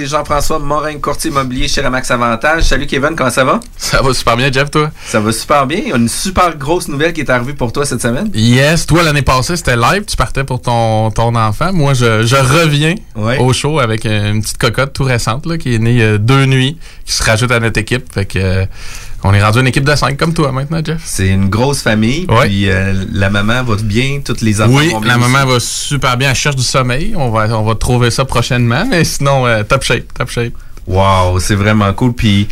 Jean-François Morin, courtier immobilier chez Remax Avantage. Salut Kevin, comment ça va? Ça va super bien, Jeff, toi? Ça va super bien. Il y a une super grosse nouvelle qui est arrivée pour toi cette semaine. Yes, toi l'année passée c'était live, tu partais pour ton, ton enfant. Moi je, je reviens au show avec une petite cocotte tout récente là, qui est née euh, deux nuits, qui se rajoute à notre équipe. Fait que euh, on est rendu une équipe de cinq comme toi maintenant, Jeff. C'est une grosse famille. Puis euh, la maman va bien, toutes les enfants oui, vont bien. la maman va super bien. Elle cherche du sommeil. On va, on va trouver ça prochainement. Mais sinon, top shape, top shape. Wow, c'est vraiment cool. Puis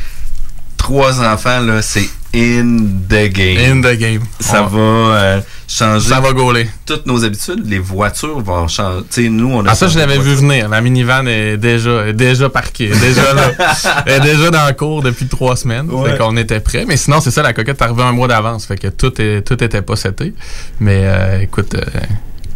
trois enfants, là, c'est in the game. In the game. Ça va euh, changer. Ça va gauler. Toutes nos habitudes, les voitures vont changer. Tu nous, on a. Ah, ça, je l'avais vu venir. La minivan est déjà, est déjà parquée. déjà là. est déjà dans le cours depuis trois semaines. Fait qu'on était prêt. Mais sinon, c'est ça, la coquette est arrivée un mois d'avance. Fait que tout, est, tout était pas seté. Mais euh, écoute. Euh,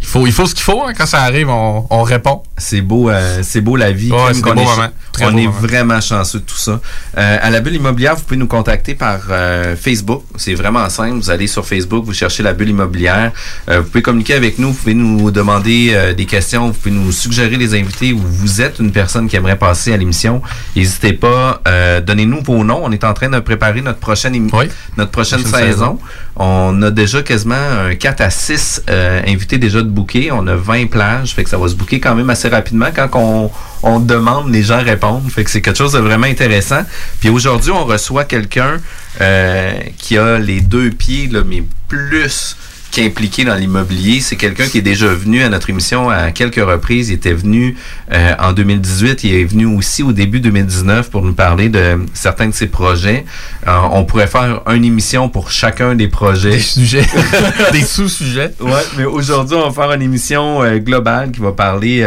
il faut, il faut ce qu'il faut. Hein. Quand ça arrive, on, on répond. C'est beau, euh, c'est beau la vie. Ouais, c'est on, est, on est vraiment chanceux de tout ça. Euh, à la bulle immobilière, vous pouvez nous contacter par euh, Facebook. C'est vraiment simple. Vous allez sur Facebook, vous cherchez la bulle immobilière. vous pouvez communiquer avec nous. Vous pouvez nous demander des questions. Vous pouvez nous suggérer les invités ou vous êtes une personne qui aimerait passer à l'émission. N'hésitez pas. Donnez-nous vos noms. On est en train de préparer notre prochaine, notre prochaine, saison. On a déjà quasiment un 4 à 6 invités déjà de On a 20 plages, fait que ça va se booker quand même assez rapidement. Quand on, demande, les gens répondent. Fait que c'est quelque chose de vraiment intéressant. Puis aujourd'hui, on reçoit quelqu'un euh, qui a les deux pieds, là, mais plus qui est impliqué dans l'immobilier. C'est quelqu'un qui est déjà venu à notre émission à quelques reprises. Il était venu euh, en 2018. Il est venu aussi au début 2019 pour nous parler de certains de ses projets. Euh, on pourrait faire une émission pour chacun des projets. Des sujets. des sous-sujets. Ouais, mais aujourd'hui, on va faire une émission euh, globale qui va parler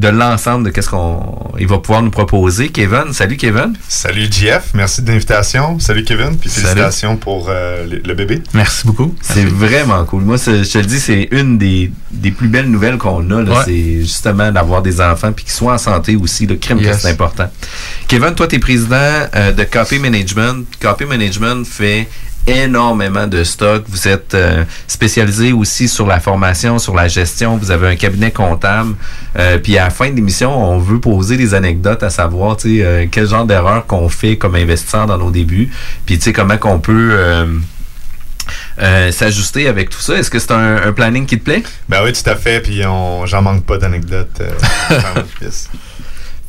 de l'ensemble de qu'est-ce qu'on il va pouvoir nous proposer. Kevin, salut Kevin. Salut Jeff, merci de l'invitation. Salut Kevin, puis félicitations pour euh, le, bébé. Merci beaucoup. C'est vraiment cool. Moi, je te le dis, c'est une des, des, plus belles nouvelles qu'on a. C'est justement d'avoir des enfants puis qu'ils soient en santé aussi. Le crime, c'est important. Kevin, toi, tu es président euh, de Copy Management. Copy Management fait énormément de stock. Vous êtes euh, spécialisé aussi sur la formation, sur la gestion. Vous avez un cabinet comptable. Euh, puis à la fin de l'émission, on veut poser des anecdotes à savoir, tu sais, euh, quel genre d'erreur qu'on fait comme investisseur dans nos débuts. Puis tu sais, comment qu'on peut s'ajuster avec tout ça. Est-ce que c'est un, planning qui te plaît? Ben oui, tout à fait. Puis j'en manque pas d'anecdotes.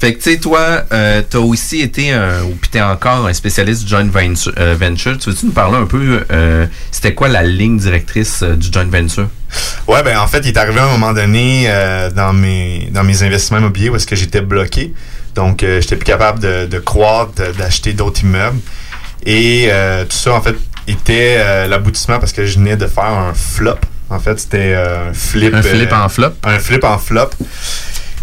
Fait que, tu sais, toi, euh, tu as aussi été, ou puis tu encore un spécialiste du joint euh, venture. Tu veux-tu nous parler un peu, euh, c'était quoi la ligne directrice du joint venture? Ouais, ben en fait, il est arrivé à un moment donné dans, mes, dans mes investissements immobiliers où est-ce que j'étais bloqué. Donc, j'étais plus capable de, de croître, d'acheter d'autres immeubles. Et tout ça, en fait, était l'aboutissement parce que je venais de faire un flop. En fait, c'était un flip. Un flip en flop? Un flip en flop.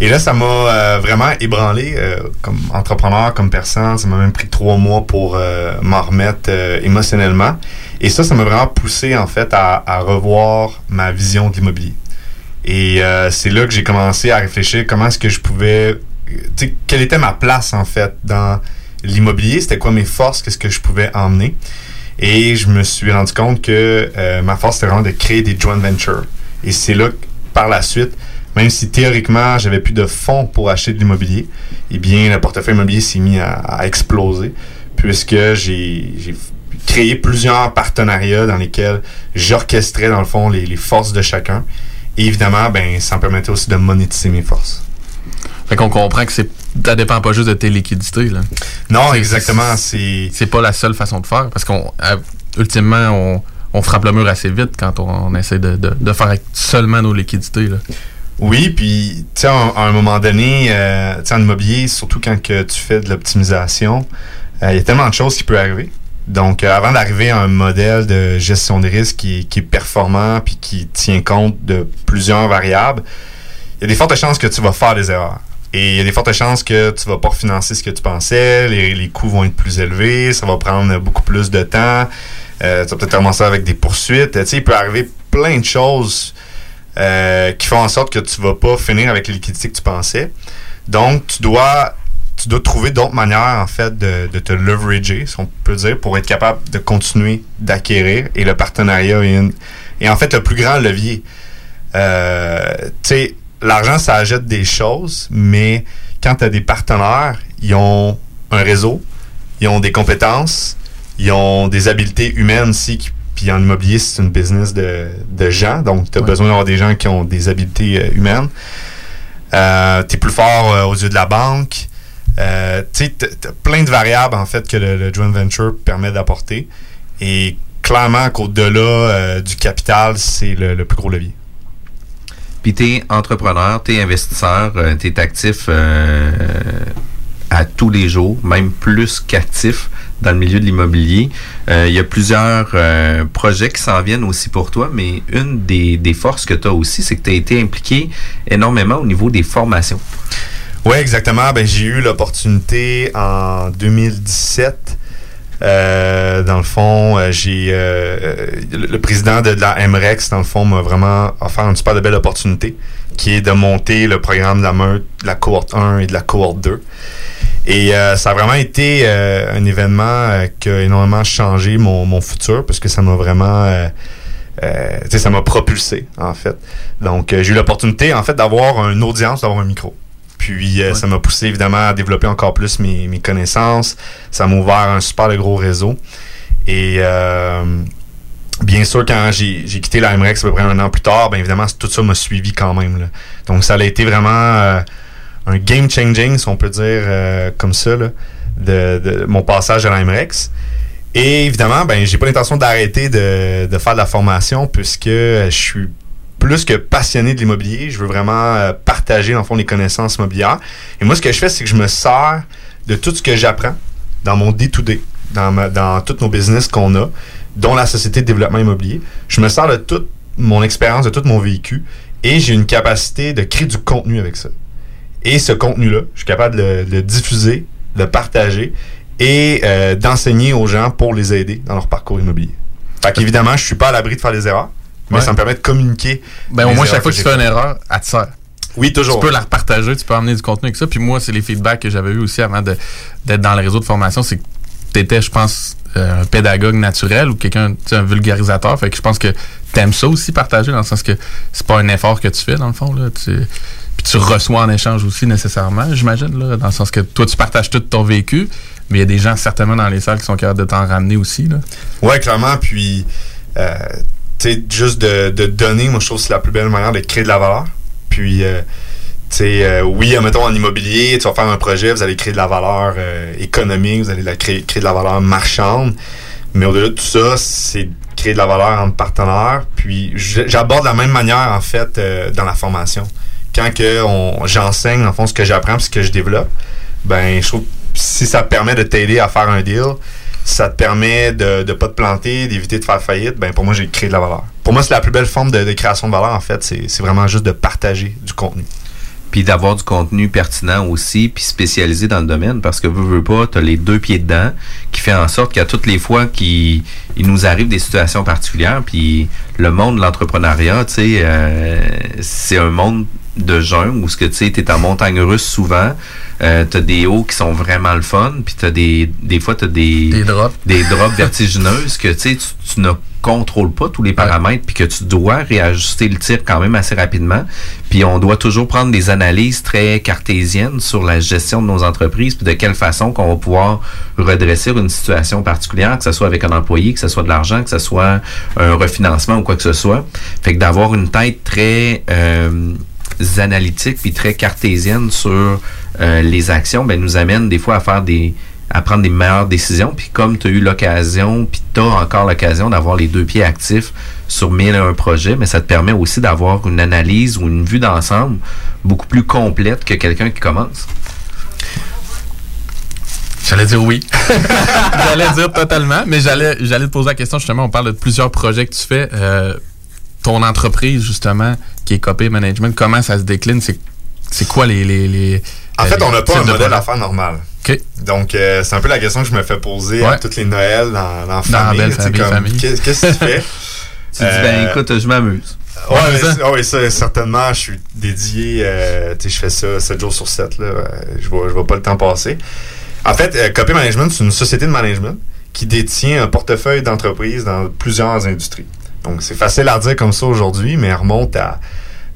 Et là, ça m'a euh, vraiment ébranlé euh, comme entrepreneur, comme personne. Ça m'a même pris trois mois pour euh, m'en remettre émotionnellement. Et ça, ça m'a vraiment poussé en fait à, revoir ma vision de l'immobilier. Et c'est là que j'ai commencé à réfléchir comment est-ce que je pouvais, quelle était ma place en fait dans l'immobilier, c'était quoi mes forces, qu'est-ce que je pouvais emmener? Et je me suis rendu compte que ma force c'était vraiment de créer des joint ventures. Et c'est là que, par la suite, même si théoriquement, j'avais plus de fonds pour acheter de l'immobilier, eh bien, le portefeuille immobilier s'est mis à, exploser puisque j'ai créé plusieurs partenariats dans lesquels j'orchestrais, dans le fond, les, forces de chacun. Et évidemment, ben, ça me permettait aussi de monétiser mes forces. Fait qu'on comprend que c'est ça dépend pas juste de tes liquidités. Là. Non, exactement. C'est c'est pas la seule façon de faire parce qu'on euh, ultimement on, on, frappe le mur assez vite quand on, essaie de, de, de, faire avec seulement nos liquidités. Là. Oui, puis tu sais, à, un moment donné, euh, tu sais, en immobilier, surtout quand que tu fais de l'optimisation, euh, il y a tellement de choses qui peuvent arriver. Donc, euh, avant d'arriver à un modèle de gestion de risque qui, qui est performant puis qui tient compte de plusieurs variables, il y a des fortes chances que tu vas faire des erreurs. Et il y a des fortes chances que tu vas pas financer ce que tu pensais, les, les coûts vont être plus élevés, ça va prendre beaucoup plus de temps, euh, tu vas peut-être commencer avec des poursuites. Tu sais, il peut arriver plein de choses euh, qui font en sorte que tu vas pas finir avec les liquidités que tu pensais. Donc, tu dois, tu dois trouver d'autres manières, en fait, de, de, te leverager, si on peut dire, pour être capable de continuer d'acquérir. Et le partenariat est, et en fait le plus grand levier. Euh, tu sais, l'argent, ça achète des choses, mais quand tu as des partenaires, ils ont un réseau, ils ont des compétences, ils ont des habiletés humaines aussi. Puis en immobilier, c'est une business de, gens. Donc, tu as besoin d'avoir des gens qui ont des habiletés euh, humaines. Euh, tu es plus fort euh, aux yeux de la banque. Euh, tu sais, plein de variables, en fait, que le, joint venture permet d'apporter. Et clairement qu'au-delà du capital, c'est le, plus gros levier. Puis tu es entrepreneur, tu es investisseur, tu es actif à tous les jours, même plus qu'actif dans le milieu de l'immobilier. Euh, il y a plusieurs euh, projets qui s'en viennent aussi pour toi, mais une des, des forces que tu as aussi, c'est que tu as été impliqué énormément au niveau des formations. Oui, exactement. Ben, j'ai eu l'opportunité en 2017. Euh, dans le fond, j'ai le, président de, la MREX, dans le fond, m'a vraiment offert une super belle opportunité, qui est de monter le programme de la meute, de la cohorte 1 et de la cohorte 2. Et euh, ça a vraiment été euh, un événement euh, qui a énormément changé mon, mon futur parce que ça m'a vraiment... Euh, ça m'a propulsé, en fait. Donc, j'ai eu l'opportunité, en fait, d'avoir une audience, d'avoir un micro. Puis, ça m'a poussé, évidemment, à développer encore plus mes, mes connaissances. Ça m'a ouvert un super gros réseau. Et bien sûr, quand j'ai quitté la MREX à peu près un an plus tard, bien évidemment, tout ça m'a suivi quand même. Là. Donc, ça a été vraiment un game changing, si on peut dire euh, comme ça, de, mon passage à l'AMREX. Et évidemment, ben, j'ai pas l'intention d'arrêter de, faire de la formation puisque je suis plus que passionné de l'immobilier. Je veux vraiment euh, partager, dans fond, les connaissances immobilières. Et moi, ce que je fais, c'est que je me sers de tout ce que j'apprends dans mon day-to-day, dans, dans tous nos business qu'on a, dont la Société de développement immobilier. Je me sers de toute mon expérience, de tout mon véhicule, et j'ai une capacité de créer du contenu avec ça. Et ce contenu-là, je suis capable de le, diffuser, de le partager et euh, d'enseigner aux gens pour les aider dans leur parcours immobilier. Fait qu'évidemment, je suis pas à l'abri de faire des erreurs, mais ça me permet de communiquer. Ben, au moins, chaque fois que tu fais une erreur, elle te sert. Oui, toujours. Tu peux la repartager, tu peux amener du contenu avec ça. Puis moi, c'est les feedbacks que j'avais eu aussi avant d'être dans le réseau de formation. C'est que tu étais, je pense, euh, un pédagogue naturel ou quelqu'un, un vulgarisateur. Fait que je pense que tu aimes ça aussi partager dans le sens que c'est pas un effort que tu fais, dans le fond. Là. Tu, tu reçois en échange aussi nécessairement, j'imagine, là, dans le sens que toi, tu partages tout ton vécu, mais il y a des gens certainement dans les salles qui sont capables de t'en ramener aussi. Ouais, clairement. Puis, euh, tu sais, juste de, donner, moi, je trouve que c'est la plus belle manière de créer de la valeur. Puis, euh, tu sais, euh, oui, mettons en immobilier, tu vas faire un projet, vous allez créer de la valeur économique, vous allez la créer, créer de la valeur marchande. Mais au-delà de tout ça, c'est créer de la valeur entre partenaires. Puis, j'aborde de la même manière, en fait, dans la formation quand que j'enseigne, en fond, ce que j'apprends ce que je développe, ben, je trouve si ça te permet de t'aider à faire un deal, ça te permet de ne pas te planter, d'éviter de faire faillite, ben, pour moi, j'ai créé de la valeur. Pour moi, c'est la plus belle forme de, création de valeur, en fait. C'est vraiment juste de partager du contenu puis d'avoir du contenu pertinent aussi, puis spécialisé dans le domaine, parce que veux, veux pas, tu as les deux pieds dedans, qui fait en sorte qu'à toutes les fois qu'il nous arrive des situations particulières, puis le monde de l'entrepreneuriat, tu sais, euh, c'est un monde de jungle où ce que tu sais, es en montagne russe souvent, euh, t'as des hauts qui sont vraiment le fun, puis t'as des des fois t'as des des drops des drops vertigineuses que tu sais tu, ne contrôles pas tous les paramètres puis que tu dois réajuster le tir quand même assez rapidement. Puis on doit toujours prendre des analyses très cartésiennes sur la gestion de nos entreprises puis de quelle façon qu'on va pouvoir redresser une situation particulière, que ce soit avec un employé, que ce soit de l'argent, que ce soit un refinancement ou quoi que ce soit. Fait que d'avoir une tête très euh, analytique puis très cartésienne sur euh, les actions, ben, nous amène des fois à faire des à prendre des meilleures décisions. Puis comme tu as eu l'occasion, puis tu as encore l'occasion d'avoir les deux pieds actifs sur mille et un projets, mais ça te permet aussi d'avoir une analyse ou une vue d'ensemble beaucoup plus complète que quelqu'un qui commence. J'allais dire oui. j'allais dire totalement, mais j'allais j'allais te poser la question justement. On parle de plusieurs projets que tu fais. Euh, ton entreprise justement, qui est Copé Management, comment ça se décline? C'est quoi les, les en fait, on n'a pas un modèle d'affaires normal. Donc, euh, c'est un peu la question que je me fais poser à toutes les Noëls dans, dans, famille. Qu'est-ce que tu fais? tu dis, ben euh, écoute, je m'amuse. Oui, ça, certainement, je suis dédié, euh, tu sais, je fais ça 7 jours sur 7, là, je vois, je vois pas le temps passer. En fait, Copy Management, c'est une société de management qui détient un portefeuille d'entreprises dans plusieurs industries. Donc, c'est facile à dire comme ça aujourd'hui, mais elle remonte à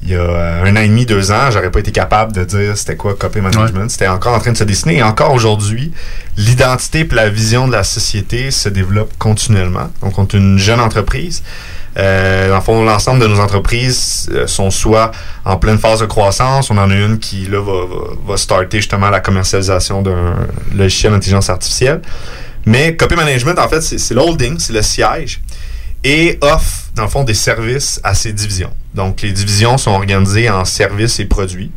il y a euh, un an et demi, deux ans, j'aurais pas été capable de dire c'était quoi copy management. C'était encore en train de se dessiner. Et encore aujourd'hui, l'identité et la vision de la société se développe continuellement. Donc, on est une jeune entreprise. Euh, dans le fond, l'ensemble de nos entreprises euh, sont soit en pleine phase de croissance. On en a une qui là va, va, starter justement la commercialisation d'un logiciel d'intelligence artificielle. Mais copy management, en fait, c'est l'holding, c'est le siège et offre, dans le fond, des services à ces divisions. Donc, les divisions sont organisées en services et produits.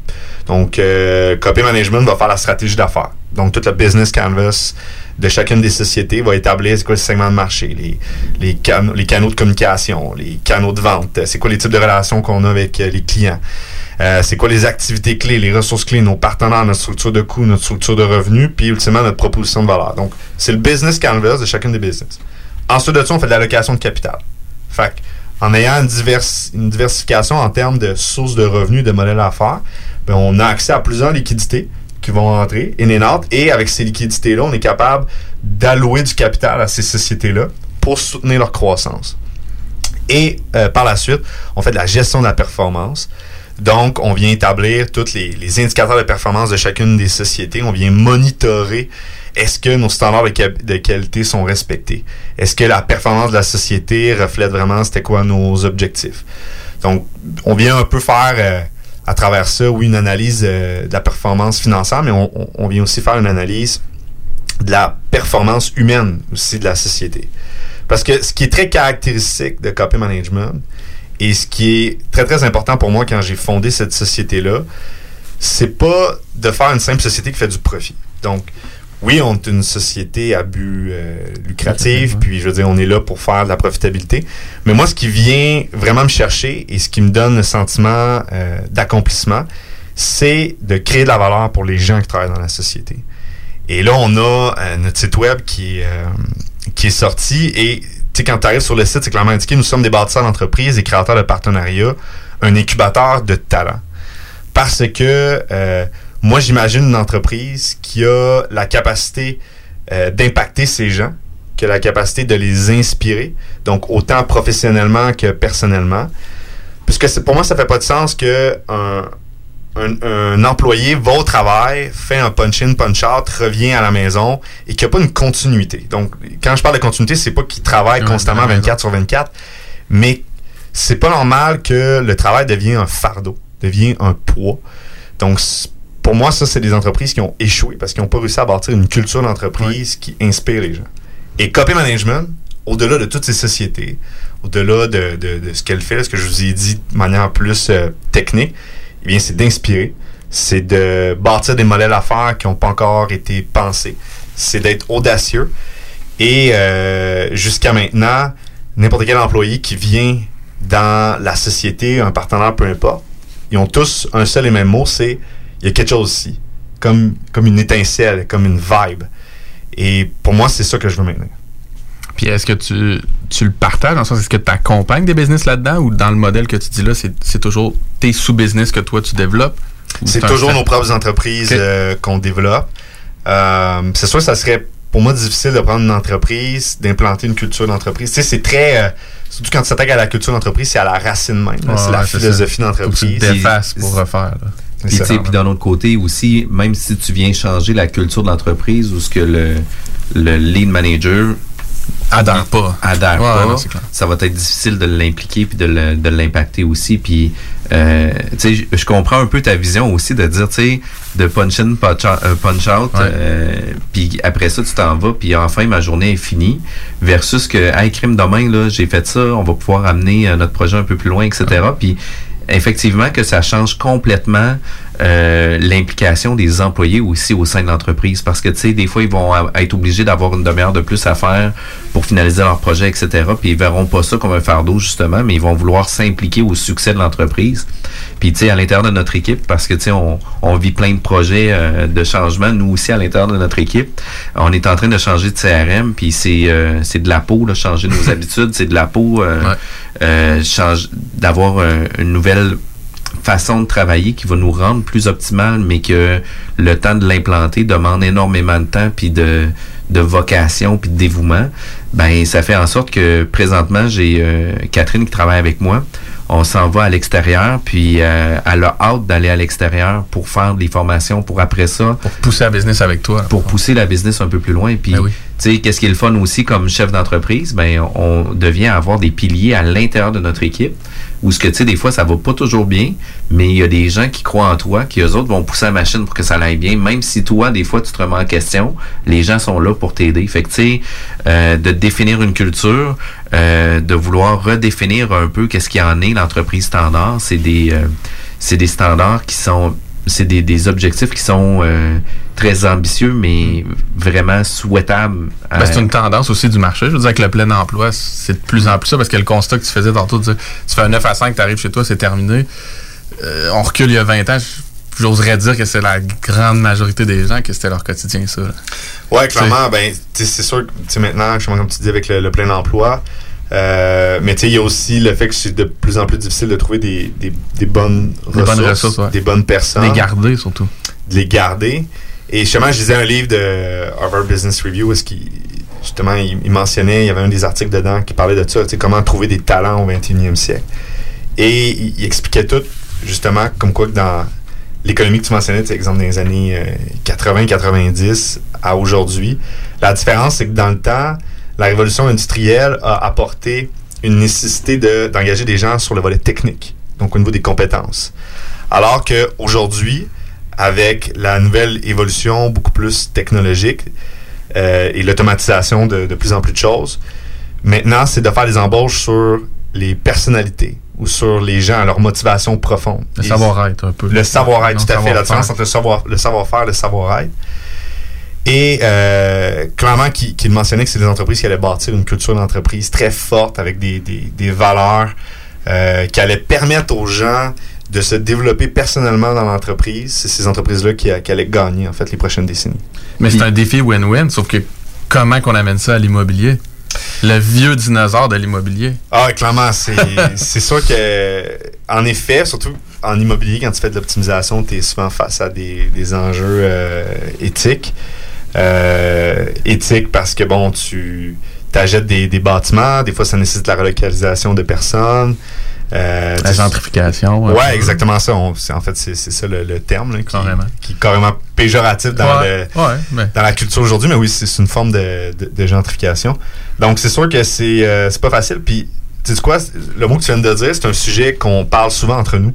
Donc, euh, Copy Management va faire la stratégie d'affaires. Donc, tout le business canvas de chacune des sociétés va établir c'est quoi le segment de marché, les, les, les canaux de communication, les canaux de vente, c'est quoi les types de relations qu'on a avec euh, les clients. Euh, c'est quoi les activités clés, les ressources clés, nos partenaires, notre structure de coûts, notre structure de revenus, puis ultimement notre proposition de valeur. Donc, c'est le business canvas de chacune des business. Ensuite de ça, on fait de l'allocation de capital. Fait en ayant une, diversification en termes de sources de revenus, de modèles d'affaires, ben on a accès à plusieurs liquidités qui vont rentrer in and out. Et avec ces liquidités-là, on est capable d'allouer du capital à ces sociétés-là pour soutenir leur croissance. Et euh, par la suite, on fait de la gestion de la performance. Donc, on vient établir tous les indicateurs de performance de chacune des sociétés. On vient monitorer est-ce que nos standards de, qualité sont respectés? Est-ce que la performance de la société reflète vraiment c'était quoi nos objectifs? Donc, on vient un peu faire euh, à travers ça, oui, une analyse euh, de la performance financière, mais on, vient aussi faire une analyse de la performance humaine aussi de la société. Parce que ce qui est très caractéristique de Copy Management et ce qui est très très important pour moi quand j'ai fondé cette société-là, c'est pas de faire une simple société qui fait du profit. Donc, oui, on est une société à but euh, lucratif, puis je veux dire, on est là pour faire de la profitabilité. Mais moi, ce qui vient vraiment me chercher et ce qui me donne le sentiment euh, d'accomplissement, c'est de créer de la valeur pour les gens qui travaillent dans la société. Et là, on a euh, notre site web qui est, qui est sorti et tu sais, quand tu arrives sur le site, c'est clairement indiqué, nous sommes des bâtisseurs d'entreprise, des créateurs de partenariats, un incubateur de talent. Parce que moi, j'imagine une entreprise qui a la capacité euh, d'impacter ces gens, qui a la capacité de les inspirer, donc autant professionnellement que personnellement. Puisque pour moi, ça fait pas de sens que un, employé va au travail, fait un punch-in, punch-out, revient à la maison et qu'il n'y a pas une continuité. Donc, quand je parle de continuité, c'est pas qu'il travaille constamment 24 sur 24, mais c'est pas normal que le travail devienne un fardeau, devienne un poids. Donc, pour moi, ça, c'est des entreprises qui ont échoué parce qu'ils n'ont pas réussi à bâtir une culture d'entreprise qui inspire les gens. Et Copy Management, au-delà de toutes ces sociétés, au-delà de, ce qu'elle fait, ce que je vous ai dit de manière plus euh, technique, eh bien, c'est d'inspirer, c'est de bâtir des modèles d'affaires qui n'ont pas encore été pensés, c'est d'être audacieux. Et euh, jusqu'à maintenant, n'importe quel employé qui vient dans la société, un partenaire, peu importe, ils ont tous un seul et même mot, c'est il y a quelque chose ici. Comme, comme une étincelle, comme une vibe. Et pour moi, c'est ça que je veux maintenir. Puis est-ce que tu, tu le partages dans le sens, est-ce que tu accompagnes des business là-dedans ou dans le modèle que tu dis là, c'est toujours tes sous-business que toi tu développes? C'est toujours nos propres entreprises euh, qu'on développe. Euh, c'est sûr que ça serait pour moi difficile de prendre une entreprise, d'implanter une culture d'entreprise. Tu sais, c'est très. Euh, surtout quand tu s'attaques à la culture d'entreprise, c'est à la racine même. c'est la philosophie d'entreprise. Tu pour refaire. Puis, puis d'un autre côté aussi, même si tu viens changer la culture de l'entreprise ou ce que le, le lead manager adhère pas, adhère pas ça va être difficile de l'impliquer puis de l'impacter aussi. Puis, euh, tu sais, je comprends un peu ta vision aussi de dire, tu sais, de punch in, punch out, euh, puis après ça, tu t'en vas, puis enfin, ma journée est finie, versus que, hey, crime demain, là, j'ai fait ça, on va pouvoir amener euh, notre projet un peu plus loin, etc. Puis, effectivement que ça change complètement euh, l'implication des employés aussi au sein de l'entreprise parce que tu sais des fois ils vont être obligés d'avoir une demi-heure de plus à faire pour finaliser leur projet etc puis ils verront pas ça comme un fardeau justement mais ils vont vouloir s'impliquer au succès de l'entreprise. Puis tu sais à l'intérieur de notre équipe parce que tu sais on, on, vit plein de projets euh, de changement nous aussi à l'intérieur de notre équipe on est en train de changer de CRM puis c'est euh, c'est de la peau là, changer nos habitudes c'est de la peau euh, change d'avoir une nouvelle façon de travailler qui va nous rendre plus optimal, mais que le temps de l'implanter demande énormément de temps puis de, de vocation puis de dévouement, ben ça fait en sorte que présentement j'ai euh, Catherine qui travaille avec moi. on s'en va à l'extérieur, puis euh, elle a hâte d'aller à l'extérieur pour faire des formations, pour après ça. Pour pousser la business avec toi. Pour pousser la business un peu plus loin. Puis, Ben oui. Tu sais, qu'est-ce qui est le fun aussi comme chef d'entreprise? Ben, on devient avoir des piliers à l'intérieur de notre équipe. Où ce que, tu sais, des fois, ça va pas toujours bien, mais il y a des gens qui croient en toi, qui eux autres vont pousser la machine pour que ça aille bien. Même si toi, des fois, tu te remets en question, les gens sont là pour t'aider. Fait que, tu sais, euh, de définir une culture, euh, de vouloir redéfinir un peu qu'est-ce qu'il y en est, l'entreprise standard, c'est des, euh, c'est des standards qui sont, c'est des, des objectifs qui sont euh, très ambitieux, mais vraiment souhaitables. Ben, c'est une tendance aussi du marché. Je veux dire, avec le plein emploi, c'est de plus en plus ça parce que le constat que tu faisais tantôt, dire, tu fais un 9 à 5, tu arrives chez toi, c'est terminé. Euh, on recule il y a 20 ans. J'oserais dire que c'est la grande majorité des gens que c'était leur quotidien, ça. là. Ouais, clairement, ben, tu c'est sûr que tu sais, maintenant, justement, comme tu dis, avec le, le plein emploi, euh, mais tu sais, il y a aussi le fait que c'est de plus en plus difficile de trouver des, des, des bonnes Des ressources, bonnes ressources, ouais. des bonnes personnes, Les garder, surtout. de les garder. Et justement, je lisais un livre de Harvard Business Review où est-ce qu'il justement il, il mentionnait, il y avait un des articles dedans qui parlait de ça, tu sais, comment trouver des talents au 21e siècle. Et il, il expliquait tout, justement, comme quoi que dans l'économie que tu mentionnais, tu sais, exemple dans les années euh, 80-90 à aujourd'hui, la différence, c'est que dans le temps, la révolution industrielle a apporté une nécessité de- d'engager des gens sur le volet technique, donc au niveau des compétences. Alors qu'aujourd'hui, avec la nouvelle évolution beaucoup plus technologique euh, et l'automatisation de, de plus en plus de choses, maintenant, c'est de faire des embauches sur les personnalités ou sur les gens, leur motivation profonde. Le Et savoir-être, un peu. le savoir-être, tout à fait. La différence entre le savoir, le savoir-faire, le savoir-être. Et euh, clairement, qui, qui mentionnait que c'est des entreprises qui allaient bâtir une culture d'entreprise très forte avec des, des, des valeurs euh, qui allaient permettre aux gens de se développer personnellement dans l'entreprise. C'est ces entreprises-là qui, qui allaient gagner, en fait, les prochaines décennies. Mais c'est un défi win-win, sauf que comment qu'on amène ça à l'immobilier? Le vieux dinosaure de l'immobilier. Ah, clairement, c'est c'est sûr que, en effet, surtout en immobilier, quand tu fais de l'optimisation, tu es souvent face à des, des enjeux euh, éthiques. Euh, éthiques parce que, bon, tu achètes des, des bâtiments, des fois, ça nécessite la relocalisation de personnes. Euh, La gentrification. Ouais, exactement ça. On- en fait, c'est ça le, le terme là, qui, Carrément. qui est carrément péjoratif dans le ouais, ouais, mais dans la culture aujourd'hui, mais oui, c'est une forme de, de- de gentrification. Donc, c'est sûr que c'est euh, pas facile. Puis, tu sais quoi, le mot que tu viens de dire, c'est un sujet qu'on parle souvent entre nous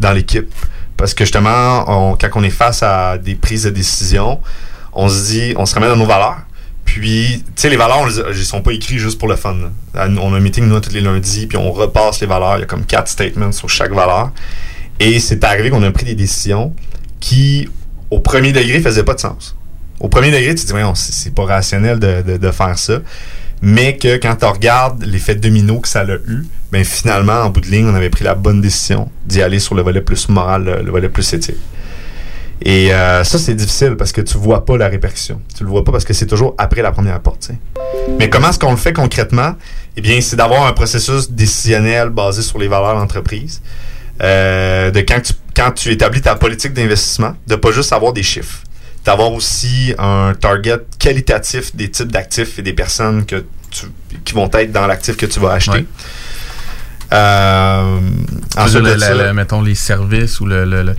dans l'équipe. Parce que justement, on- quand on est face à des prises de décision, on se dit, on se remet dans nos valeurs. Puis, tu sais, les valeurs, on les, a- ils sont pas écrits juste pour le fun. On a un meeting, nous, tous les lundis, puis on repasse les valeurs. Il y a comme quatre statements sur chaque valeur. Et c'est arrivé qu'on a pris des décisions qui, au premier degré, faisaient pas de sens. Au premier degré, tu te dis, Voyons, c'est pas rationnel de, faire ça. Mais que quand tu regardes l'effet domino que ça a eu, ben finalement, en bout de ligne, on avait pris la bonne décision d'y aller sur le volet plus moral, le volet plus éthique. Et euh, ça, c'est difficile parce que tu vois pas la répercussion. Tu le vois pas parce que c'est toujours après la première porte. Mais comment est-ce qu'on le fait concrètement? Eh bien, c'est d'avoir un processus décisionnel basé sur les valeurs d'entreprise. Euh, de quand tu, quand tu établis ta politique d'investissement, de pas juste avoir des chiffres. D'avoir aussi un target qualitatif des types d'actifs et des personnes que tu, qui vont être dans l'actif que tu vas acheter. Ouais. Euh, ensuite de mettons les services ou le, le- le-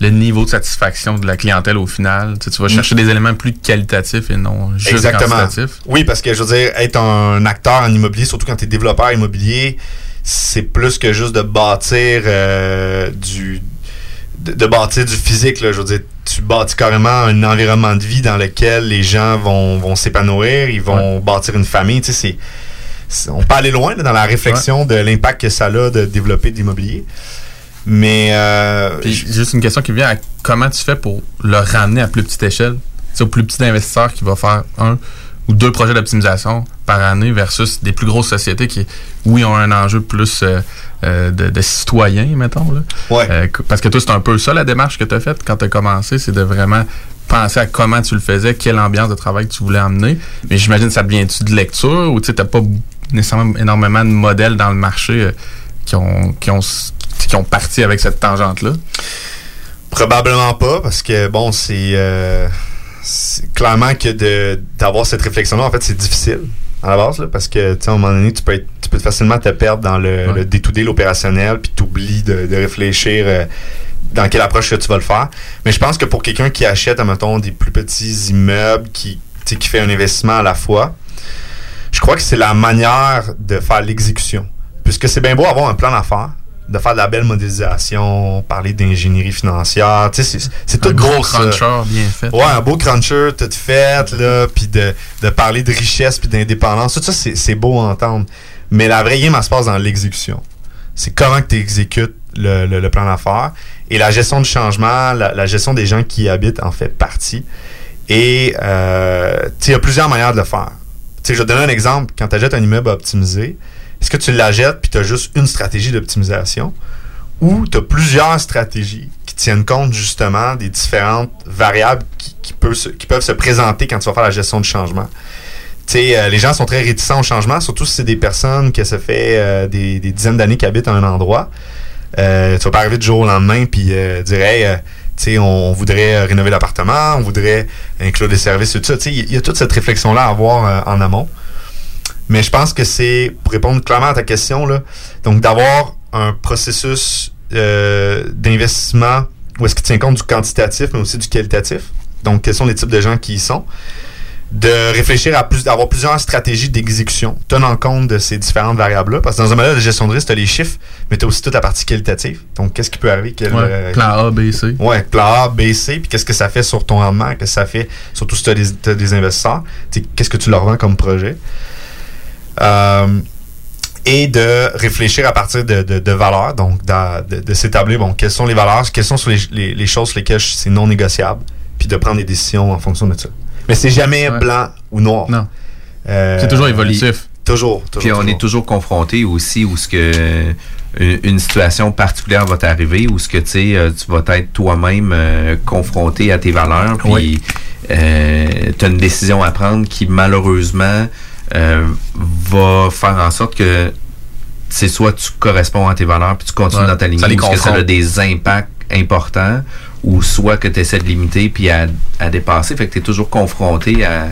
le niveau de satisfaction de la clientèle au final. Tu, sais, tu vas chercher des éléments plus qualitatifs et non juste Exactement. quantitatifs. Oui, parce que je veux dire, être un acteur en immobilier, surtout quand tu es développeur immobilier, c'est plus que juste de bâtir euh, du de, de bâtir du physique. Là. Je veux dire, tu bâtis carrément un environnement de vie dans lequel les gens vont, vont s'épanouir, ils vont bâtir une famille. Tu sais, on peut aller loin là, dans la réflexion de l'impact que ça a de développer de l'immobilier. Mais euh, Puis juste une question qui vient à comment tu fais pour le ramener à plus petite échelle? C'est au plus petit investisseur qui va faire un ou deux projets d'optimisation par année versus des plus grosses sociétés qui, oui, ont un enjeu plus euh, euh, de, de citoyens, mettons. Là. ouais. Euh, parce que toi, c'est un peu ça la démarche que tu as faite quand tu as commencé, c'est de vraiment penser à comment tu le faisais, quelle ambiance de travail que tu voulais emmener. Mais j'imagine que ça vient-tu de lecture ou tu n'as pas nécessairement énormément de modèles dans le marché qui, ont, qui, ont, s- qui ont parti avec cette tangente-là? Probablement pas, parce que bon, c'est euh, clairement que de d'avoir cette réflexion-là, en fait, c'est difficile à la base, là, parce que tu sais, à un moment donné, tu peux être, tu peux facilement te perdre dans le, le day-to-day, l'opérationnel, puis t'oublies de, de réfléchir euh, dans quelle approche que tu vas le faire. Mais je pense que pour quelqu'un qui achète, mettons, des plus petits immeubles, qui, qui fait un investissement à la fois, je crois que c'est la manière de faire l'exécution. Puisque c'est bien beau avoir un plan d'affaires, de faire de la belle modélisation, parler d'ingénierie financière. Tu sais, c'est- tout Un gros. ça. cruncher bien fait. Ouais, un beau cruncher tout fait, là, puis de, de parler de richesse puis d'indépendance. Tout ça, c'est beau à entendre. Mais la vraie game, elle se passe dans l'exécution. C'est comment que tu exécutes le, le- le plan d'affaires. Et la gestion du changement, la, la gestion des gens qui y habitent en fait partie. Et euh, il y a plusieurs manières de le faire. Tu sais, je vais te donner un exemple. Quand tu achètes un immeuble à optimiser, est-ce que tu l'achètes puis tu as juste une stratégie d'optimisation? Ou tu as plusieurs stratégies qui tiennent compte justement des différentes variables qui, peuvent, se, présenter quand tu vas faire la gestion du changement? Euh, les gens sont très réticents au changement, surtout si c'est des personnes que ça fait euh, des, dizaines d'années qui habitent à un endroit. Euh, tu vas pas arriver du jour au lendemain puis euh, dire hey, euh, on, on voudrait rénover l'appartement, on voudrait inclure des services, tout ça. Il y, a toute cette réflexion-là à avoir en amont. Mais je pense que c'est, pour répondre clairement à ta question, là, donc d'avoir un processus euh, d'investissement où est-ce qu'il tient compte du quantitatif, mais aussi du qualitatif. Donc, quels sont les types de gens qui y sont? De réfléchir à plus, d'avoir plusieurs stratégies d'exécution, tenant compte de ces différentes variables-là. Parce que dans un modèle de gestion de risque, tu as les chiffres, mais tu as aussi toute la partie qualitative. Donc, qu'est-ce qui peut arriver? Quel, Ouais, euh, plan A, B, C. Ouais, plan A, B, C, puis qu'est-ce que ça fait sur ton rendement, qu'est-ce que ça fait, surtout si tu as des, t'as des investisseurs, qu'est-ce que tu leur vends comme projet? Euh, et de réfléchir à partir de, de, de valeurs, donc de, de s'établir, bon, quelles sont les valeurs, quelles sont les, les, les choses sur lesquelles c'est non négociable, puis de prendre des décisions en fonction de ça. Mais c'est jamais Ouais. blanc ou noir. Non. Euh, C'est toujours évolutif. Toujours, toujours. Puis on toujours. est toujours confronté aussi où ce que une situation particulière va t'arriver où ce que tu sais euh, tu vas être toi-même euh, confronté à tes valeurs puis Oui. tu as une décision à prendre qui malheureusement euh, va faire en sorte que c'est soit tu corresponds à tes valeurs puis tu continues Ouais. dans ta les parce que ça a des impacts importants ou soit que tu essaies de limiter puis à, à dépasser fait que tu es toujours confronté à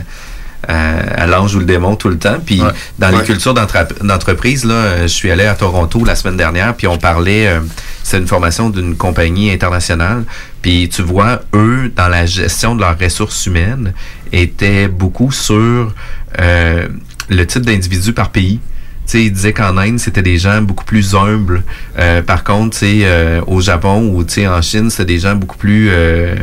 à, à l'ange ou le démon tout le temps. Puis Ouais. dans Ouais. les cultures d'entre- d'entreprise, là, euh, je suis allé à Toronto la semaine dernière, puis on parlait, euh, c'est une formation d'une compagnie internationale. Puis tu vois, eux, dans la gestion de leurs ressources humaines, étaient beaucoup sur euh, le type d'individu par pays. Tu sais, il disait qu'en Inde, c'était des gens beaucoup plus humbles. Euh, par contre, euh, au Japon ou en Chine, c'était des gens beaucoup plus euh,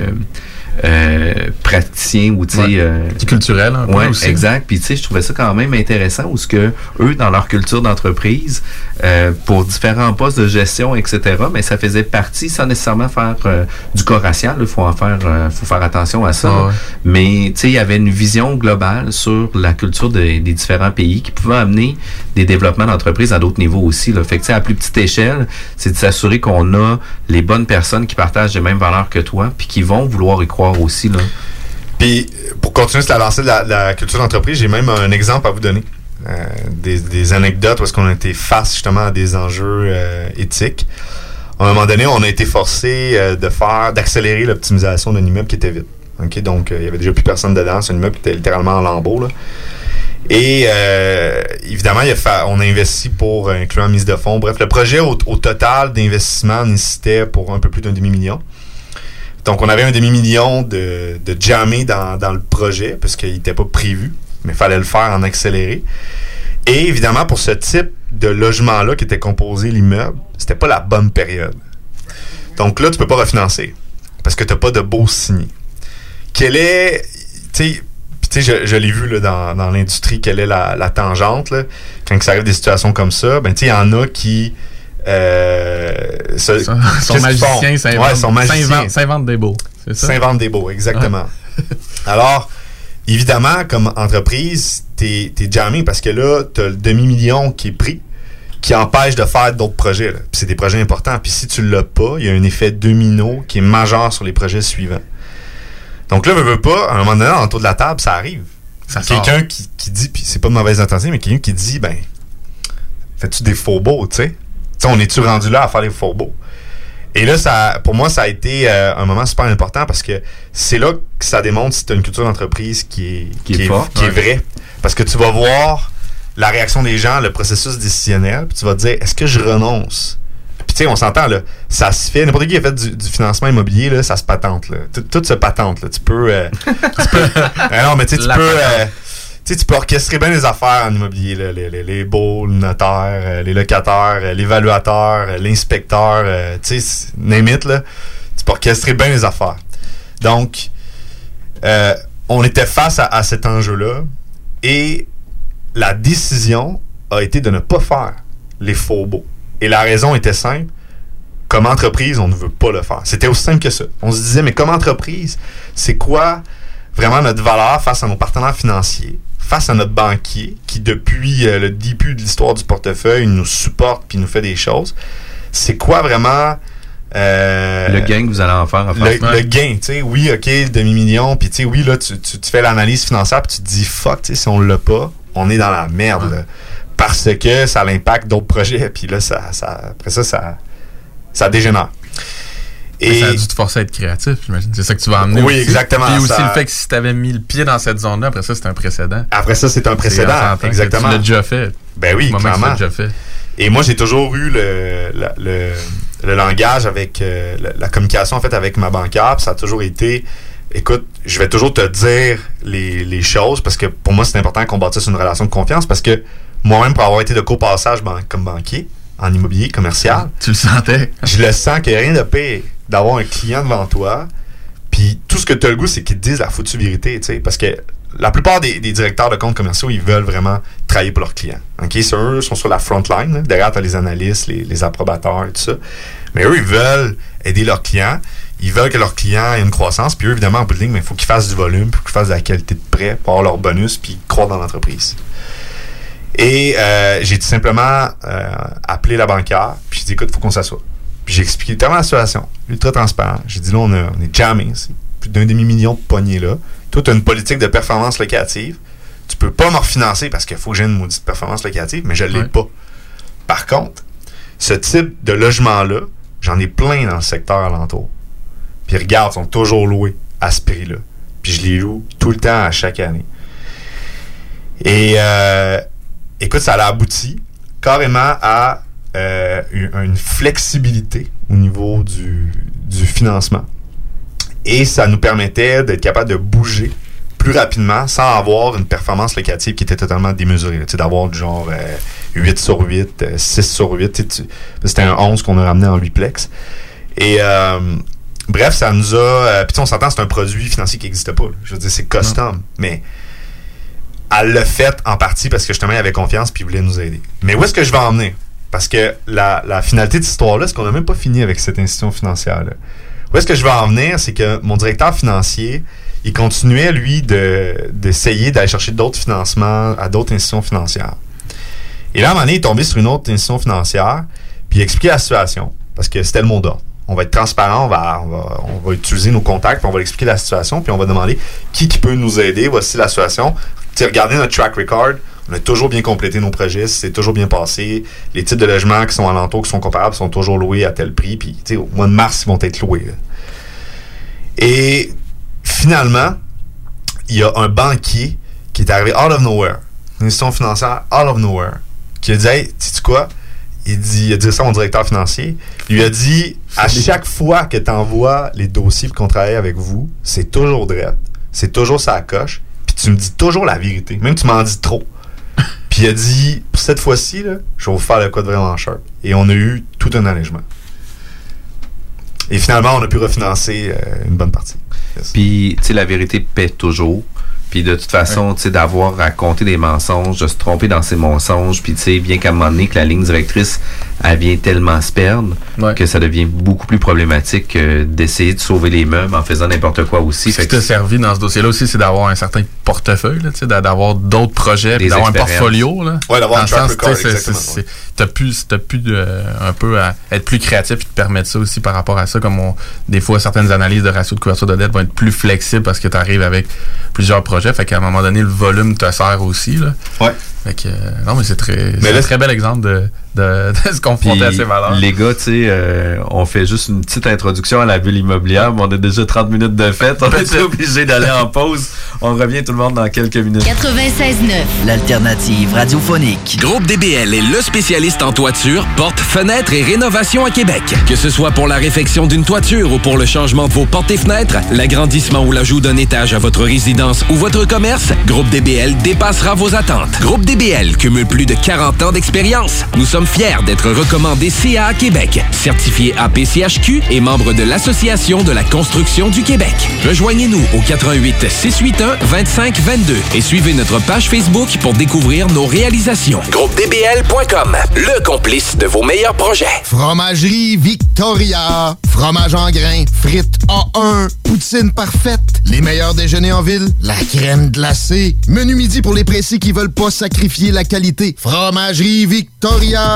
euh, praticiens ou tu sais, Ouais. euh, culturel, un peu Ouais, aussi. exact. Puis tu sais, je trouvais ça quand même intéressant où ce que eux, dans leur culture d'entreprise, euh, pour différents postes de gestion, etc., mais ça faisait partie sans nécessairement faire euh, du corps racial. Il faut en faire, euh, faut faire attention à ça. Ah ouais. Mais tu sais, il y avait une vision globale sur la culture des- des différents pays qui pouvait amener des développements d'entreprise à d'autres niveaux aussi. Là. Fait que à plus petite échelle, c'est de s'assurer qu'on a les bonnes personnes qui partagent les mêmes valeurs que toi, puis qui vont vouloir y croire aussi. Puis, pour continuer cette avancée de la, la culture d'entreprise, j'ai même un exemple à vous donner. Euh, des, anecdotes est-ce qu'on a été face justement à des enjeux euh, éthiques. À un moment donné, on a été forcé euh, de faire, d'accélérer l'optimisation d'un immeuble qui était vide. Ok, donc il y avait déjà plus personne dedans. C'est un immeuble qui était littéralement en lambeaux. Là. Et euh, évidemment, il a on a investi pour euh, inclure en mise de fonds. Bref, le projet au, au total d'investissement nécessitait pour un peu plus d'un demi-million. Donc, on avait un demi-million de, de jammé dans, dans le projet, parce qu'il n'était pas prévu, mais il fallait le faire en accéléré. Et évidemment, pour ce type de logement-là qui était composé l'immeuble, c'était pas la bonne période. Donc là, tu peux pas refinancer, parce que tu n'as pas de beau signé. Quelle est, sais, je, je l'ai vu là, dans, dans l'industrie, quelle est la, la tangente, là, quand ça arrive des situations comme ça, ben tu sais, il y en a qui... Euh, se- Son, son magicien s'invente Ouais, des beaux. S'invente des beaux, exactement. Alors, évidemment, comme entreprise, t'es es jammé parce que là, t'as le demi-million qui est pris, qui empêche de faire d'autres projets. c'est des projets importants. Puis si tu l'as pas, il y a un effet domino qui est majeur sur les projets suivants. Donc là, veux, veux pas, à un moment donné, autour de la table, ça arrive. Quelqu'un qui, qui dit, puis c'est pas de mauvaise intention, mais quelqu'un qui dit, ben, fais-tu des faux beaux, tu sais? Tu sais, on est-tu rendu là à faire des faux beaux? Et là, ça, pour moi, ça a été euh, un moment super important parce que c'est là que ça démontre si tu as une culture d'entreprise qui est, Qui est qui est vraie. Parce que tu vas voir la réaction des gens, le processus décisionnel, puis tu vas te dire, est-ce que je renonce? Tu sais, on s'entend, là, ça se fait, n'importe qui a fait du, financement immobilier, là, ça se patente, là. Tout, se patente, là. Tu peux... Euh, tu peux ah non, mais tu peux... Euh, tu peux orchestrer bien les affaires en immobilier, là, les, les, les baux, le notaire, euh, les locataires, l'évaluateur, l'inspecteur, tu sais, name it, là. Tu peux orchestrer bien les affaires. Donc, on était face à, à cet enjeu-là et la décision a été de ne pas faire les faux baux. Et la raison était simple. Comme entreprise, on ne veut pas le faire. C'était aussi simple que ça. On se disait, mais comme entreprise, c'est quoi vraiment notre valeur face à nos partenaires financiers, face à notre banquier, qui depuis euh, le début de l'histoire du portefeuille nous supporte puis nous fait des choses. C'est quoi vraiment... Euh, le gain que vous allez en faire. En le, le, gain, tu sais, oui, ok, demi-million, puis tu sais, oui, là, tu, tu, fais l'analyse financière, puis tu te dis, fuck, tu sais, si on l'a pas, on est dans la merde. Parce que ça l'impact d'autres projets. Puis là, ça, ça, après ça, ça, ça dégénère. Et ça a dû te forcer à être créatif, j'imagine. C'est ça que tu vas emmener. Oui, exactement. Puis aussi le fait que si tu avais mis le pied dans cette zone-là, après ça, c'est un précédent. Après ça, c'est un précédent. Exactement. Tu l'as déjà fait. Ben oui, clairement. déjà fait. Et moi, j'ai toujours eu le, le, le, langage avec euh, la, communication en fait avec ma banquière. ça a toujours été écoute, je vais toujours te dire les, choses parce que pour moi, c'est important qu'on bâtisse une relation de confiance parce que moi-même, pour avoir été de copassage comme banquier en immobilier commercial, tu le sentais. je le sens qu'il n'y a rien de pire d'avoir un client devant toi. Puis tout ce que tu as le goût, c'est qu'ils te disent la foutue vérité, tu sais, parce que la plupart des, directeurs de comptes commerciaux, ils veulent vraiment travailler pour leurs clients. OK? eux sont sur la front line. Derrière, tu as les analystes, les, les approbateurs et tout ça. Mais eux, ils veulent aider leurs clients ils veulent que leurs clients aient une croissance. Puis eux, évidemment, en bout de ligne, il faut qu'ils fassent du volume, qu'ils fassent de la qualité de prêt pour avoir leur bonus, puis croire dans l'entreprise. Et euh, j'ai tout simplement euh, appelé la banquière, puis j'ai dit, écoute, il faut qu'on s'assoie. Puis j'ai expliqué tellement la situation, ultra transparent. J'ai dit, là, on, on est jamming, c'est plus d'un demi-million de poignées là. Toi, tu as une politique de performance locative. Tu peux pas me refinancer parce qu'il faut que j'ai une maudite performance locative, mais je l'ai pas. Par contre, ce type de logement-là, j'en ai plein dans le secteur alentour. Puis regarde, ils sont toujours loués à ce prix-là. Puis je les loue tout le temps à chaque année. Et euh, écoute, ça a abouti carrément à euh, une flexibilité au niveau du, financement. Et ça nous permettait d'être capable de bouger plus rapidement sans avoir une performance locative qui était totalement démesurée. D'avoir du genre 8 euh, sur 8, 6 sur 8. C'était un 11 qu'on a ramené en 8 plex. Et Bref, ça nous a. Euh, puis on s'entend, c'est un produit financier qui n'existe pas. Je veux dire, c'est custom. Mais elle l'a fait en partie parce que justement, il avait confiance puis voulait nous aider. Mais où est-ce que je vais en venir? Parce que la, finalité de cette histoire-là, c'est qu'on n'a même pas fini avec cette institution financière-là. Où est-ce que je vais en venir? C'est que mon directeur financier, il continuait, lui, d'essayer d'aller chercher d'autres financements à d'autres institutions financières. Et là, à un moment donné, il est tombé sur une autre institution financière, puis il expliquait la situation, parce que c'était le mot d'ordre on va être transparent, on va, on va, utiliser nos contacts, on va expliquer la situation, puis on va demander qui, qui peut nous aider. Voici la situation. Regardez notre track record. On a toujours bien complété nos projets, c'est toujours bien passé. Les types de logements qui sont alentours, qui sont comparables, sont toujours loués à tel prix. Puis, au mois de mars, ils vont être loués. Et finalement, il y a un banquier qui est arrivé out of nowhere, une institution financière out of nowhere, qui a dit Hey, sais-tu quoi? Il, dit, il a dit ça à mon directeur financier. Il lui a dit à chaque fois que tu envoies les dossiers qu'on travaille avec vous, c'est toujours direct. C'est toujours ça coche. Tu me dis toujours la vérité. Même tu m'en dis trop. Puis il a dit pour cette fois-ci, je vais vous faire le code vraiment cher. Et on a eu tout un allègement. Et finalement, on a pu refinancer euh, une bonne partie. Puis, tu sais, la vérité paie toujours. Puis de toute façon, tu sais, d'avoir raconté des mensonges, de se tromper dans ces mensonges, puis tu sais, bien qu'à un moment donné, que la ligne directrice, elle vient tellement se perdre que ça devient beaucoup plus problématique d'essayer de sauver les meubles en faisant n'importe quoi aussi. Ce qui t'a servi dans ce dossier-là aussi, c'est d'avoir un certain portefeuille, d'avoir d'autres projets, d'avoir un portfolio. Là, ouais, d'avoir un track record, T'as pu, as pu un peu à être plus créatif et te permettre ça aussi par rapport à ça, comme des fois certaines analyses de ratio de couverture de dette vont être plus flexibles parce que tu arrives avec plusieurs projets fait qu'à un moment donné, le volume te sert aussi. Là. Ouais. Fait que, euh, non, mais c'est très, un très bel exemple de, se confronter à ces valeurs. Les gars, tu sais, euh, on fait juste une petite introduction à la bulle immobilière, mais on a déjà 30 minutes de fête. On est obligé d'aller en pause. On revient tout le monde dans quelques minutes. 96.9, l'alternative radiophonique. Groupe DBL est le spécialiste en toiture, portes, fenêtres et rénovation à Québec. Que ce soit pour la réfection d'une toiture ou pour le changement de vos portes et fenêtres, l'agrandissement ou l'ajout d'un étage à votre résidence ou votre commerce, Groupe DBL dépassera vos attentes. Groupe DBL cumule plus de 40 ans d'expérience. Nous sommes fier d'être recommandé CA Québec, certifié APCHQ et membre de l'Association de la construction du Québec. Rejoignez-nous au 88 681 25 22 et suivez notre page Facebook pour découvrir nos réalisations. GroupeDBL.com, le complice de vos meilleurs projets. Fromagerie Victoria, fromage en grains, frites A1, poutine parfaite, les meilleurs déjeuners en ville, la crème glacée, menu midi pour les pressés qui veulent pas sacrifier la qualité. Fromagerie Victoria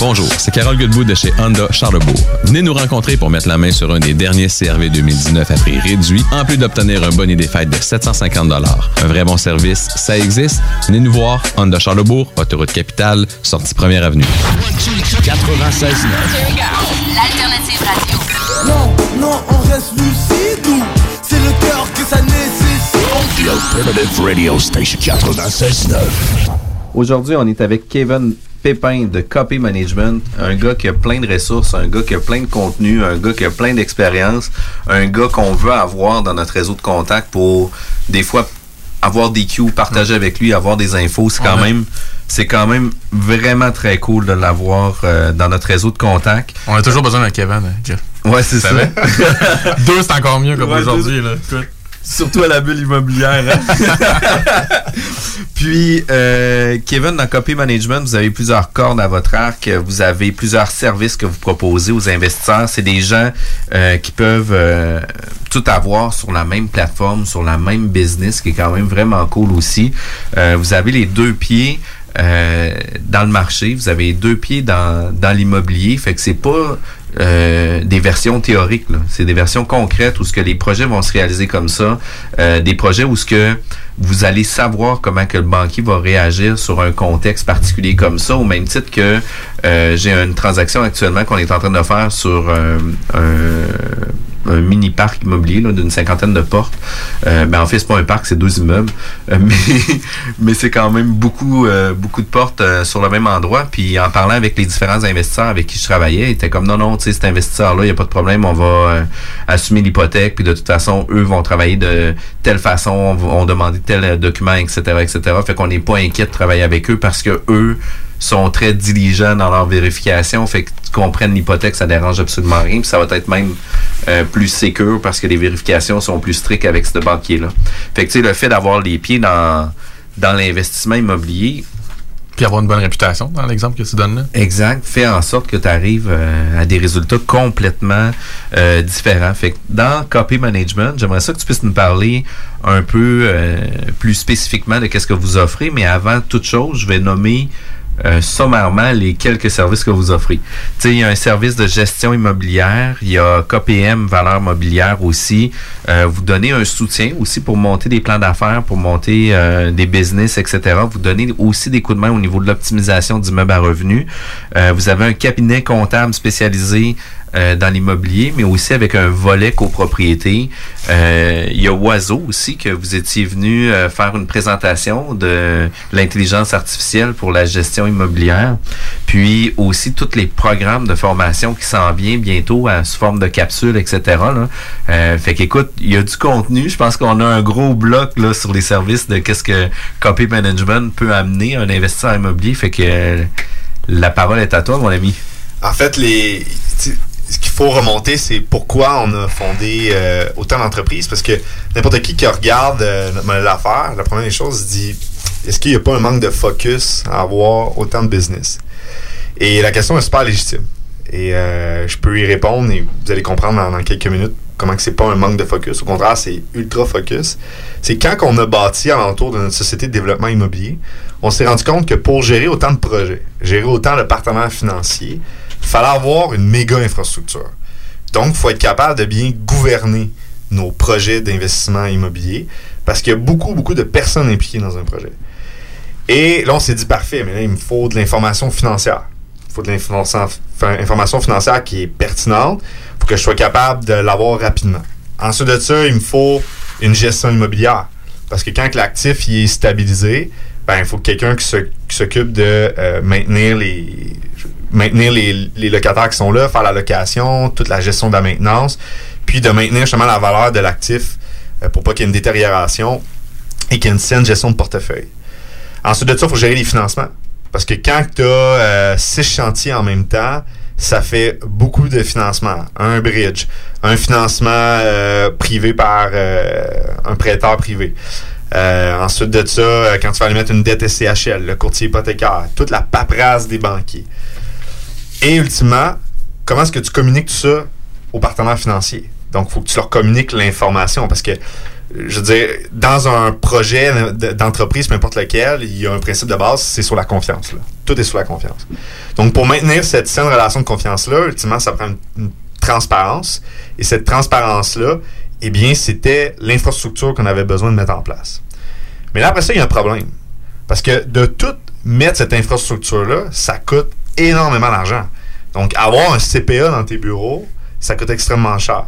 Bonjour, c'est Carole Goodwood de chez Honda Charlebourg. Venez nous rencontrer pour mettre la main sur un des derniers CRV 2019 à prix réduit, en plus d'obtenir un bonnet des fêtes de 750 Un vrai bon service, ça existe. Venez nous voir, Honda Charlebourg, autoroute capitale, sortie première avenue. 96 L'alternative radio. Non, non, on reste lucide c'est le cœur que ça nécessite. The Alternative Radio Station 96 Aujourd'hui, on est avec Kevin Pépin de Copy Management, un gars qui a plein de ressources, un gars qui a plein de contenu, un gars qui a plein d'expérience, un gars qu'on veut avoir dans notre réseau de contacts pour des fois avoir des cues, partager avec lui, avoir des infos, c'est quand même c'est quand même vraiment très cool de l'avoir euh, dans notre réseau de contacts. On a toujours besoin d'un Kevin, hein, Jeff. Ouais, c'est ça. Deux, c'est encore mieux comme aujourd'hui. Surtout à la bulle immobilière. Hein. Puis, euh, Kevin, dans Copy Management, vous avez plusieurs cordes à votre arc. Vous avez plusieurs services que vous proposez aux investisseurs. C'est des gens euh, qui peuvent euh, tout avoir sur la même plateforme, sur la même business, qui est quand même vraiment cool aussi. vous avez les deux pieds euh, dans le marché, vous avez deux pieds dans, dans l'immobilier, fait que c'est pas euh, des versions théoriques, c'est des versions concrètes où ce que les projets vont se réaliser comme ça, euh, des projets où ce que vous allez savoir comment que le banquier va réagir sur un contexte particulier comme ça, au même titre que j'ai une transaction actuellement qu'on est en train de faire sur un un mini parc immobilier d'une cinquantaine de portes. Euh, ben en fait, c'est pas un parc, c'est deux immeubles, euh, mais c'est quand même beaucoup euh, beaucoup de portes euh, sur le même endroit. Puis en parlant avec les différents investisseurs avec qui je travaillais, ils étaient comme non non, tu sais cet investisseur là, il y a pas de problème, on va assumer l'hypothèque, puis de toute façon eux vont travailler de telle façon, on vont demander tel document, etc., etc. Fait qu'on n'est pas inquiet de travailler avec eux parce que eux sont très diligents dans leur vérification. Fait tu comprennes l'hypothèque, ça dérange absolument rien. Puis ça va être même euh, plus sécure parce que les vérifications sont plus strictes avec ce banquier-là. Fait que tu sais, le fait d'avoir les pieds dans, dans l'investissement immobilier, puis avoir une bonne réputation dans l'exemple que tu donnes là. Exact. Fait en sorte que tu arrives euh, à des résultats complètement euh, différents. Fait que dans Copy Management, j'aimerais ça que tu puisses nous parler un peu plus spécifiquement de qu'est-ce que vous offrez, mais avant toute chose, je vais nommer euh, sommairement les quelques services que vous offrez. il y a un service de gestion immobilière, il y a KPM valeur mobilière aussi. Euh, vous donnez un soutien aussi pour monter des plans d'affaires, pour monter euh, des business, etc. Vous donnez aussi des coups de main au niveau de l'optimisation d'immeubles à revenus. vous avez un cabinet comptable spécialisé euh, dans l'immobilier, mais aussi avec un volet copropriété. Euh, il y a Oiseau aussi que vous étiez venu euh, faire une présentation de l'intelligence artificielle pour la gestion immobilière, puis aussi tous les programmes de formation qui s'en viennent bientôt à, sous forme de capsules, etc. Là. Euh, fait qu'écoute, il y a du contenu. Je pense qu'on a un gros bloc là sur les services de qu'est-ce que Copy Management peut amener à un investisseur immobilier. Fait que la parole est à toi, mon ami. En fait, les ce qu'il faut remonter, c'est pourquoi on a fondé euh, autant d'entreprises. Parce que n'importe qui qui regarde euh, notre modèle d'affaires, la première chose, se dit est-ce qu'il n'y a pas un manque de focus à avoir autant de business? Et la question est super légitime. Et euh, je peux y répondre et vous allez comprendre dans, quelques minutes comment que c'est pas un manque de focus. Au contraire, c'est ultra focus. C'est quand on a bâti alentour de notre société de développement immobilier, on s'est rendu compte que pour gérer autant de projets, gérer autant de partenaires financiers, il fallait avoir une méga infrastructure. Donc, il faut être capable de bien gouverner nos projets d'investissement immobilier parce qu'il y a beaucoup, beaucoup de personnes impliquées dans un projet. Et là, on s'est dit parfait, mais là, il me faut de l'information financière. Il faut de l'information financière qui est pertinente pour que je sois capable de l'avoir rapidement. Ensuite de ça, il me faut une gestion immobilière. Parce que quand l'actif est stabilisé, ben, il faut quelqu'un qui s'occupe de euh, maintenir les maintenir les, locataires qui sont là, faire la location, toute la gestion de la maintenance, puis de maintenir justement la valeur de l'actif euh, pour pas qu'il y ait une détérioration et qu'il y ait une saine gestion de portefeuille. Ensuite de ça, il faut gérer les financements. Parce que quand tu as euh, six chantiers en même temps, ça fait beaucoup de financement. Un bridge, un financement euh, privé par un prêteur privé. ensuite de ça, quand tu vas aller mettre une dette SCHL, le courtier hypothécaire, toute la paperasse des banquiers. Et ultimement, comment est-ce que tu communiques tout ça aux partenaires financiers? Donc, il faut que tu leur communiques l'information parce que je veux dire, dans un projet d'entreprise, peu importe lequel, il y a un principe de base, c'est sur la confiance. Tout est sur la confiance. Donc, pour maintenir cette saine relation de confiance-là, ultimement, ça prend une, transparence. Et cette transparence-là, eh bien, c'était l'infrastructure qu'on avait besoin de mettre en place. Mais là, après ça, il y a un problème. Parce que de tout mettre cette infrastructure-là, ça coûte énormément d'argent. Donc, avoir un CPA dans tes bureaux, ça coûte extrêmement cher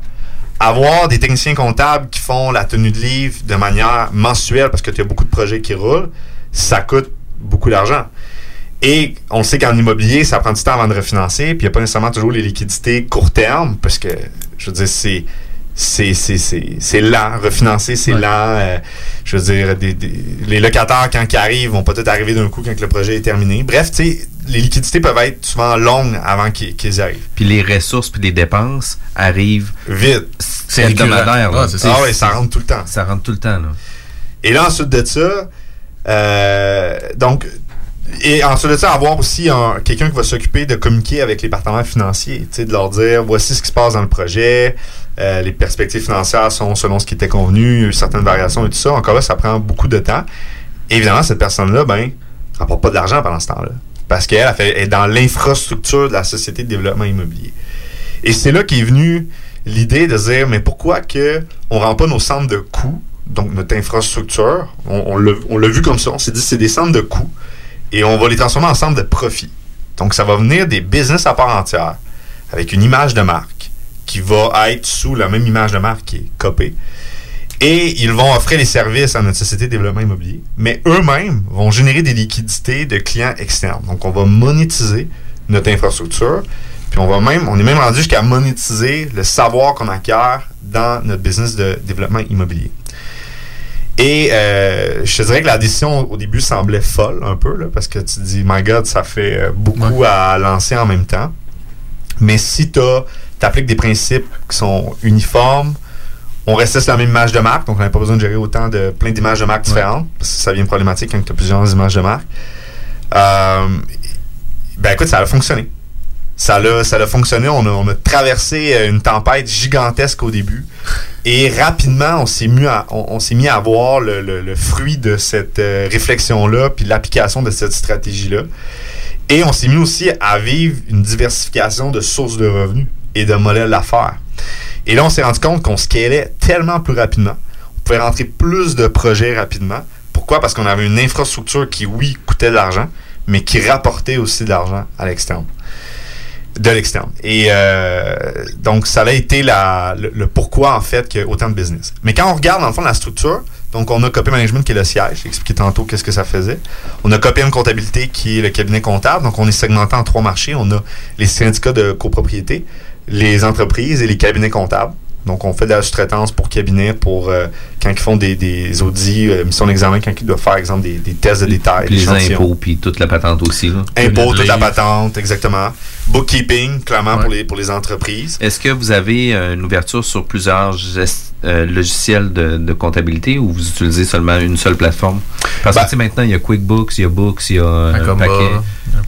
avoir des techniciens comptables qui font la tenue de livre de manière mensuelle parce que tu as beaucoup de projets qui roulent, ça coûte beaucoup d'argent. Et on sait qu'en immobilier, ça prend du temps avant de refinancer, puis il n'y a pas nécessairement toujours les liquidités court terme, parce que, je veux dire, c'est c'est, c'est, c'est, c'est lent. Refinancer, c'est lent. Euh, je veux dire, des, les locataires, quand ils arrivent, vont peut-être arriver d'un coup quand le projet est terminé. Bref, tu sais, les liquidités peuvent être souvent longues avant qu'ils, qu'ils arrivent. Puis les ressources puis les dépenses arrivent vite. C'est hebdomadaire. Ah, ah oui, ça rentre tout le temps. Ça rentre tout le temps. Là. Et là, ensuite de ça, euh, donc, et ensuite de ça, avoir aussi quelqu'un qui va s'occuper de communiquer avec les partenaires financiers, de leur dire voici ce qui se passe dans le projet, euh, les perspectives financières sont selon ce qui était convenu, certaines variations et tout ça. Encore là, ça prend beaucoup de temps. évidemment, cette personne-là, ben, rapporte pas de l'argent pendant ce temps-là. Parce qu'elle est dans l'infrastructure de la société de développement immobilier. Et c'est là qu'est venue l'idée de dire, mais pourquoi que on rend pas nos centres de coûts, donc notre infrastructure, on, on l'a vu comme ça, on s'est dit c'est des centres de coûts, et on va les transformer en de profit. Donc ça va venir des business à part entière, avec une image de marque qui va être sous la même image de marque qui est copée. Et ils vont offrir les services à notre société de développement immobilier, mais eux-mêmes vont générer des liquidités de clients externes. Donc, on va monétiser notre infrastructure, puis on va même, on est même rendu jusqu'à monétiser le savoir qu'on acquiert dans notre business de développement immobilier. Et euh, je te dirais que la décision au début semblait folle un peu, là, parce que tu dis, my God, ça fait euh, beaucoup à lancer en même temps. Mais si tu appliques des principes qui sont uniformes. On restait sur la même image de marque, donc on n'avait pas besoin de gérer autant de plein d'images de marque différentes, parce que ça devient problématique quand tu as plusieurs images de marque. Euh, ben écoute, ça a fonctionné. Ça a, ça a fonctionné. On a, traversé une tempête gigantesque au début. Et rapidement, on s'est mis à, voir le, fruit de cette euh, réflexion-là, puis l'application de cette stratégie-là. Et on s'est mis aussi à vivre une diversification de sources de revenus et de modèles d'affaires. Et là, on s'est rendu compte qu'on scalait tellement plus rapidement. On pouvait rentrer plus de projets rapidement. Pourquoi? Parce qu'on avait une infrastructure qui, oui, coûtait de l'argent, mais qui rapportait aussi de l'argent à l'externe. De l'externe. Et euh, donc, ça a été le, pourquoi, en fait, a autant de business. Mais quand on regarde, dans le fond, la structure, donc on a Copy Management qui est le siège. J'ai expliqué tantôt qu'est-ce que ça faisait. On a Copy Comptabilité qui est le cabinet comptable. Donc, on est segmenté en trois marchés. On a les syndicats de copropriété, les entreprises et les cabinets comptables. Donc, on fait de la sous-traitance pour cabinets pour euh, quand ils font des, des audits, euh, missions d'examen, quand ils doivent faire, exemple, des, des tests de détail. les impôts, puis toute la patente aussi. Là. Impôts, toute la patente, exactement. Bookkeeping, clairement, pour, les, pour les entreprises. Est-ce que vous avez euh, une ouverture sur plusieurs euh, logiciels de, de comptabilité ou vous utilisez seulement une seule plateforme? Parce Ben- que tu sais, maintenant, il y a QuickBooks, il y a Books, il y a un paquet.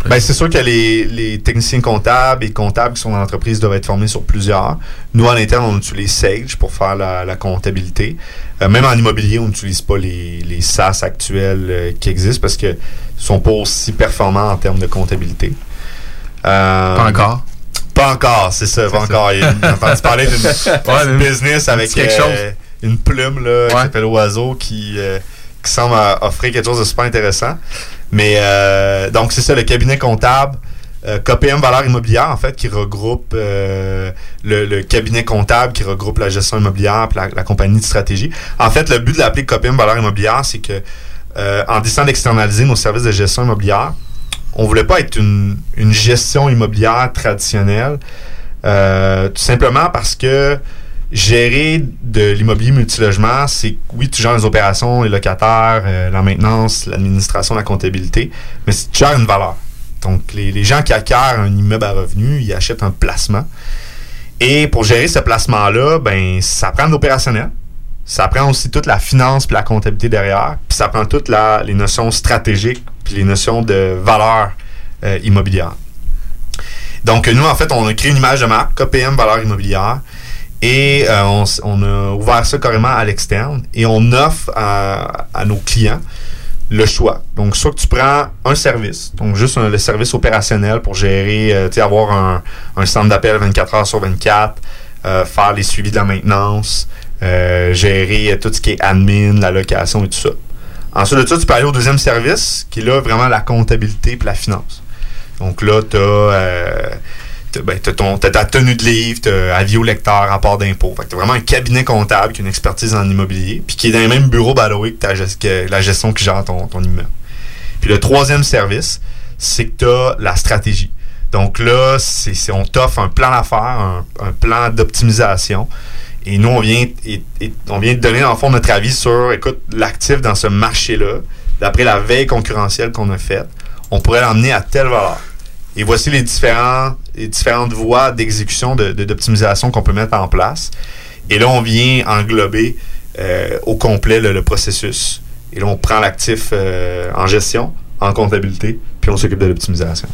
Ben, c'est sûr que les, les techniciens comptables et comptables qui sont dans l'entreprise doivent être formés sur plusieurs. Nous, en interne, on utilise Sage pour faire la, la comptabilité. Euh, même en immobilier, on n'utilise pas les, les SaaS actuels euh, qui existent parce que sont pas aussi performants en termes de comptabilité. Euh, Pas encore. Pas encore, c'est ça, pas encore. Il y a- J'ai entendu parler d'une business avec quelque chose. une plume là, qui s'appelle Oiseau qui, qui semble offrir quelque chose de super intéressant. Mais donc, c'est ça, le cabinet comptable. Euh, KPM Valeur Immobilière, en fait, qui regroupe euh, le, cabinet comptable, qui regroupe la gestion immobilière la, la compagnie de stratégie. En fait, le but de l'appeler KPM Valeur Immobilière, c'est que euh, en décidant d'externaliser nos services de gestion immobilière, on voulait pas être une, gestion immobilière traditionnelle, euh, tout simplement parce que gérer de l'immobilier multilogement, c'est oui, tu gères les opérations, les locataires, euh, la maintenance, l'administration, la comptabilité, mais tu gères une valeur. Donc, les, gens qui acquièrent un immeuble à revenu, ils achètent un placement. Et pour gérer ce placement-là, ben, ça prend de l'opérationnel. Ça prend aussi toute la finance puis la comptabilité derrière. Puis ça prend toutes les notions stratégiques puis les notions de valeur euh, immobilière. Donc, nous, en fait, on a créé une image de marque, KPM Valeur Immobilière. Et euh, on, a ouvert ça carrément à l'externe. Et on offre à nos clients le choix. Donc, soit que tu prends un service, donc juste le service opérationnel pour gérer, euh, tu sais, avoir un, centre d'appel 24 heures sur 24, euh, faire les suivis de la maintenance, euh, gérer tout ce qui est admin, la location et tout ça. Ensuite de ça, tu peux aller au deuxième service, qui est là vraiment la comptabilité et la finance. Donc là, tu as, ben, t'as ton- t'as ta tenue de livre, tu as avis au lecteur, rapport d'impôt. Fait que t'as vraiment un cabinet comptable qui a une expertise en immobilier, puis qui est dans les mêmes bureaux Baloé que, la gestion qui gère ton, ton immeuble. Puis le troisième service, c'est que tu as la stratégie. Donc là, c'est, c'est- on t'offre un plan d'affaires, un, un plan d'optimisation. Et nous, on vient, on vient te donner, dans le fond, notre avis sur, écoute, l'actif dans ce marché-là, d'après la veille concurrentielle qu'on a faite, on pourrait l'emmener à telle valeur. Et voici les, différents, les différentes voies d'exécution de, de- d'optimisation qu'on peut mettre en place. Et là, on vient englober euh, au complet le, le processus. Et là, on prend l'actif euh, en gestion, en comptabilité, puis on s'occupe de l'optimisation.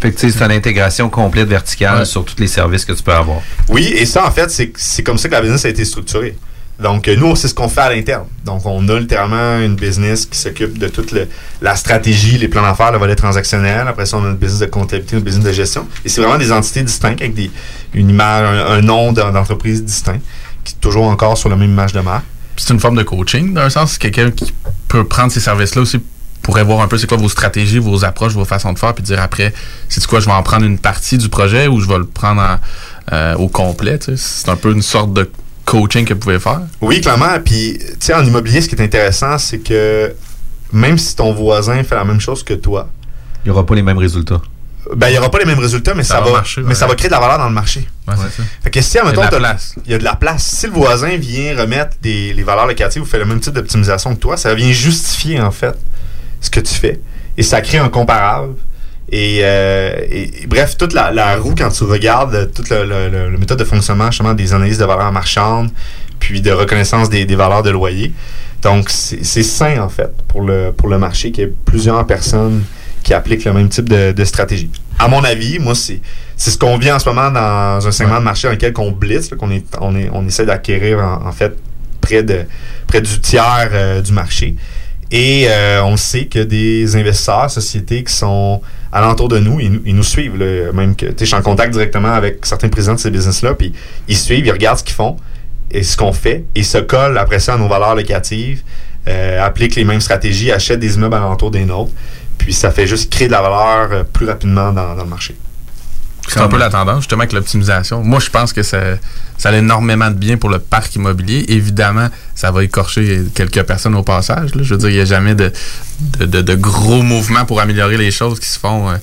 Fait que tu sais, c'est une intégration complète verticale Ouais. sur tous les services que tu peux avoir. Oui, et ça, en fait, c'est c'est comme ça que la business a été structurée. Donc, euh, nous, c'est ce qu'on fait à l'interne. Donc, on a littéralement une business qui s'occupe de toute la stratégie, les plans d'affaires, le volet transactionnel. Après ça, on a une business de comptabilité, une business de gestion. Et c'est vraiment des entités distinctes avec des, une image, un, un nom d'en- d'entreprise distinct, qui est toujours encore sur la même image de marque. c'est une forme de coaching, d'un sens. C'est quelqu'un qui peut prendre ces services-là aussi pourrait voir un peu c'est quoi vos stratégies, vos approches, vos façons de faire, puis dire après, c'est quoi, je vais en prendre une partie du projet ou je vais le prendre en, euh, au complet. C'est un peu une sorte de coaching que vous pouvez faire? Oui, clairement. Puis, tu sais, en immobilier, ce qui est intéressant, c'est que même si ton voisin fait la même chose que toi, Il n'y aura pas les mêmes résultats. ben, il n'y aura pas les mêmes résultats, mais ça, Ça va marcher, mais ouais. ça va créer de la valeur dans le marché. Ouais, c'est ça. Fait que si, Il y a admettons, de la t'as- place. il y a de la place. Si le voisin vient remettre des, les valeurs locatives ou fait le même type d'optimisation que toi, ça vient justifier, en fait, ce que tu fais. Et ça crée un comparable. Et, euh, et- bref, toute la, la roue, quand tu regardes euh, toute le, le- le- le méthode de fonctionnement, justement, des analyses de valeurs marchandes, puis de reconnaissance des, des valeurs de loyer. Donc, c'est sain, en fait, pour le, pour le marché qu'il y ait plusieurs personnes qui appliquent le même type de, de stratégie. À mon avis, moi, c'est c'est ce qu'on vit en ce moment dans un segment de marché dans lequel on blitz, qu'on est, on est, on essaie d'acquérir en, en fait près de près du tiers euh, du marché. Et euh, on sait que des investisseurs, sociétés qui sont alentour de nous, ils, nous- suivent. même que je suis en contact directement avec certains présidents de ces business-là, puis ils suivent, ils regardent ce qu'ils font et ce qu'on fait, et se collent après ça à nos valeurs locatives, euh, appliquent les mêmes stratégies, achètent des immeubles alentour des nôtres, puis ça fait juste créer de la valeur euh, plus rapidement dans le marché. C'est un peu la tendance, justement, avec l'optimisation. Moi, je pense que ça, ça a énormément de bien pour le parc immobilier. Évidemment, ça va écorcher quelques personnes au passage. Je veux dire, il n'y a jamais de gros mouvements pour améliorer les choses qui se font. euh,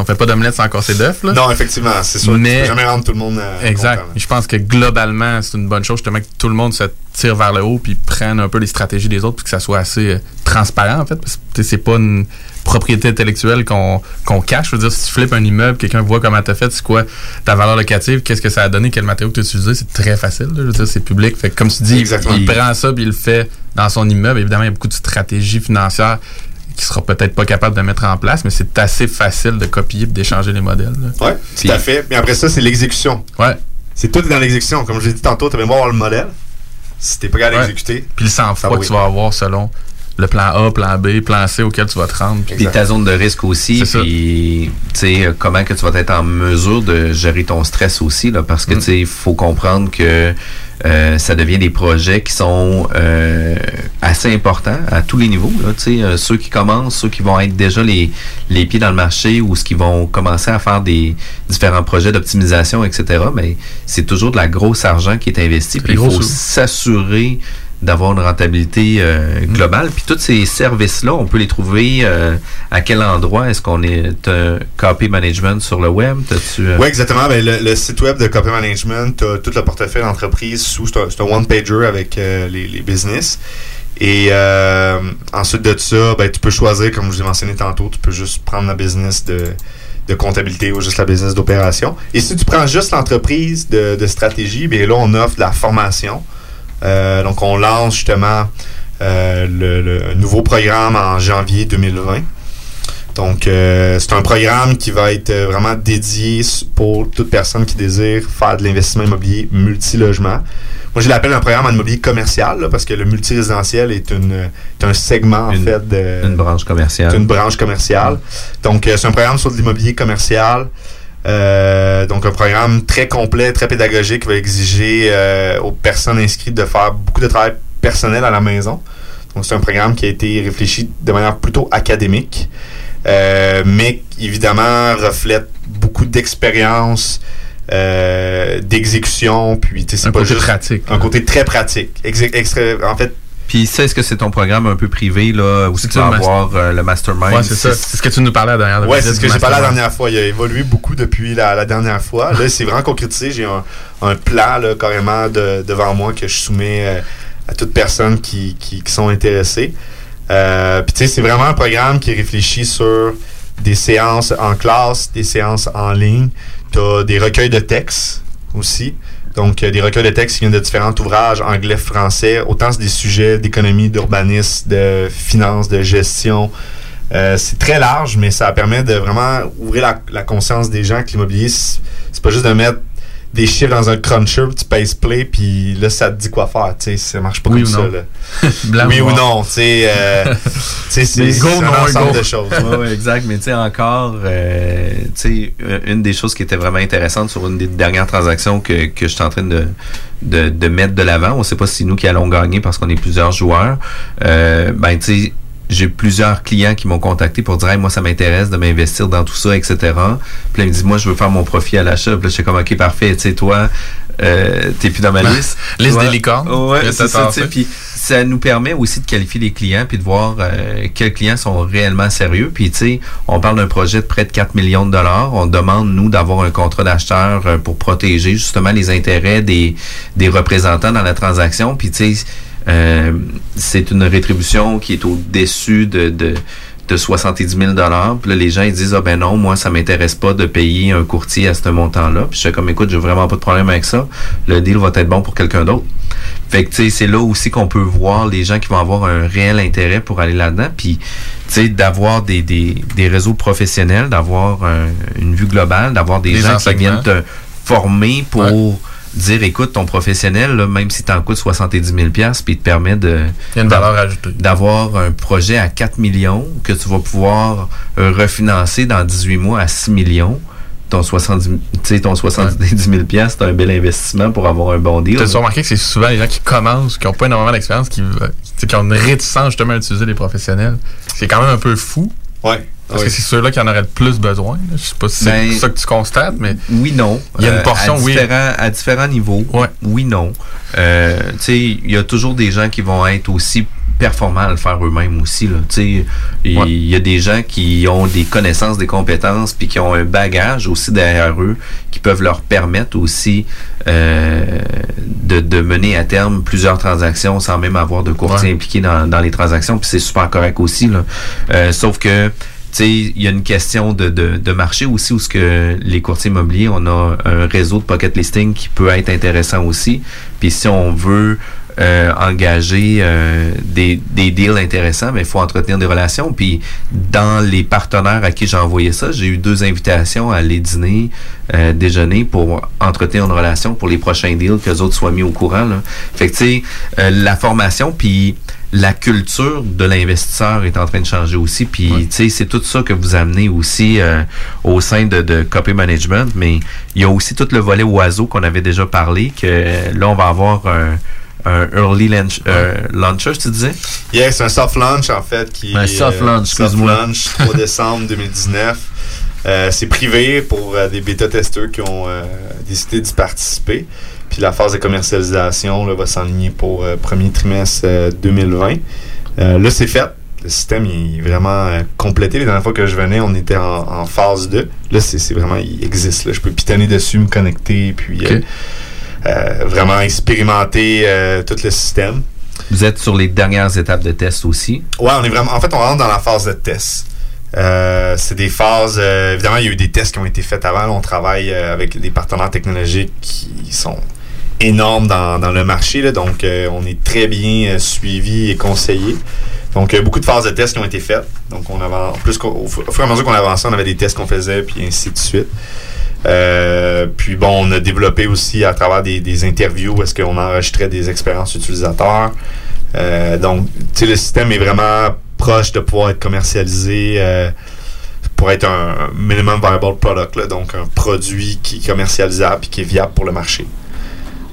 On fait pas d'omelette sans casser d'œufs. là. Non, effectivement, c'est sûr. Mais- Tu peux jamais rendre tout le monde euh, Exact. content. Je pense que globalement, c'est une bonne chose justement que tout le monde se tire vers le haut puis prenne un peu les stratégies des autres puis que ça soit assez euh, transparent en fait. Parce que c'est pas une propriété intellectuelle qu'on cache. Je veux dire, si tu flippes un immeuble, quelqu'un voit comment t'as fait, c'est quoi ta valeur locative, qu'est-ce que ça a donné, quel matériau que tu as utilisé, c'est très facile. là. Je veux dire, c'est public. Fait que comme tu dis, Exactement. il prend ça puis il le fait dans son immeuble. Évidemment, il y a beaucoup de stratégies financières qu'il sera peut-être pas capable de mettre en place, mais c'est assez facile de copier et d'échanger les modèles. Ouais, tout à fait. Mais après ça, c'est l'exécution. Ouais. C'est tout dans l'exécution. Comme je l'ai dit tantôt, tu vas voir le modèle. Si t'es pas capable Ouais. d'exécuter, Puis le sang-froid que oui. tu vas avoir selon le plan A, plan B, plan C auquel tu vas te rendre. Puis- ta zone de risque aussi, puis tu sais euh, comment que tu vas être en mesure de gérer ton stress aussi là, parce que Mm. tu sais il faut comprendre que euh, ça devient des projets qui sont euh, assez importants à tous les niveaux là, euh, ceux qui commencent, ceux qui vont être déjà les les pieds dans le marché ou ceux qui vont commencer à faire des différents projets d'optimisation etc. Mais c'est toujours de la grosse argent qui est investi puis il faut s'assurer d'avoir une rentabilité euh, globale. Puis tous ces services-là, on peut les trouver euh, à quel endroit? Est-ce qu'on est un copy management sur le web? Euh, Oui, exactement. Ben, le, le site web de Copy Management, tu tout le portefeuille d'entreprise sous. C'est un, one-pager avec les, les business. Et ensuite de ça, ben, tu peux choisir, comme je vous ai mentionné tantôt, tu peux juste prendre la business de, de comptabilité ou juste la business d'opération. Et si tu prends juste l'entreprise de, de stratégie, bien là, on offre de la formation. Euh, donc, on lance justement euh, le, le nouveau programme en janvier 2020. Donc, euh, c'est un programme qui va être euh, vraiment dédié pour toute personne qui désire faire de l'investissement immobilier multilogement. Moi, je l'appelle un programme en immobilier commercial, là, parce que le multirésidentiel est, une, est un segment, en fait, de, une branche commerciale? une branche commerciale. Donc, c'est un programme sur de l'immobilier commercial. Euh, donc, un programme très complet, très pédagogique qui va exiger euh, aux personnes inscrites de faire beaucoup de travail personnel à la maison. Donc, c'est un programme qui a été réfléchi de manière plutôt académique, euh, mais qui, évidemment reflète beaucoup d'expérience, euh, d'exécution, puis c'est Un pas côté juste pratique. un côté très pratique. En fait, Puis ça, est-ce que c'est ton programme un peu privé, là, où tu vas avoir euh, le mastermind? Ouais, c'est ça. C'est ce que tu nous parlais la dernière Ouais, visite c'est ce que j'ai parlé la dernière fois. Il a évolué beaucoup depuis la, la dernière fois. Là, c'est vraiment concrétisé. J'ai un, un plan là, carrément de- devant moi que je soumets euh, à toute personne qui, qui, qui sont intéressées. Euh, Puis tu sais, c'est vraiment un programme qui réfléchit sur des séances en classe, des séances en ligne. Tu as des recueils de textes aussi. Donc, euh, des recueils de textes qui viennent de différents ouvrages anglais, français. Autant c'est des sujets d'économie, d'urbanisme, de finances, de gestion. Euh, c'est très large, mais ça permet de vraiment ouvrir la, la conscience des gens que l'immobilier, c'est pas juste de mettre des chiffres dans un cruncher, tu pèses play, puis là, ça te dit quoi faire. Tu sais, ça marche pas Oui comme ou ça. non? Là. Oui ou non. Tu sais, euh, c'est un ensemble go. de choses. Ouais, ouais, exact. Mais tu sais, encore, euh, tu sais, euh, une des choses qui était vraiment intéressante sur une des dernières transactions que, que je suis en train de, de, de mettre de l'avant, on sait pas si c'est nous qui allons gagner parce qu'on est plusieurs joueurs, euh, ben, tu sais, j'ai plusieurs clients qui m'ont contacté pour dire hey, moi ça m'intéresse de m'investir dans tout ça etc puis là ils me disent moi je veux faire mon profit à l'achat puis là j'étais comme ok parfait tu sais toi euh, t'es plus dans ma liste Liste des licornes. Ouais, c'est ça. Puis ça nous permet aussi de qualifier les clients puis de voir euh, quels clients sont réellement sérieux. Puis tu sais, on parle d'un projet de près de 4 millions de dollars. On demande, nous, d'avoir un contrat d'acheteur euh, pour protéger justement les intérêts des, des représentants dans la transaction. Puis tu sais, euh, c'est une rétribution qui est au-dessus de, de de 70 000 dollars. Puis là, les gens ils disent ah ben non, moi ça m'intéresse pas de payer un courtier à ce montant-là. Puis je suis comme écoute, j'ai vraiment pas de problème avec ça. Le deal va être bon pour quelqu'un d'autre. Fait que tu sais, c'est là aussi qu'on peut voir les gens qui vont avoir un réel intérêt pour aller là-dedans. Puis tu sais, d'avoir des, des, des réseaux professionnels, d'avoir un- une vue globale, d'avoir des, Des gens qui viennent te former pour dire écoute ton professionnel là, même si t'en coûte 70 000 pièces puis il te permet de Il y a une valeur ajoutée. d'avoir un projet à 4 millions que tu vas pouvoir euh, refinancer dans 18 mois à 6 millions. Ton 70, tu sais, ton 70 000 pièces, c'est un bel investissement pour avoir un bon deal. Tu as remarqué que c'est souvent les gens qui commencent, qui n'ont pas énormément d'expérience, qui, euh, tu sais, qui ont une réticence justement à utiliser les professionnels? C'est quand même un peu fou, Ouais. Parce que c'est ceux-là qui en auraient le plus besoin. Je sais pas si c'est Ben, ça que tu constates, mais Oui, non. Il y a une portion, à oui. différents, À différents niveaux. Ouais. Oui, non. Euh, tu sais, il y a toujours des gens qui vont être aussi performants à le faire eux-mêmes aussi. Tu sais, Il Ouais. y a des gens qui ont des connaissances, des compétences, puis qui ont un bagage aussi derrière eux, qui peuvent leur permettre aussi euh, de, de mener à terme plusieurs transactions sans même avoir de courtier Ouais. impliqué dans, dans les transactions. Puis c'est super correct aussi. Là. Euh, sauf que il y a une question de, de, de marché aussi où ce que les courtiers immobiliers, on a un réseau de pocket listing qui peut être intéressant aussi. Puis si on veut euh, engager euh, des, des deals intéressants, mais il faut entretenir des relations. Puis dans les partenaires à qui j'ai envoyé ça, j'ai eu deux invitations à aller dîner, euh, déjeuner pour entretenir une relation pour les prochains deals, que les autres soient mis au courant. Là. Fait que tu sais, euh, la formation, puis la culture de l'investisseur est en train de changer aussi. Puis, tu sais, c'est tout ça que vous amenez aussi euh, au sein de, de Copy Management. Mais il y a aussi tout le volet oiseau qu'on avait déjà parlé, que euh, là, on va avoir un, un early launch, euh, launcher, tu disais? Yeah, c'est un soft launch en fait qui Un est, soft euh, launch, soft excuse-moi. launch 3 décembre 2019. Euh, c'est privé pour euh, des bêta-testeurs qui ont euh, décidé d'y participer. Puis la phase de commercialisation là, va s'enligner pour euh, premier trimestre euh, 2020. Euh, là, c'est fait. Le système il est vraiment euh, complété. Les dernières fois que je venais, on était en, en phase 2. Là, c'est vraiment, il existe. Là. Je peux pitonner dessus, me connecter, puis euh, euh, vraiment expérimenter euh, tout le système. Vous êtes sur les dernières étapes de test aussi? Ouais, on est vraiment. En fait, on rentre dans la phase de test. Euh, c'est des phases. euh, évidemment, il y a eu des tests qui ont été faits avant. Là, on travaille euh, avec des partenaires technologiques qui sont énormes dans, dans le marché. là. donc, euh, on est très bien euh, suivi et conseillé. Donc, euh, beaucoup de phases de tests qui ont été faites. Donc, on avance. Plus, au, fu- au fur et à mesure qu'on avançait, on avait des tests qu'on faisait, puis ainsi de suite. Puis bon, on a développé aussi à travers des, des interviews où est-ce qu'on enregistrait des expériences utilisateurs. Donc, tu sais, le système est vraiment proche de pouvoir être commercialisé pour être un minimum viable product, là, donc un produit qui est commercialisable et qui est viable pour le marché.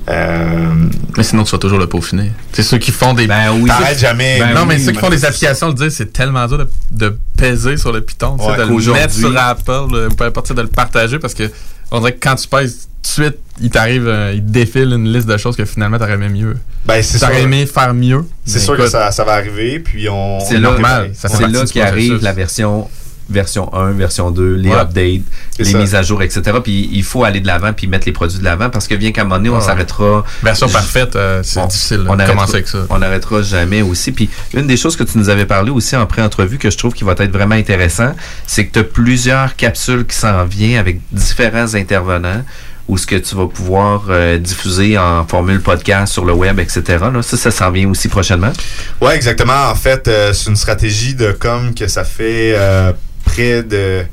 Euh, Mais sinon, tu vas toujours le peaufiner. C'est ceux qui font des. Ben oui. T'arrêtes jamais. Ben non, mais ceux qui font des applications le disent, c'est tellement dur de, de peser sur le Python, Ouais, de le mettre sur Apple, de- peu importe, de le partager parce que on dirait que quand tu pèses tout de suite, il t'arrive, euh, il te défile une liste de choses que finalement t'aurais aimé mieux. Ben, c'est sûr, T'aurais aimé faire mieux. c'est sûr que ça, ça va arriver. Puis on. C'est là- normal, C'est là du qu'arrive la version version 1, version 2, les Ouais. updates, les ça. mises à jour, etc. Puis il faut aller de l'avant puis mettre les produits de l'avant parce que bien qu'à un moment donné, on Ouais. s'arrêtera. Version parfaite, euh, c'est difficile on de arrêtera- commencer avec ça. On n'arrêtera jamais aussi. Puis une des choses que tu nous avais parlé aussi en pré-entrevue que je trouve qui va être vraiment intéressant, c'est que tu as plusieurs capsules qui s'en viennent avec différents intervenants ou ce que tu vas pouvoir euh, diffuser en formule podcast sur le web, etc. Là, ça, ça s'en vient aussi prochainement. Ouais, exactement. En fait, euh, c'est une stratégie de com que ça fait euh, près de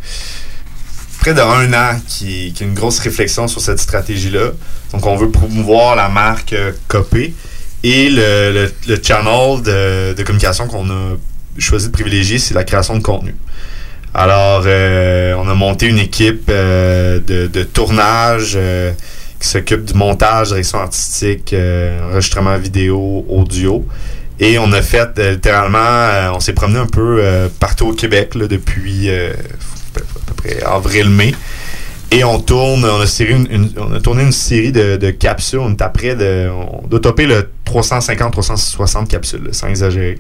près un an qui, qui a une grosse réflexion sur cette stratégie-là. Donc, on veut promouvoir la marque euh, Copé et le, le, channel de, communication qu'on a choisi de privilégier, c'est la création de contenu. Alors, euh, on a monté une équipe euh, de, tournage qui s'occupe du montage, direction artistique, enregistrement vidéo, audio. Et on a fait euh, littéralement, euh, on s'est promené un peu euh, partout au Québec là, depuis euh, à peu- près avril-mai. Et on tourne, on a, une- on a tourné une série de, capsules. On est après de. On doit topper le 350-360 capsules, sans exagérer.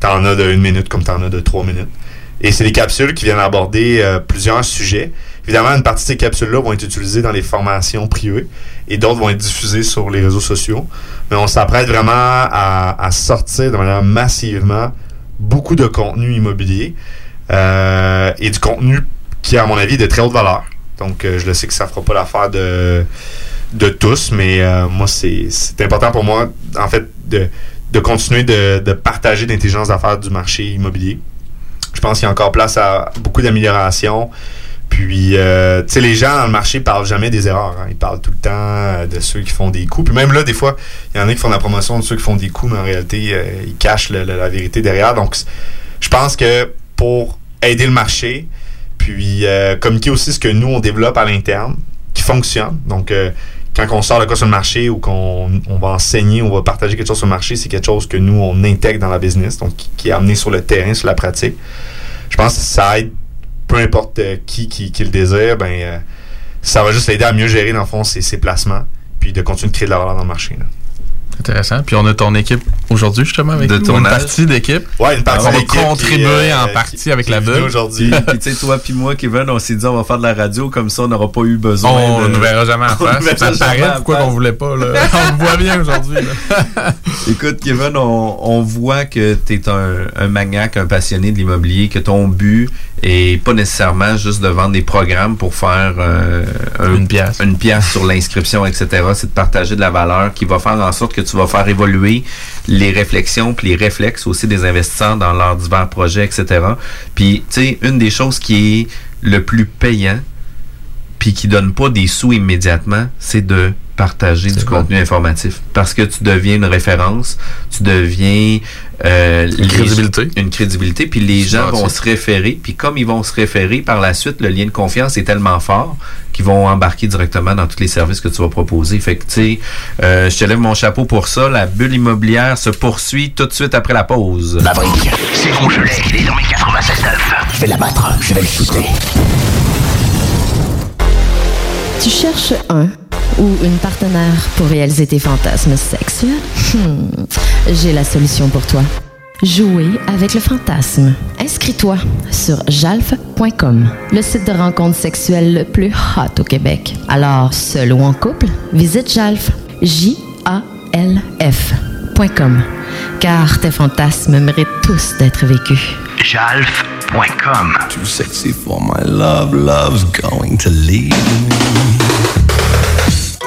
T'en as de une minute comme t'en as de trois minutes. Et c'est des capsules qui viennent aborder plusieurs sujets. Évidemment, une partie de ces capsules-là vont être utilisées dans les formations privées et d'autres vont être diffusées sur les réseaux sociaux. Mais on s'apprête vraiment à, sortir de manière massivement beaucoup de contenu immobilier euh, et du contenu qui, à mon avis, est de très haute valeur. Donc, euh, je le sais que ça fera pas l'affaire de, de tous, mais euh, moi, c'est c'est important pour moi, en fait, de, de continuer de, de partager l'intelligence d'affaires du marché immobilier. Je pense qu'il y a encore place à beaucoup d'améliorations. Puis, euh, tu sais, les gens dans le marché parlent jamais des erreurs. hein. Ils parlent tout le temps euh, de ceux qui font des coups. Puis même là, des fois, il y en a qui font la promotion de ceux qui font des coups, mais en réalité, euh, ils cachent le- le- la vérité derrière. Donc, je pense que pour aider le marché, puis communiquer aussi ce que nous, on développe à l'interne, qui fonctionne. Donc, quand on sort de quoi sur le marché ou qu'on on va enseigner, on va partager quelque chose sur le marché, c'est quelque chose que nous, on intègre dans la business, donc qui est amené sur le terrain, sur la pratique. Je pense que ça aide, peu importe euh, qui, qui, qui le désire, ben, euh, ça va juste l'aider à mieux gérer, dans le fond, ses, ses placements, puis de continuer de créer de la valeur dans le marché. là. Intéressant. Puis on a ton équipe aujourd'hui, justement, avec De nous, une partie d'équipe. Ouais, une partie On va d'équipe contribuer qui, euh, en partie avec qui la bulle. aujourd'hui. Puis, tu sais, toi puis moi, Kevin, on s'est dit on va faire de la radio, comme ça on n'aura pas eu besoin On de... ne verra jamais en On face. Ça paraît en pourquoi qu'on voulait pas. Là? On le voit bien aujourd'hui. Écoute, Kevin, on, on voit que tu es un, un maniaque, un passionné de l'immobilier, que ton but est pas nécessairement juste de vendre des programmes pour faire euh, un- Une pièce. une pièce sur l'inscription, etc. C'est de partager de la valeur qui va faire en sorte que tu vas faire évoluer les réflexions puis les réflexes aussi des investisseurs dans leurs divers projets, etc. Puis, tu sais, une des choses qui est le plus payant puis qui donne pas des sous immédiatement, c'est de partager du vrai. contenu informatif. Parce que tu deviens une référence, tu deviens... euh, les- crédibilité. Une crédibilité, puis les gens vont se référer, puis comme ils vont se référer, par la suite, le lien de confiance est tellement fort qu'ils vont embarquer directement dans tous les services que tu vas proposer. Fait que, tu sais, euh, je te lève mon chapeau pour ça. La bulle immobilière se poursuit tout de suite après la pause. La brique, c'est Rougelet, il est dans mes 96 Je vais l'abattre, je vais le shooter. Tu cherches un ou une partenaire pour réaliser tes fantasmes sexuels? Hmm, J'ai la solution pour toi. Jouer avec le fantasme. Inscris-toi sur jalf.com, le site de rencontre sexuelle le plus hot au Québec. Alors, seul ou en couple, visite jalf. J-A-L-F.com. Car tes fantasmes méritent tous d'être vécus. Jalf.com. Too sexy for my love, love's going to leave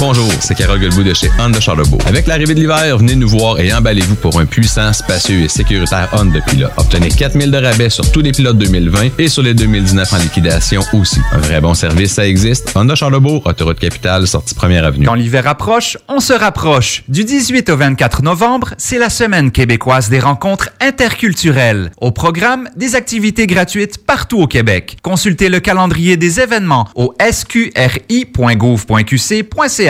Bonjour, c'est Carole Guilbeault de chez Honda Charlebourg. Avec l'arrivée de l'hiver, venez nous voir et emballez-vous pour un puissant, spacieux et sécuritaire Honda Pilot. Obtenez 4000 de rabais sur tous les pilotes 2020 et sur les 2019 en liquidation aussi. Un vrai bon service, ça existe. Honda Charlebourg, autoroute capitale, sortie première avenue. Quand l'hiver approche, on se rapproche. Du 18 au 24 novembre, c'est la semaine québécoise des rencontres interculturelles. Au programme, des activités gratuites partout au Québec. Consultez le calendrier des événements au sqri.gouv.qc.ca.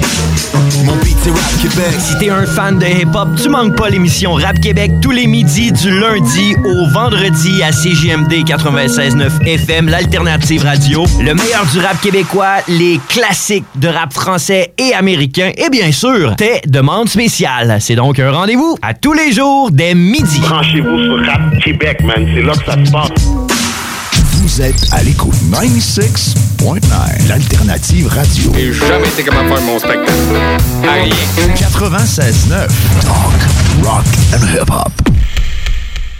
Mon beat c'est Rap Québec. Si t'es un fan de hip-hop, tu manques pas l'émission Rap Québec tous les midis du lundi au vendredi à CJMD 96.9 FM, l'alternative radio. Le meilleur du rap québécois, les classiques de rap français et américain et bien sûr, tes demandes spéciales. C'est donc un rendez-vous à tous les jours dès midi. Branchez-vous sur Rap Québec, man. C'est là que ça se passe. Vous êtes à l'écoute 96.9, l'alternative radio. J'ai jamais été de faire mon spectacle. À rien. 96.9, talk, rock and hip-hop.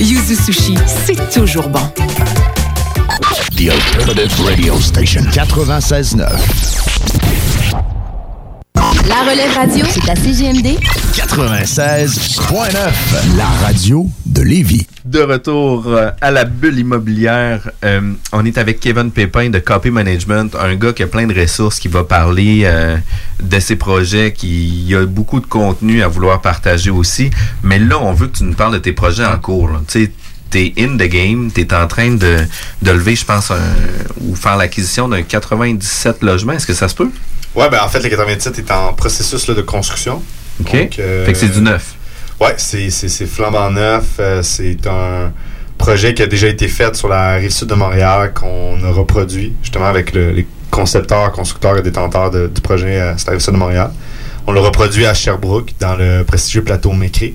Yuzu Sushi, c'est toujours bon. The Alternative Radio Station 96.9. La relève radio, c'est à CGMD 96.9, la radio de Lévis. De retour euh, à la bulle immobilière, euh, on est avec Kevin Pépin de Copy Management, un gars qui a plein de ressources, qui va parler euh, de ses projets, qui a beaucoup de contenu à vouloir partager aussi. Mais là, on veut que tu nous parles de tes projets en cours. Tu sais, t'es in the game, t'es en train de, de lever, je pense, un- ou faire l'acquisition d'un 97 logements. Est-ce que ça se peut? Ouais, ben en fait, le 97 est en processus là, de construction. OK. Donc, euh, Fait que c'est du neuf. Ouais, c'est, c'est, c'est flambant neuf. Euh, c'est un projet qui a déjà été fait sur la rive sud de Montréal qu'on a reproduit justement avec le- les concepteurs, constructeurs et détenteurs de- du projet euh, sur la rive sud de Montréal. On l'a reproduit à Sherbrooke dans le prestigieux plateau Mécré.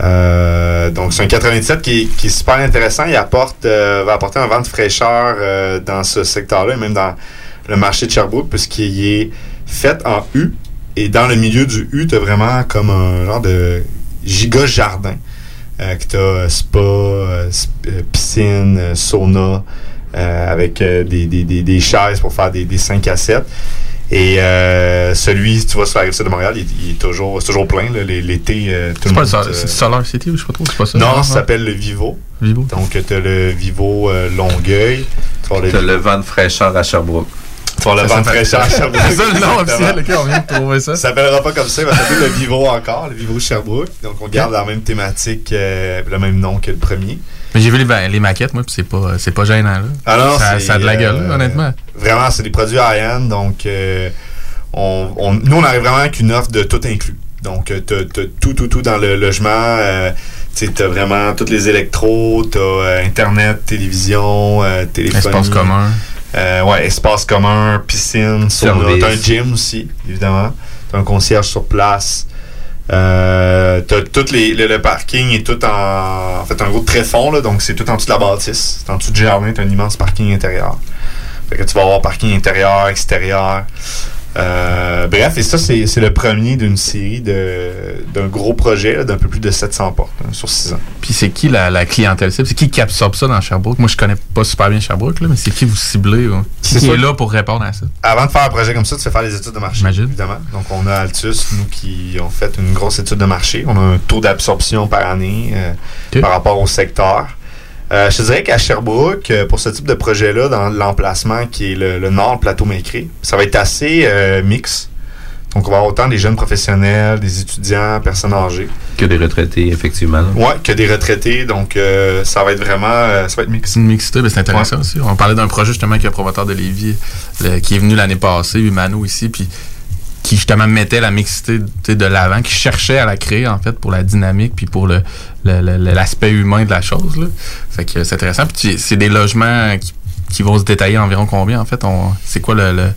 Euh, donc c'est un 97 qui, est- qui est super intéressant. Il apporte, euh, va apporter un vent de fraîcheur euh, dans ce secteur-là et même dans le marché de Sherbrooke puisqu'il est fait en U. Et dans le milieu du U, tu as vraiment comme un genre de giga jardin. Euh, que tu as spa, euh, sp- euh, piscine, euh, sauna, euh, avec euh, des, des, des, des chaises pour faire des, des 5 à 7. Et euh, celui, tu vas sur la rive de Montréal, il, il est toujours, c'est toujours plein. L'été, euh, tout C'est le pas monde. le euh, c'est Solar City ou je sais pas trop, c'est pas ça? non, ça s'appelle le Vivo. Vivo. Donc, tu as le Vivo euh, Longueuil. Tu avoir T'as le vent de fraîcheur à Sherbrooke. Avoir le fraîcheur à Sherbrooke. C'est ça le nom officiel, ok, on vient de trouver ça. Ça s'appellera pas comme ça, il va s'appeler le Vivo encore, le Vivo Sherbrooke. Donc, on garde la même thématique, euh, le même nom que le premier. Mais j'ai vu les, ben, les maquettes, moi, puis c'est pas, c'est pas gênant, là. Ah non, ça, c'est, ça a de la gueule, euh, honnêtement. Vraiment, c'est des produits high-end. Donc, euh, on, on- nous, on arrive vraiment avec une offre de tout inclus. Donc, t'as, t'as tout, tout, tout dans le logement. Euh, tu sais, t'as vraiment tous les électros, t'as euh, Internet, télévision, euh, téléphonie. Espace commun. Euh, ouais, espace commun, piscine, sauna. T'as un gym aussi, évidemment. T'as un concierge sur place. Euh, t'as tout les, le, le parking est tout en, en fait un gros tréfonds là, donc c'est tout en dessous de la bâtisse. C'est en dessous du jardin, t'as un immense parking intérieur. Fait que tu vas avoir parking intérieur, extérieur. Euh, bref, et ça, c'est c'est le premier d'une série de d'un gros projet là, d'un peu plus de 700 portes hein, sur 6 ans. Puis c'est qui la, la clientèle cible? C'est qui qui absorbe ça dans Sherbrooke? Moi, je connais pas super bien Sherbrooke, là, mais c'est qui vous ciblez? là? Qui, C'est qui sûr. est là pour répondre à ça? Avant de faire un projet comme ça, tu fais faire les études de marché, évidemment. Donc, on a Altus, nous, qui ont fait une grosse étude de marché. On a un taux d'absorption par année euh, par rapport au secteur. Euh, je te dirais qu'à Sherbrooke, euh, pour ce type de projet-là, dans l'emplacement qui est le, le nord plateau Mécré, ça va être assez euh, mix. Donc, on va avoir autant des jeunes professionnels, des étudiants, personnes âgées. Que des retraités, effectivement. Ouais, que des retraités. Donc, euh, ça va être vraiment... euh, ça va être mix. C'est une mixité, c'est intéressant aussi. On parlait d'un projet justement qui est un promoteur de Lévis, le- qui est venu l'année passée, Humano ici, puis qui justement mettait la mixité de l'avant, qui cherchait à la créer en fait pour la dynamique puis pour le l'aspect humain de la chose. Là. Fait que c'est intéressant. Puis c'est des logements qui, qui vont se détailler environ combien en fait? On, C'est quoi le, le,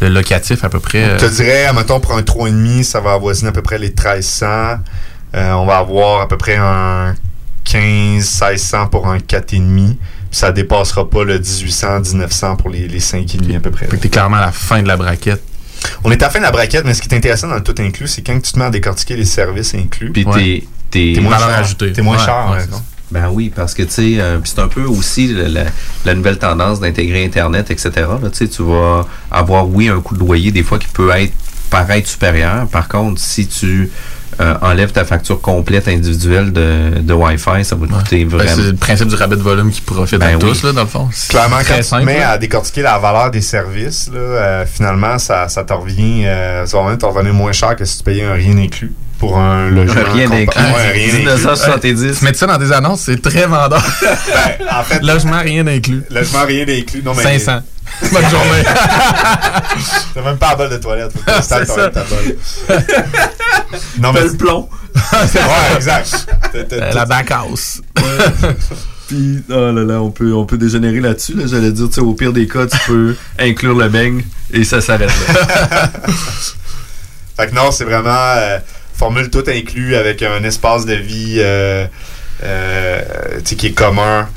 le locatif à peu près Je te euh, dirais, mettons, pour un 3,5, ça va avoisiner à peu près les 1300. Euh, on va avoir à peu près un 15-1600 pour un 4,5. Puis ça dépassera pas le 1800, 1900 pour les, les 5,5 à peu près. Fait que t'es clairement à la fin de la braquette. On est à la fin de la braquette, mais ce qui est intéressant dans le tout inclus, c'est quand tu te mets à décortiquer les services inclus. Puis t'es- t'es T'es moins valeur cher. ajoutée. T'es moins Ouais, cher, ouais. Ben oui, parce que tu sais, euh, c'est un peu aussi la, la- la nouvelle tendance d'intégrer Internet, etc. Là, tu sais, tu vas avoir, oui, un coût de loyer des fois qui peut être paraître supérieur. Par contre, si tu euh, enlèves ta facture complète individuelle de, de Wi-Fi, ça va te coûter Ben, vraiment. c'est le principe du rabais de volume qui profite Ben à tous, oui. là, dans le fond. C'est Clairement, très quand tu simple, mets là. à décortiquer la valeur des services, là, euh, finalement, ça, ça te revient, euh, ça va même te revenir moins cher que si tu payais un rien inclus pour un logement. Rien compa- inclus. Ouais, rien inclus. 1970. Tu mets ça dans tes annonces, c'est très vendeur. Ben, en fait, Logement rien inclus. Logement rien inclus. Non, mais 500. Bonne journée. T'as même pas la balle de toilette. Faut que tu installes C'est ça. ta non, mais. le plomb. ouais, exact. Euh, la backhouse. Puis, oh là là, on peut, on peut dégénérer là-dessus. Là, J'allais dire, tu sais, au pire des cas, tu peux inclure le beigne et ça s'arrête là. Fait que non, c'est vraiment euh, formule tout inclus avec un espace de vie euh, euh, tu qui est commun.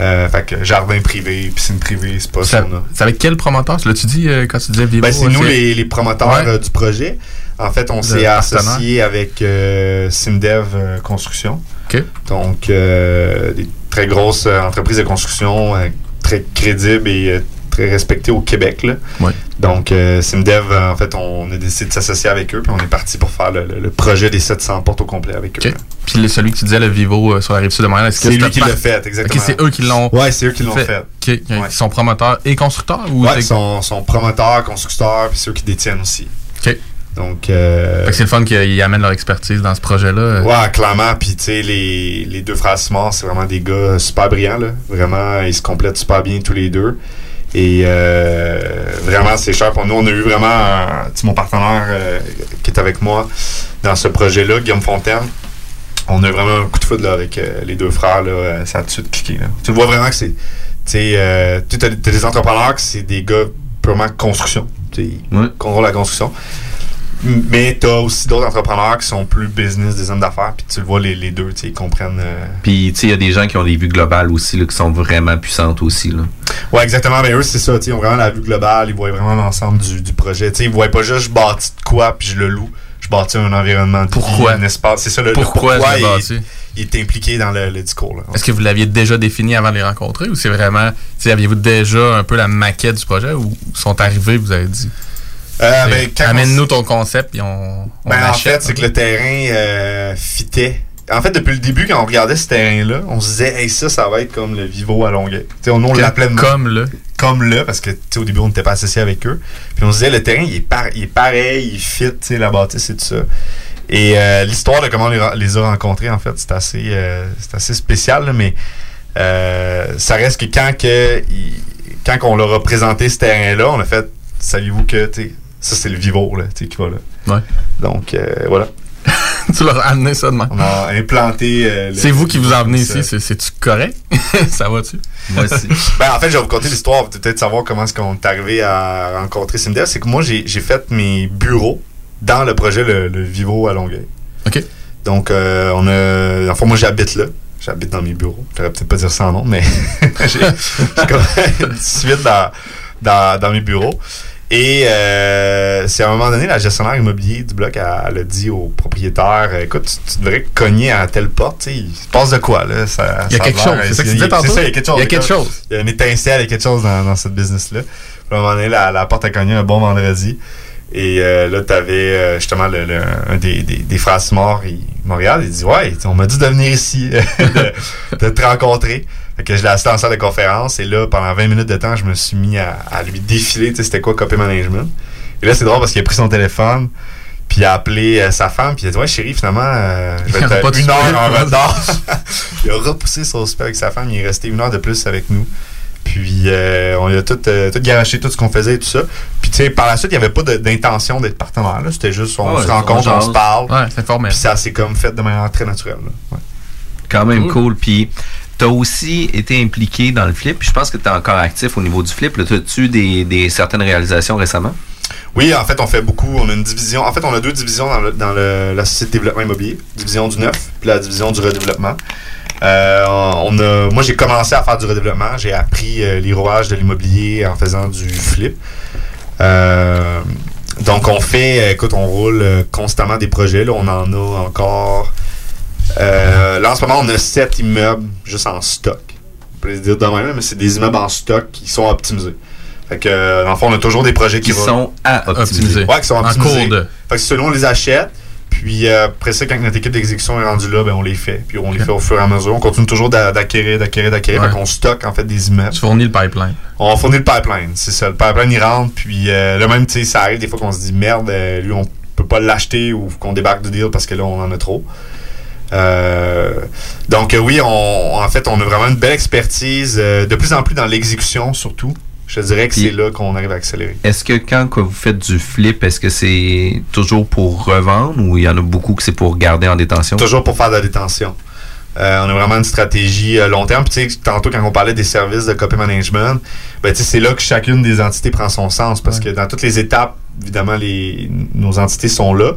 Euh, fait que jardin privé, piscine privée, c'est pas Ça- là. C'est avec quel promoteur? L'as-tu dit euh, quand tu disais Vivo? Ben, c'est nous les, les promoteurs Ouais. du projet. En fait, on s'est associé avec Simdev Construction. Donc, des très grosses entreprises de construction, très crédibles et très respectés au Québec. Là. Donc, euh, SimDev, euh, en fait, on a décidé de s'associer avec eux, puis on est parti pour faire le, le- le projet des 700 portes au complet avec eux. OK. Puis le- celui que tu disais, le Vivo euh, sur la rive sud de Montréal, C'est lui c'était qui l'a fait, exactement. OK, c'est eux qui l'ont. Ouais, c'est eux qui l'ont fait. OK. Ils sont promoteurs et constructeurs ou Ouais, ils sont, sont promoteurs, constructeurs, puis c'est eux qui détiennent aussi. OK. Donc, euh, Fait que c'est le fun qu'ils amènent leur expertise dans ce projet-là. Ouais, clairement. Puis, tu sais, les, les deux frères c'est vraiment des gars super brillants, là. Vraiment, ils se complètent super bien tous les deux. Et euh, vraiment, c'est cher pour nous. On a eu vraiment un- mon partenaire euh, qui est avec moi dans ce projet-là, Guillaume Fontaine. On a eu vraiment un coup de foudre là, avec euh, les deux frères. Là, ça a tout de suite cliqué. Là. Tu vois vraiment que c'est. Tu sais, tu as, des entrepreneurs que c'est des gars purement construction. Ils contrôlent la construction. Mais tu as aussi d'autres entrepreneurs qui sont plus business, des hommes d'affaires. Puis tu le vois, les, les deux, ils comprennent. euh, Puis, tu sais, il y a des gens qui ont des vues globales aussi, là, qui sont vraiment puissantes aussi. Là. Ouais, exactement. Mais eux, c'est ça. Ils ont vraiment la vue globale. Ils voient vraiment l'ensemble du, du projet. Tu sais, ils voient pas juste je bâtis de quoi puis je le loue. Je bâtis un environnement de Pourquoi? vie, un espace. C'est ça le le Pourquoi je le il, est impliqué dans le, le discours. Là. Est-ce que vous l'aviez déjà défini avant de les rencontrer ou c'est vraiment, aviez-vous déjà un peu la maquette du projet ou sont arrivés, vous avez dit? Euh, ben, Amène-nous ton concept et on, on Ben, en fait, c'est que le terrain euh, fitait. En fait, depuis le début, quand on regardait ce terrain-là, on se disait, hey, ça, ça va être comme le Vivo à Longueuil. On, l'appelait comme le. Comme le, parce que, au début, on n'était pas associé avec eux. Puis on se disait, le terrain, il est, par- il est pareil, il fit, la bâtisse et tout ça. Et euh, l'histoire de comment on les, a rencontrés, en fait, c'est assez, euh, assez spécial, là, mais euh, ça reste que quand, que, il- quand on leur a présenté ce terrain-là, on a fait, saviez-vous que, ça, c'est le Vivo, là, tu sais, qui va là. Ouais. Donc, euh, voilà. tu leur as amené ça demain. On a implanté. euh, le- C'est vous qui vous emmenez ici, c'est- c'est-tu correct? ça va-tu? Moi aussi. ben, en fait, je vais vous conter l'histoire. Peut-être savoir comment est-ce qu'on est arrivé à rencontrer Simdev. C'est que moi, j'ai j'ai fait mes bureaux dans le projet Le, le Vivo à Longueuil. OK. Donc, euh, on a. Enfin, moi, j'habite là. J'habite dans mes bureaux. Je peut-être pas dire ça en nom, mais j'ai j'ai comme une suite dans, dans, dans mes bureaux. Et euh, c'est à un moment donné, la gestionnaire immobilier du bloc, elle, elle a dit au propriétaire Écoute, tu, tu devrais cogner à telle porte. Il se passe de quoi, là? Ça, Il y a ça quelque chose, c'est ça que tu disais il- tantôt? C'est ça, il y a quelque chose. Il y a quelque chose. Il y a une étincelle, il y a quelque chose dans, dans cette business-là. À un moment donné, la, la porte a cogné un bon vendredi. Et euh, là, tu avais justement le, le- un des, des, des frères morts, il regarde, il dit Ouais, on m'a dit de venir ici, de, de te rencontrer. Fait que je l'ai assisté en salle de conférence et là, pendant 20 minutes de temps, je me suis mis à, à lui défiler, tu sais, c'était quoi copy management. Et là, c'est drôle parce qu'il a pris son téléphone, puis il a appelé euh, sa femme, puis il a dit Ouais, chérie, finalement, euh, je vais être de une heure en retard. il a repoussé son super avec sa femme, il est resté une heure de plus avec nous. Puis euh, on lui a tout, euh, tout garoché, tout ce qu'on faisait et tout ça. Puis tu sais, par la suite, il n'y avait pas d'intention d'être partenaire. là. C'était juste, on Ouais, se on rencontre, on se parle. Ouais, c'est formel. Puis ça s'est comme fait de manière très naturelle. là. Ouais. Quand même cool. Puis, tu aussi été impliqué dans le flip. Je pense que tu es encore actif au niveau du flip. As-tu des, des certaines réalisations récemment? Oui, en fait, on fait beaucoup. On a une division. En fait, on a deux divisions dans, le- la société de développement immobilier. Division du neuf, puis la division du redéveloppement. Euh, moi, j'ai commencé à faire du redéveloppement. J'ai appris euh, les rouages de l'immobilier en faisant du flip. Euh, donc, on fait, euh, écoute, on roule constamment des projets. Là, on en a encore. Euh, là, en ce moment, on a sept immeubles juste en stock. On peut les dire de même, mais c'est des immeubles en stock qui sont optimisés. Fait que, euh, dans le fond, on a toujours des projets qui, sont à optimiser. Ouais, qui sont En optimisés. cours de. Fait que selon on les achète, puis euh, après ça, quand notre équipe d'exécution est rendue là, ben, on les fait. Puis on les fait au fur et à mesure. On continue toujours d'a- d'acquérir, d'acquérir, d'acquérir. Ouais. Fait qu'on stocke en fait des immeubles. Tu fournis le pipeline. On fournit le pipeline, c'est ça. Le pipeline, il rentre, puis euh, là même, tu sais, ça arrive des fois qu'on se dit merde, lui, on peut pas l'acheter ou qu'on débarque du deal parce que là, on en a trop. Euh, donc euh, oui, on, en fait, on a vraiment une belle expertise, euh, de plus en plus dans l'exécution surtout. Je dirais que c'est là qu'on arrive à accélérer. Est-ce que quand que vous faites du flip, est-ce que c'est toujours pour revendre ou il y en a beaucoup que c'est pour garder en détention? Toujours pour faire de la détention. Euh, on a vraiment une stratégie euh, long terme. Puis, tu sais, tantôt, quand on parlait des services de copy management, ben, c'est là que chacune des entités prend son sens. Parce que dans toutes les étapes, évidemment, les, nos entités sont là.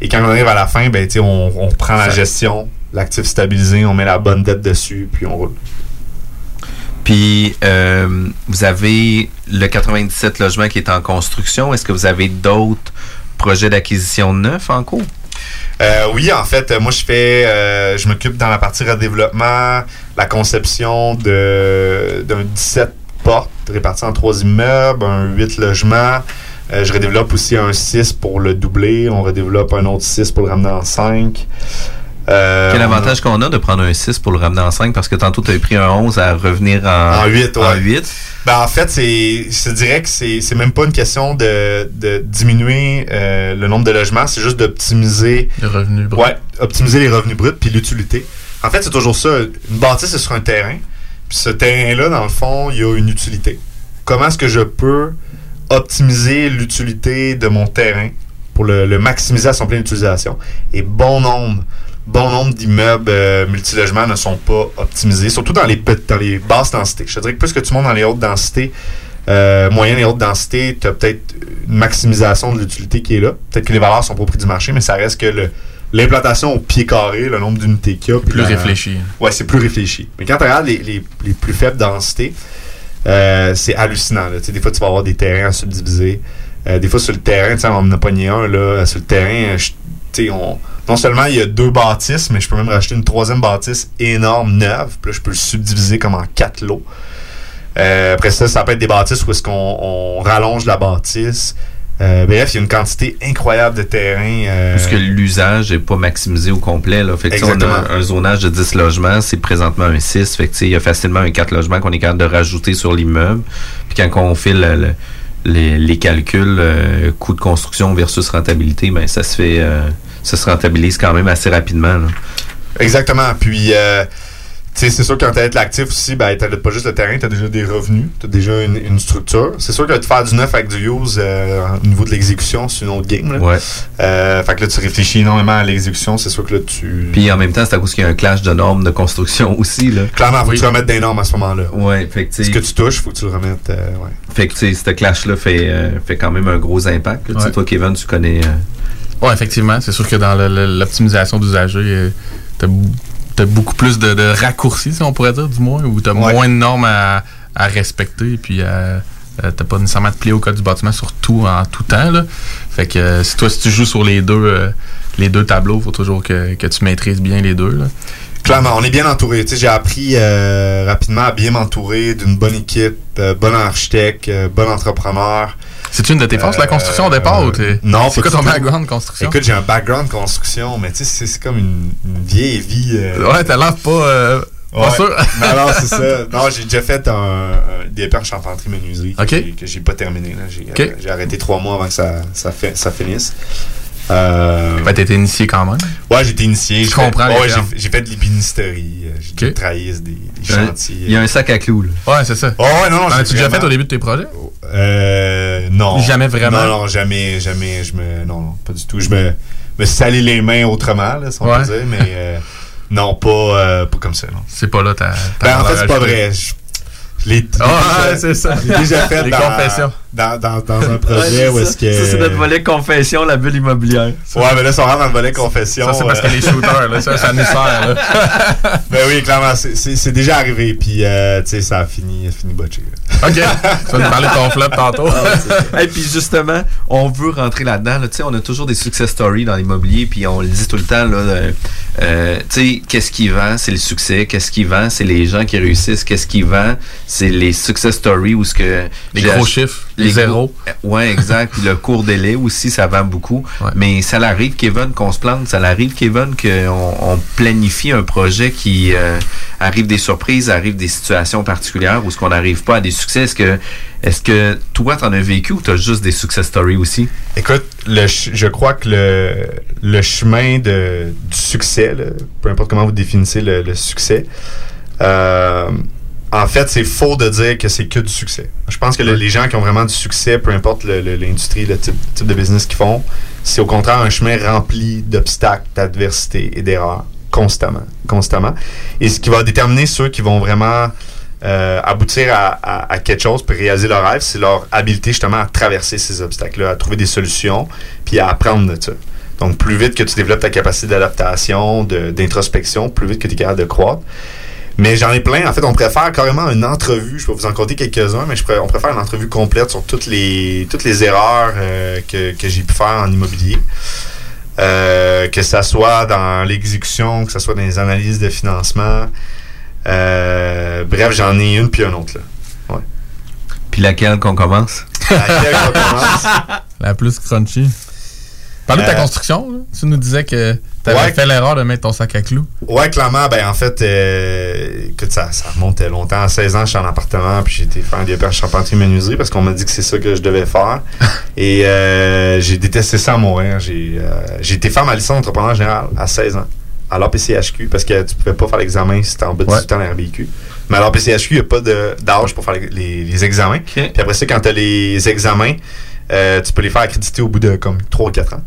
Et quand on arrive à la fin, ben, on, on prend la gestion, l'actif stabilisé, on met la bonne dette dessus, puis on roule. Puis, euh, vous avez le 97 logements qui est en construction. Est-ce que vous avez d'autres projets d'acquisition neufs en cours? Euh, oui, en fait, moi je fais, euh, je m'occupe dans la partie redéveloppement, la conception d'un 17 portes réparties en trois immeubles, un 8 logements. Euh, je redéveloppe aussi un 6 pour le doubler. On redéveloppe un autre 6 pour le ramener en 5. Euh, Quel avantage qu'on a de prendre un 6 pour le ramener en 5 parce que tantôt tu avais pris un 11 à revenir en, En 8, ouais. en 8. Ben, en fait, c'est, je te dirais que c'est, c'est même pas une question de, de diminuer euh, le nombre de logements, c'est juste d'optimiser Les revenus bruts. Ouais, optimiser les revenus bruts puis l'utilité. En fait, c'est toujours ça. Une bâtisse, c'est sur un terrain. Puis ce terrain-là, dans le fond, il y a une utilité. Comment est-ce que je peux optimiser l'utilité de mon terrain pour le, le maximiser à son plein utilisation? Et bon nombre, bon nombre d'immeubles euh, multilogements ne sont pas optimisés, surtout dans les, dans les basses densités. Je te dirais que plus que tu montes dans les hautes densités, euh, moyenne et haute densité, tu as peut-être une maximisation de l'utilité qui est là. Peut-être que les valeurs sont pas au prix du marché, mais ça reste que l'implantation au pied carré, le nombre d'unités qu'il y a. Plus la- réfléchi. Ouais, c'est plus réfléchi. Mais quand tu regardes les, les- les plus faibles densités, euh, c'est hallucinant. Des fois, tu vas avoir des terrains à subdiviser. Euh, des fois, sur le terrain, on en a pogné un, là, sur le terrain, non seulement il y a deux bâtisses, mais je peux même racheter une troisième bâtisse énorme, neuve. Puis là, je peux le subdiviser comme en quatre lots. Euh, après ça, ça peut être des bâtisses où est-ce qu'on on rallonge la bâtisse. Euh, bref, il y a une quantité incroyable de terrain. euh, Parce que l'usage n'est pas maximisé au complet. Là. Fait que, on a un zonage de 10 logements, c'est présentement un 6. Fait que, il y a facilement un 4 logements qu'on est capable de rajouter sur l'immeuble. Puis quand on fait le- le- les, les calculs, euh, coût de construction versus rentabilité, ben ça se fait euh, ça se rentabilise quand même assez rapidement. là. Exactement. Puis, euh, c'est sûr que quand tu être l'actif aussi, ben, tu pas juste le terrain, tu as déjà des revenus, tu as déjà une, une structure. C'est sûr que de faire du neuf avec du use euh, au niveau de l'exécution, c'est une autre game. Là. Ouais. Euh, fait que là, tu réfléchis énormément à l'exécution. C'est sûr que là, tu. Puis en même temps, c'est à cause qu'il y a un clash de normes de construction aussi. Là. Clairement, faut que tu remettes des normes à ce moment-là. Ouais, fait que, Ce que tu touches, faut que tu le remettes. euh, ouais. Fait que, tu sais, ce clash-là fait, euh, fait quand même un gros impact. là. Tu sais, Ouais. Toi, Kevin, tu connais. euh, Ouais, effectivement. C'est sûr que dans l'optimisation d'usagers, euh, t'as t'as beaucoup plus de, de raccourcis, si on pourrait dire, du moins, ou t'as moins de normes à, à respecter, puis à- euh, t'as pas nécessairement de plier au code du bâtiment sur tout en tout temps. Là. Fait que euh, si toi, si tu joues sur les deux, euh, les deux tableaux, faut toujours que, que tu maîtrises bien les deux. Là. Clairement, on est bien entouré. Tu j'ai appris euh, rapidement à bien m'entourer d'une bonne équipe, euh, bon architecte, euh, bon entrepreneur. C'est une de tes forces, la construction au départ, ou t'es- Non, c'est quoi ton background construction? Écoute, j'ai un background construction, mais tu sais, c'est- comme une, une vieille vie. euh, Ouais, t'as l'air pas, euh, pas Ouais. sûr. non, non, c'est ça. Non, j'ai déjà fait un, DEP en charpenterie menuiserie que j'ai- que j'ai pas terminé. là. J'ai euh, arrêté trois mois avant que ça, ça, fait, ça finisse. Euh, Ben, t'étais initié quand même? Ouais, j'ai été initié. Je comprends fait- Ouais, j'ai fait de l'ébénisterie. euh, J'ai Ok. travaillé des, des chantiers. il y a un sac à clous. Là. Ouais, c'est ça. Oh, ouais, non, non, En j'ai as-tu déjà fait au début de tes projets? Euh, non. Jamais vraiment? Non, non, jamais, jamais. Je me, non, non, pas du tout. Je me, me salais les mains autrement, là, si on Ouais. peut dire, mais euh, non, pas, euh, pas comme ça, non. C'est pas là ta. ta Ben, en fait, c'est pas vrai. Je, je l'ai Ah, déjà- ouais, déjà fait Les dans, confessions. Dans, dans, dans un projet Ouais, où est-ce que. Ça, c'est notre volet confession, la bulle immobilière. Ouais, mais là, ça rentre dans le volet confession. Ça, c'est parce euh, que les shooters, là, ça, ça nous sert, là. ben oui, clairement, c'est- déjà arrivé, puis euh, tu sais, ça a fini, ça a fini botché. OK. Tu vas nous parler de ton flop tantôt. Et puis justement, on veut rentrer là-dedans. là. Tu sais, on a toujours des success stories dans l'immobilier, puis on le dit tout le temps. Là, euh, euh, tu sais, qu'est-ce qui vend, c'est le succès. Qu'est-ce qui vend, c'est les gens qui réussissent. Qu'est-ce qui vend, c'est les success stories où ce que Les gros chiffres, les zéros. Ouais, exact. Puis le court délai aussi, ça vend beaucoup. Mais ça l'arrive, Kevin, qu'on se plante. Ça l'arrive, Kevin, qu'on on planifie un projet qui euh, arrive des surprises, arrive des situations particulières où ce qu'on n'arrive pas à des succès. Est-ce que, est-ce que toi, t'en as vécu ou t'as juste des success stories aussi? Écoute, le je crois que le, le chemin de, du succès, là, peu importe comment vous définissez le, le succès, euh, en fait, c'est faux de dire que c'est que du succès. Je pense que le- les gens qui ont vraiment du succès, peu importe le- le- l'industrie, le, type, type de business qu'ils font, c'est au contraire un chemin rempli d'obstacles, d'adversités et d'erreurs, constamment. constamment. Et ce qui va déterminer ceux qui vont vraiment euh, aboutir à, à- à quelque chose, puis réaliser leur rêve, c'est leur habileté justement à traverser ces obstacles-là, à trouver des solutions, puis à apprendre de ça. Donc, plus vite que tu développes ta capacité d'adaptation, d'introspection, plus vite que tu es capable de croître. Mais j'en ai plein. En fait, on préfère carrément une entrevue. Je peux vous en compter quelques-uns, mais je on préfère une entrevue complète sur toutes les, toutes les erreurs euh, que, que j'ai pu faire en immobilier. Euh, que ça soit dans l'exécution, que ça soit dans les analyses de financement. Euh, bref, j'en ai une puis un autre. Là. Ouais. Puis laquelle qu'on commence? Laquelle qu'on commence? La plus crunchy. Parle de ta Euh, construction. là. Tu nous disais que tu avais Ouais. fait l'erreur de mettre ton sac à clous. Ouais, clairement, ben en fait, euh, écoute, ça, ça remonte longtemps. À 16 ans, je suis en appartement, puis j'ai été faire des perches charpentier menuiserie parce qu'on m'a dit que c'est ça que je devais faire. Et euh, j'ai détesté ça à mourir. J'ai euh, été faire ma licence d'entrepreneur général à 16 ans, à l'APCHQ, parce que tu pouvais pas faire l'examen si t'étais en bas de 18 ans à la RBQ. Mais à l'APCHQ, il n'y a pas d'âge pour faire les, les- les examens. Puis après ça, quand tu as les examens, euh, tu peux les faire accréditer au bout de comme 3 ou 4 ans.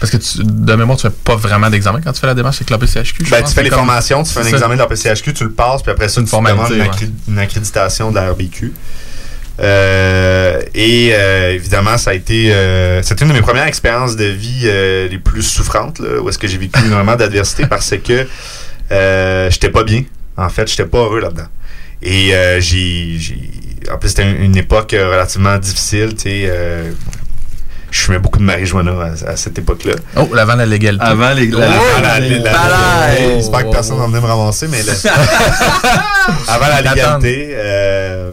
Parce que tu, de mémoire, tu fais pas vraiment d'examen quand tu fais la démarche avec l'APCHQ. Ben, pense. tu fais les comme- formations, tu fais un ça. examen de la PCHQ, tu le passes, puis après ça, une tu demandes une, ouais. une accréditation de la RBQ. Euh, et euh, évidemment, ça a été euh, c'était une de mes premières expériences de vie les plus souffrantes, là, où est-ce que j'ai vécu énormément d'adversité parce que j'étais pas bien. En fait, j'étais pas heureux là-dedans. Et j'ai- En plus, c'était une, une époque euh, relativement difficile, tu sais. euh, je fumais beaucoup de marijuana à, à cette époque-là. Oh, avant la légalité. Avant les- la- Avant la- la- J'espère que personne va venir me ramasser, mais avant la légalité. euh,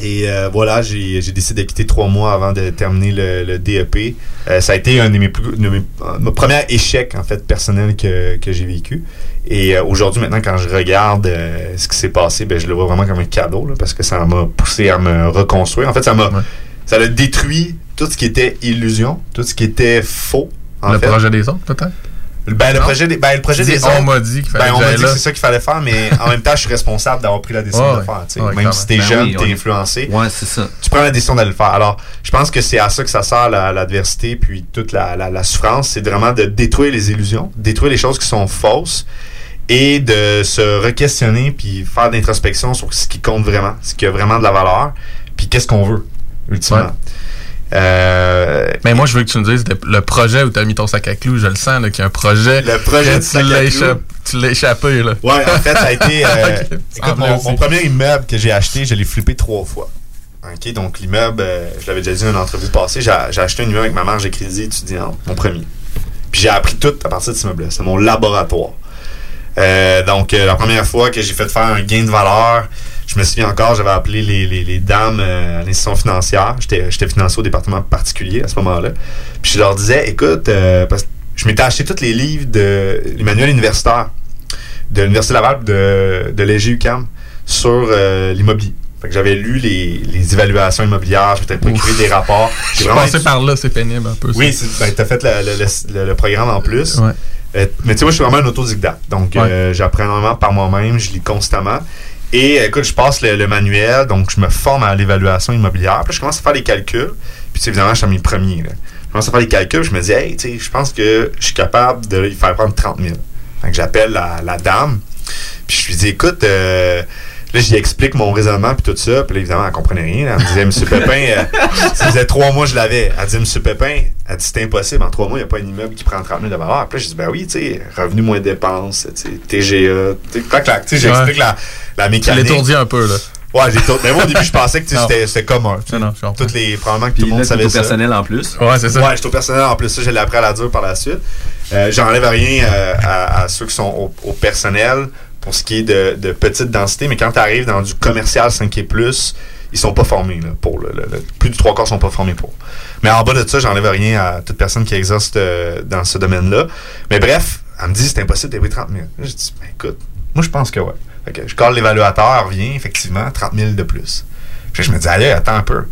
et euh, voilà, j'ai j'ai décidé de quitter trois mois avant de terminer le, le DEP. Euh, ça a été un de mes, plus, de mes euh, mon premier échec en fait personnel que, que j'ai vécu. Et euh, aujourd'hui, maintenant, quand je regarde euh, ce qui s'est passé, ben, je le vois vraiment comme un cadeau là, parce que ça m'a poussé à me reconstruire. En fait, ça m'a ça a détruit tout ce qui était illusion, tout ce qui était faux. En le fait. projet des autres, peut-être? Ben, le projet des, ben, le projet des on m'a dit qu'il fallait ben, on m'a dit que c'est ça qu'il fallait faire, mais en même temps, je suis responsable d'avoir pris la décision Ouais, de le ouais. faire. tu sais. Ouais, même si t'es jeune, Ben oui, t'es influencé. Ouais, c'est ça. Tu prends la décision d'aller le faire. Alors, je pense que c'est à ça que ça sert la- l'adversité, puis toute la, la, la souffrance, c'est vraiment de détruire les illusions, détruire les choses qui sont fausses et de se re-questionner puis faire de l'introspection sur ce qui compte vraiment, ce qui a vraiment de la valeur, puis qu'est-ce qu'on veut, ultimement. Euh, Mais moi, je veux que tu me dises le, projet où tu as mis ton sac à clous. Je le sens, qu'il y a un projet. Le projet que tu l'as échappé- Tu l'as échappé, là. Ouais, en fait, ça a été. euh, écoute, En mon, premier immeuble que j'ai acheté, je l'ai flippé trois fois. OK, donc l'immeuble, euh, je l'avais déjà dit dans une entrevue passée, j'ai acheté un immeuble avec ma marge de crédit étudiante, mon premier. Puis j'ai appris tout à partir de cet immeuble-là. C'est mon laboratoire. Euh, donc, euh, la première fois que j'ai fait faire un gain de valeur, je me souviens encore, j'avais appelé les, les- les dames euh, à l'institution financière. J'étais j'étais financé au département particulier à ce moment-là. Puis je leur disais, écoute, euh, parce que je m'étais acheté tous les livres de les manuels universitaires de l'Université Laval de, de l'EG-UQAM sur euh, l'immobilier. Fait que j'avais lu les, les évaluations immobilières, je m'étais procuré des rapports. J'ai vraiment passé par là, c'est pénible un peu. ça. oui, ben, t'as fait le, le- le- le programme en plus. Ouais. Euh, mais tu sais, moi, je suis vraiment un autodidacte. Donc, euh, j'apprends énormément par moi-même, je lis constamment. Et euh, écoute, je passe le, le manuel, donc je me forme à l'évaluation immobilière. Puis je commence à faire les calculs. Puis évidemment, je suis mes premiers. Là. Je commence à faire les calculs, je me dis, hey, tu sais, je pense que je suis capable de lui faire prendre 30 000. Fait que j'appelle la, la dame. Puis je lui dis, écoute, euh, là, j'y explique mon raisonnement, puis tout ça. Puis là, évidemment, elle comprenait rien. là. Elle me disait, Monsieur Pépin, euh, ça faisait trois mois que je l'avais. Elle dit, Monsieur Pépin, elle dit, c'est impossible. En trois mois, il n'y a pas un immeuble qui prend 30 000 de valeur. Puis là, je dis, ben oui, tu sais, revenu moins dépenses, tu sais, TGA. Tu sais, clac, clac. Tu sais, j'explique Ouais. la, la Tu mécanique. l'étourdis un peu, là. Ouais, j'ai tout. Mais moi, au début, je pensais que tu c'était commun. tu sais. Non, non. Toutes les, probablement que Puis tout le monde savait au ça. personnel en plus. Ouais, c'est ça. Ouais, j'étais au personnel en plus. Ça, je l'ai appris à la dure par la suite. Euh, J'enlève rien euh, à, à ceux qui sont au, au personnel pour ce qui est de, petite densité, mais quand tu arrives dans du commercial 5 et plus, ils sont pas formés pour. plus du trois quarts sont pas formés pour. Mais en bas de ça, j'enlève rien à toute personne qui exerce euh, dans ce domaine-là. Mais bref, elle me dit c'est impossible d'élever 30 000. Je dis, ben écoute, moi je pense que ouais. Fait je colle l'évaluateur, revient, effectivement, 30 000 de plus. Puis je me dis, allez, attends un peu.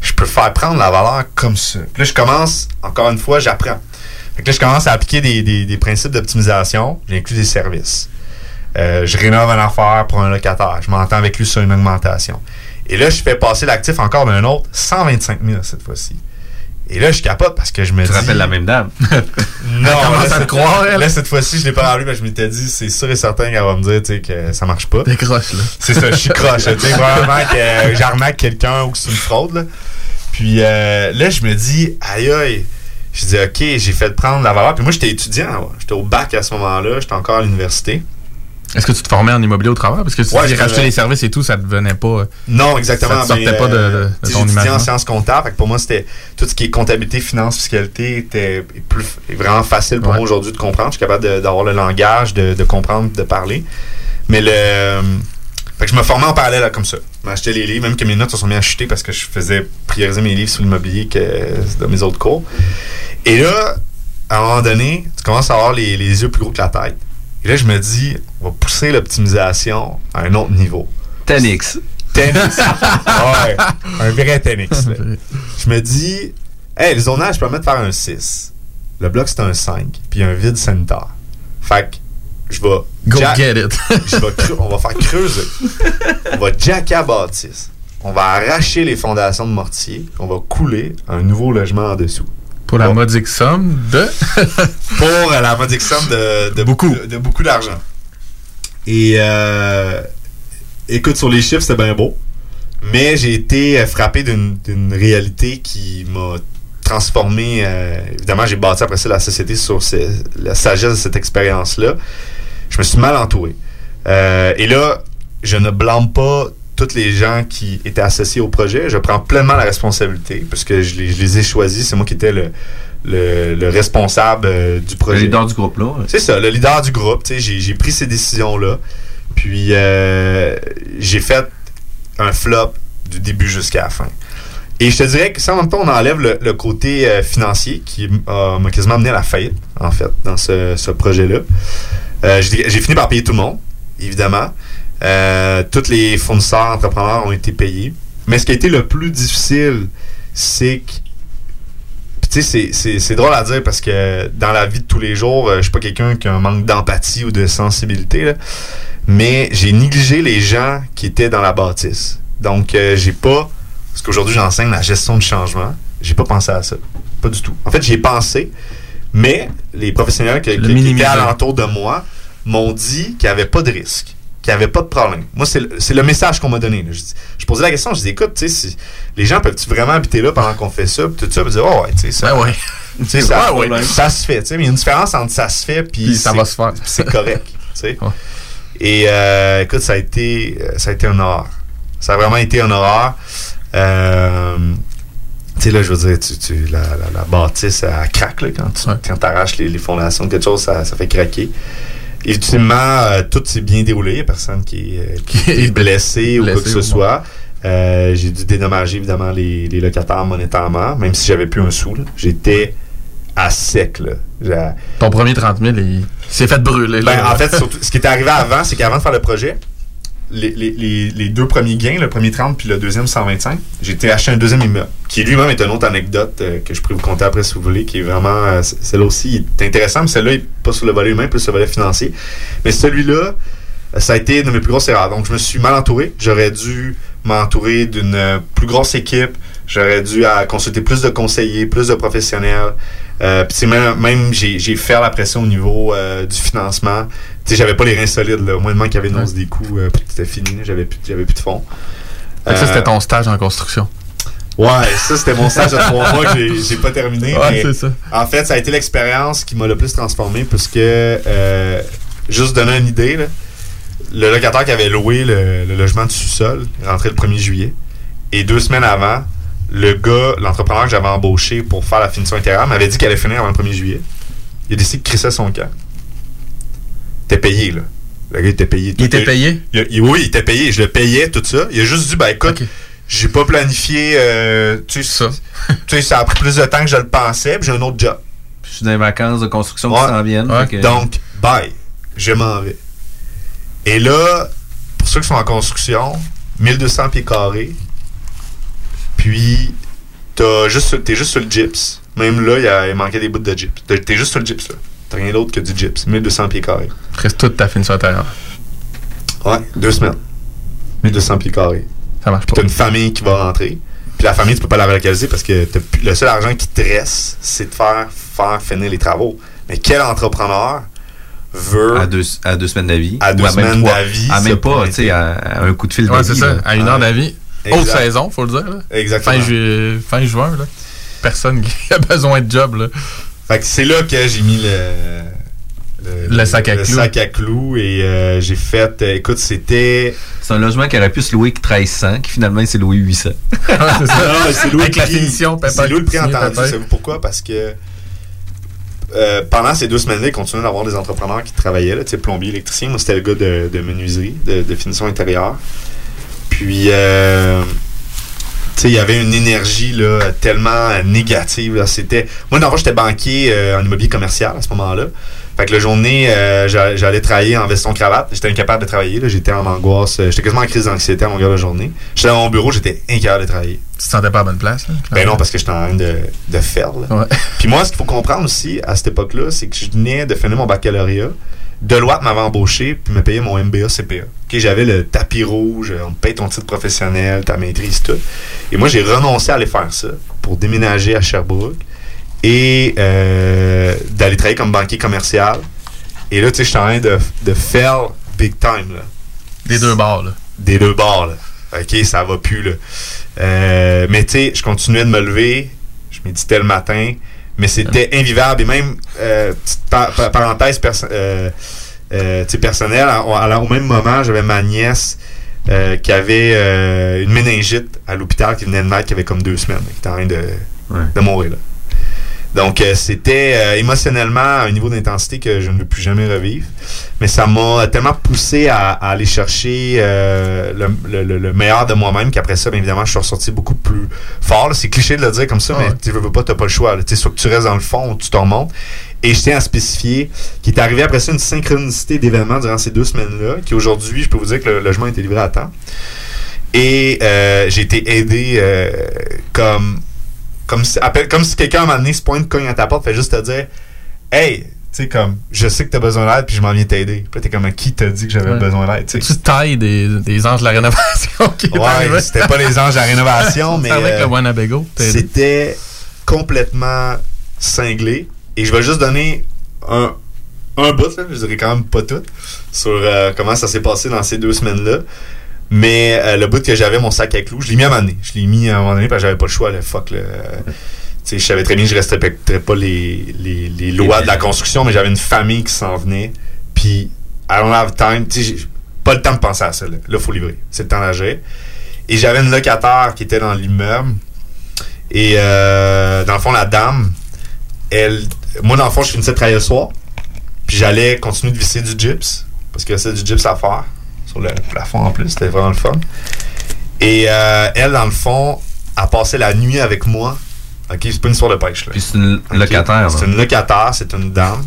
Je peux faire prendre la valeur comme ça. Puis là, je commence, encore une fois, j'apprends. Fait que là, je commence à appliquer des- des principes d'optimisation. J'inclus des services. Euh, je rénove une affaire pour un locataire. Je m'entends avec lui sur une augmentation. Et là, je fais passer l'actif encore d'un autre, 125 000 cette fois-ci. Et là, je capote parce que je me Tu dis... rappelles la même dame? Non, commence là, à te cette- croire, elle. Là, cette fois-ci, je l'ai pas rappelé parce que je m'étais dit, c'est sûr et certain qu'elle va me dire, tu sais, que ça marche pas. Décroche, là. C'est ça, je suis croche. Tu sais, probablement que euh, j'arnaque quelqu'un ou que c'est une fraude, là. Puis euh, là, je me dis, aïe aïe. Je dis, OK, j'ai fait prendre la valeur. Puis moi, j'étais étudiant. J'étais au bac à ce moment-là. J'étais encore à l'université. Est-ce que tu te formais en immobilier au travers? Parce que si Ouais, tu rajoutais faisais- les services et tout, ça devenait pas. Non, exactement. Ça te sortait mais, pas de, euh, de- ton j'étudiais en sciences comptables. Pour moi, c'était tout ce qui est comptabilité, finance, fiscalité était plus, vraiment facile pour Ouais. moi aujourd'hui de comprendre. Je suis capable d'avoir le langage, de, de comprendre, de parler. Mais le. Fait que je me formais en parallèle là, comme ça. m'achetais les livres, même que mes notes se sont mis à chuter parce que je faisais prioriser mes livres sur l'immobilier que dans mes autres cours. Et là, à un moment donné, tu commences à avoir les, les yeux plus gros que la tête. Et là, je me dis, on va pousser l'optimisation à un autre niveau. 10x. 10x. ouais, un vrai 10x. là. Je me dis, hey, le zonage, je peux mettre faire un 6. Le bloc, c'est un 5. Puis un vide sanitaire. Fait que je vais. Go jack- get it. je vais creu- on va faire creuser. On va jacker à bâtisse. On va arracher les fondations de mortier. puis On va couler un nouveau logement en dessous. Pour la modique somme de. Pour la modique somme de, de beaucoup, de, de beaucoup d'argent. Et euh, écoute, sur les chiffres, c'était bien beau. Mais j'ai été euh, frappé d'une d'une réalité qui m'a transformé. euh, évidemment, j'ai bâti après ça la société sur la sagesse de cette expérience-là. Je me suis mal entouré. Euh, et là, je ne blâme pas tous les gens qui étaient associés au projet. Je prends pleinement la responsabilité parce que je les, je les ai choisis. C'est moi qui étais le, le, le responsable euh, du projet. Le leader du groupe, là. C'est ça, le leader du groupe. tu sais, J'ai pris ces décisions-là. Puis euh, j'ai fait un flop du début jusqu'à la fin. Et je te dirais que ça, en même temps, on enlève le, le côté euh, financier qui m'a quasiment amené à la faillite, en fait, dans ce, ce projet-là. J'ai fini par payer tout le monde, évidemment. Euh, tous les fournisseurs, entrepreneurs ont été payés. Mais ce qui a été le plus difficile, c'est que tu sais, c'est- c'est- c'est drôle à dire parce que dans la vie de tous les jours, euh, je suis pas quelqu'un qui a un manque d'empathie ou de sensibilité, là. mais j'ai négligé les gens qui étaient dans la bâtisse. Donc, euh, j'ai pas, parce qu'aujourd'hui j'enseigne la gestion du changement, j'ai pas pensé à ça. Pas du tout. En fait, j'y ai pensé, mais les professionnels qui, qui- qui étaient alentour de moi m'ont dit qu'il n'y avait pas de risque qu'il n'y avait pas de problème. Moi, c'est le, le message qu'on m'a donné. Je, posais la question, je dis, écoute, tu sais, si- les gens peuvent-tu vraiment habiter là pendant qu'on fait ça? Puis tout ça, puis dire, oh, ouais, tu sais, ça. Ben ouais. Tu sais, ça, Ouais, ouais. ça se fait. tu sais, Mais il y a une différence entre ça se fait puis Puis ça va se faire. c'est correct. tu sais. Et euh, écoute, ça a été euh, ça a été un horreur. Ça a vraiment été un horreur. Euh, tu sais, là, je veux dire, tu, tu- la, la, la bâtisse, elle craque là, quand tu quand arraches les, les fondations de quelque chose, ça, ça fait craquer. Ultimement, euh, tout s'est bien déroulé. Il n'y a personne qui, est- qui est blessé ou quoi que ce soit. Euh, j'ai dû dédommager évidemment les, les locataires monétairement, même si j'avais plus un sou. J'étais à sec. Là. Ton premier 30 000, il s'est fait brûler. ben, en fait, surtout, ce qui était arrivé avant, c'est qu'avant de faire le projet, les, les- les- deux premiers gains, le premier 30 puis le deuxième 125, j'ai été acheter un deuxième immeuble, qui lui-même est une autre anecdote euh, que je pourrais vous conter après si vous voulez, qui est vraiment, euh, celle-là aussi est intéressante, mais celle-là est pas sur le volet humain, plus sur le volet financier. Mais celui-là, euh, ça a été une de mes plus grosses erreurs. Donc, je me suis mal entouré. J'aurais dû m'entourer d'une plus grosse équipe. J'aurais dû consulter plus de conseillers, plus de professionnels. Euh, Puis même, même j'ai, fait la pression au niveau euh, du financement. Tu sais, j'avais pas les reins solides. Là. Au moins, qu'il y avait une hausse des coûts, euh, puis c'était fini. J'avais plus, j'avais plus de fonds. Ça, Euh, c'était ton stage en construction. Ouais, ça c'était mon stage de trois mois que j'ai- pas terminé. Ouais, mais ça. En fait, ça a été l'expérience qui m'a le plus transformé parce que, euh, juste donner une idée, là, le locataire qui avait loué le, le logement de sous-sol rentré le 1er juillet. Et deux semaines avant, le gars, l'entrepreneur que j'avais embauché pour faire la finition intérieure, m'avait dit qu'elle allait finir avant le 1er juillet. Il a décidé de crisser son camp. T'es payé, là. Le gars, il était payé. Il était payé? Il- il- oui, il était payé. Je le payais, tout ça. Il a juste dit, ben écoute, j'ai pas planifié. euh, tu sais, ça. tu sais, ça a pris plus de temps que je le pensais, puis j'ai un autre job. Je suis dans les vacances de construction Ouais. qui s'en viennent. Ouais. fait que- Donc, bye. Je m'en vais. Et là, pour ceux qui sont en construction, 1200 pieds carrés. Puis, t'as juste, t'es juste sur le gyps. Même là, il, y a- il manquait des bouts de gyps. T'es juste sur le gyps, là. T'as rien d'autre que du gyps. 1200 pieds carrés. Reste toute ta finition intérieure. Ouais, deux semaines. 1200 pieds carrés. Ça marche pas. T'as une famille qui va rentrer. Puis la famille, tu peux pas la relocaliser parce que le seul argent qui te reste, c'est de faire, faire finir les travaux. Mais quel entrepreneur veut. À deux, à deux semaines d'avis. À deux Ou à même semaines d'avis. À même pas, tu sais, à, à un coup de fil Ouais, d'avis. c'est ça. là. À une heure d'avis. Haute saison, faut le dire. Là. Exactement. Fin, ju- fin juin, là. Personne qui a besoin de job, là. Fait que c'est là que j'ai mis le. Le sac à le clous. sac à clous et euh, j'ai fait. euh, écoute, c'était. C'est un logement qui aurait pu se louer que 1300, qui finalement s'est loué 800. c'est ça. c'est loué Avec la finition, papa, C'est loué le prix entendu. Savez-vous pourquoi? Parce que euh, pendant ces deux semaines-là, il continuait d'avoir des entrepreneurs qui travaillaient, là, tu sais, plombier, électricien. Moi, c'était le gars de, de menuiserie, de, de finition intérieure. Puis, euh, tu sais, il y avait une énergie là, tellement négative. là. C'était... Moi, d'abord, j'étais banquier euh, en immobilier commercial à ce moment-là. Fait que la journée, euh, j'a- j'allais travailler en veston-cravate. J'étais incapable de travailler. là. J'étais en angoisse. J'étais quasiment en crise d'anxiété à longueur de journée. J'étais dans mon bureau, j'étais incapable de travailler. Tu te sentais pas à bonne place, là? Ben non, parce que j'étais en train de, de faire. là. Puis moi, ce qu'il faut comprendre aussi à cette époque-là, c'est que je venais de finir mon baccalauréat. Deloitte m'avait embauché puis me payait mon MBA CPA. J'avais le tapis rouge, on te paye ton titre professionnel, ta maîtrise, tout. Et moi, j'ai renoncé à aller faire ça pour déménager à Sherbrooke et euh, d'aller travailler comme banquier commercial. Et là, tu sais, je suis en train de, de faire big time. Là. Des deux bords, là. Des deux bords, là. OK, ça va plus, là. Euh, mais tu sais, je continuais de me lever. Je méditais le matin. Mais c'était invivable. Et même, euh, petite par- par- parenthèse perso- euh, euh, personnelle, à- à- au même moment, j'avais ma nièce euh, qui avait euh, une méningite à l'hôpital qui venait de naître, qui avait comme deux semaines, qui était en train de, de mourir. Là. Donc, euh, c'était euh, émotionnellement à un niveau d'intensité que je ne veux plus jamais revivre. Mais ça m'a tellement poussé à, à aller chercher euh, le, le- le- le meilleur de moi-même qu'après ça, bien évidemment, je suis ressorti beaucoup plus fort. C'est cliché de le dire comme ça, mais tu veux veux pas, t'as pas le choix. là. Tu soit que tu restes dans le fond ou tu te remontes. Et je tiens à spécifier qu'il est arrivé après ça une synchronicité d'événements durant ces deux semaines-là, qui aujourd'hui, je peux vous dire que le logement a été livré à temps. Et euh, j'ai été aidé euh, comme comme si, appelle- comme si quelqu'un à un moment donné se pointe, cogne à ta porte, fait juste te dire Hey, tu sais, comme, je sais que t'as besoin d'aide, puis je m'en viens t'aider. Puis t'es comme, qui t'a dit que j'avais Ouais. besoin d'aide, tu tailles des, des anges de la rénovation qui Ouais, c'était pas les anges à rénovation, mais. Avec euh, le. C'était complètement cinglé. Et je vais juste donner un, un bout, là, je dirais quand même pas tout, sur euh, comment ça s'est passé dans ces deux semaines-là. Mais euh, le bout que j'avais, mon sac à clous, je l'ai mis à un moment donné. Je l'ai mis à un moment donné parce que j'avais pas le choix. Là, fuck, là. Je savais très bien que je respecterais pas les, les, les lois de la construction, mais j'avais une famille qui s'en venait. Puis, I don't have time. Pas le temps de penser à ça. Là, il faut livrer. C'est le temps d'agir. Et j'avais une locataire qui était dans l'immeuble. Et euh, dans le fond, la dame, elle. Moi, dans le fond, je finissais de travailler le soir. Puis j'allais continuer de visser du gyps. Parce que c'est du gyps à faire. Sur le plafond en plus. C'était vraiment le fun. Et euh, elle, dans le fond, a passé la nuit avec moi. OK, c'est pas une histoire de pêche. Là. Puis c'est une locataire. C'est une locataire, c'est une dame.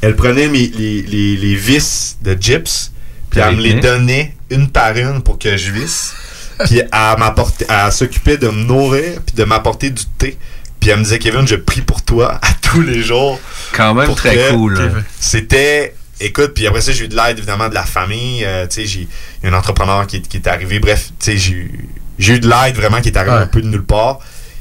Elle prenait mes- les, les, les vis de gyps, puis elle me les donnait une par une pour que je visse. puis elle s'occupait de me nourrir, puis de m'apporter du thé. Puis elle me disait, Kevin, je prie pour toi à tous les jours. Quand même très que- cool. là. C'était. Écoute, puis après ça, j'ai eu de l'aide évidemment de la famille. Euh, tu sais, j'ai il y a un entrepreneur qui, est- qui est arrivé. Bref, tu sais, j'ai eu- j'ai eu de l'aide vraiment qui est arrivé Ouais. un peu de nulle part.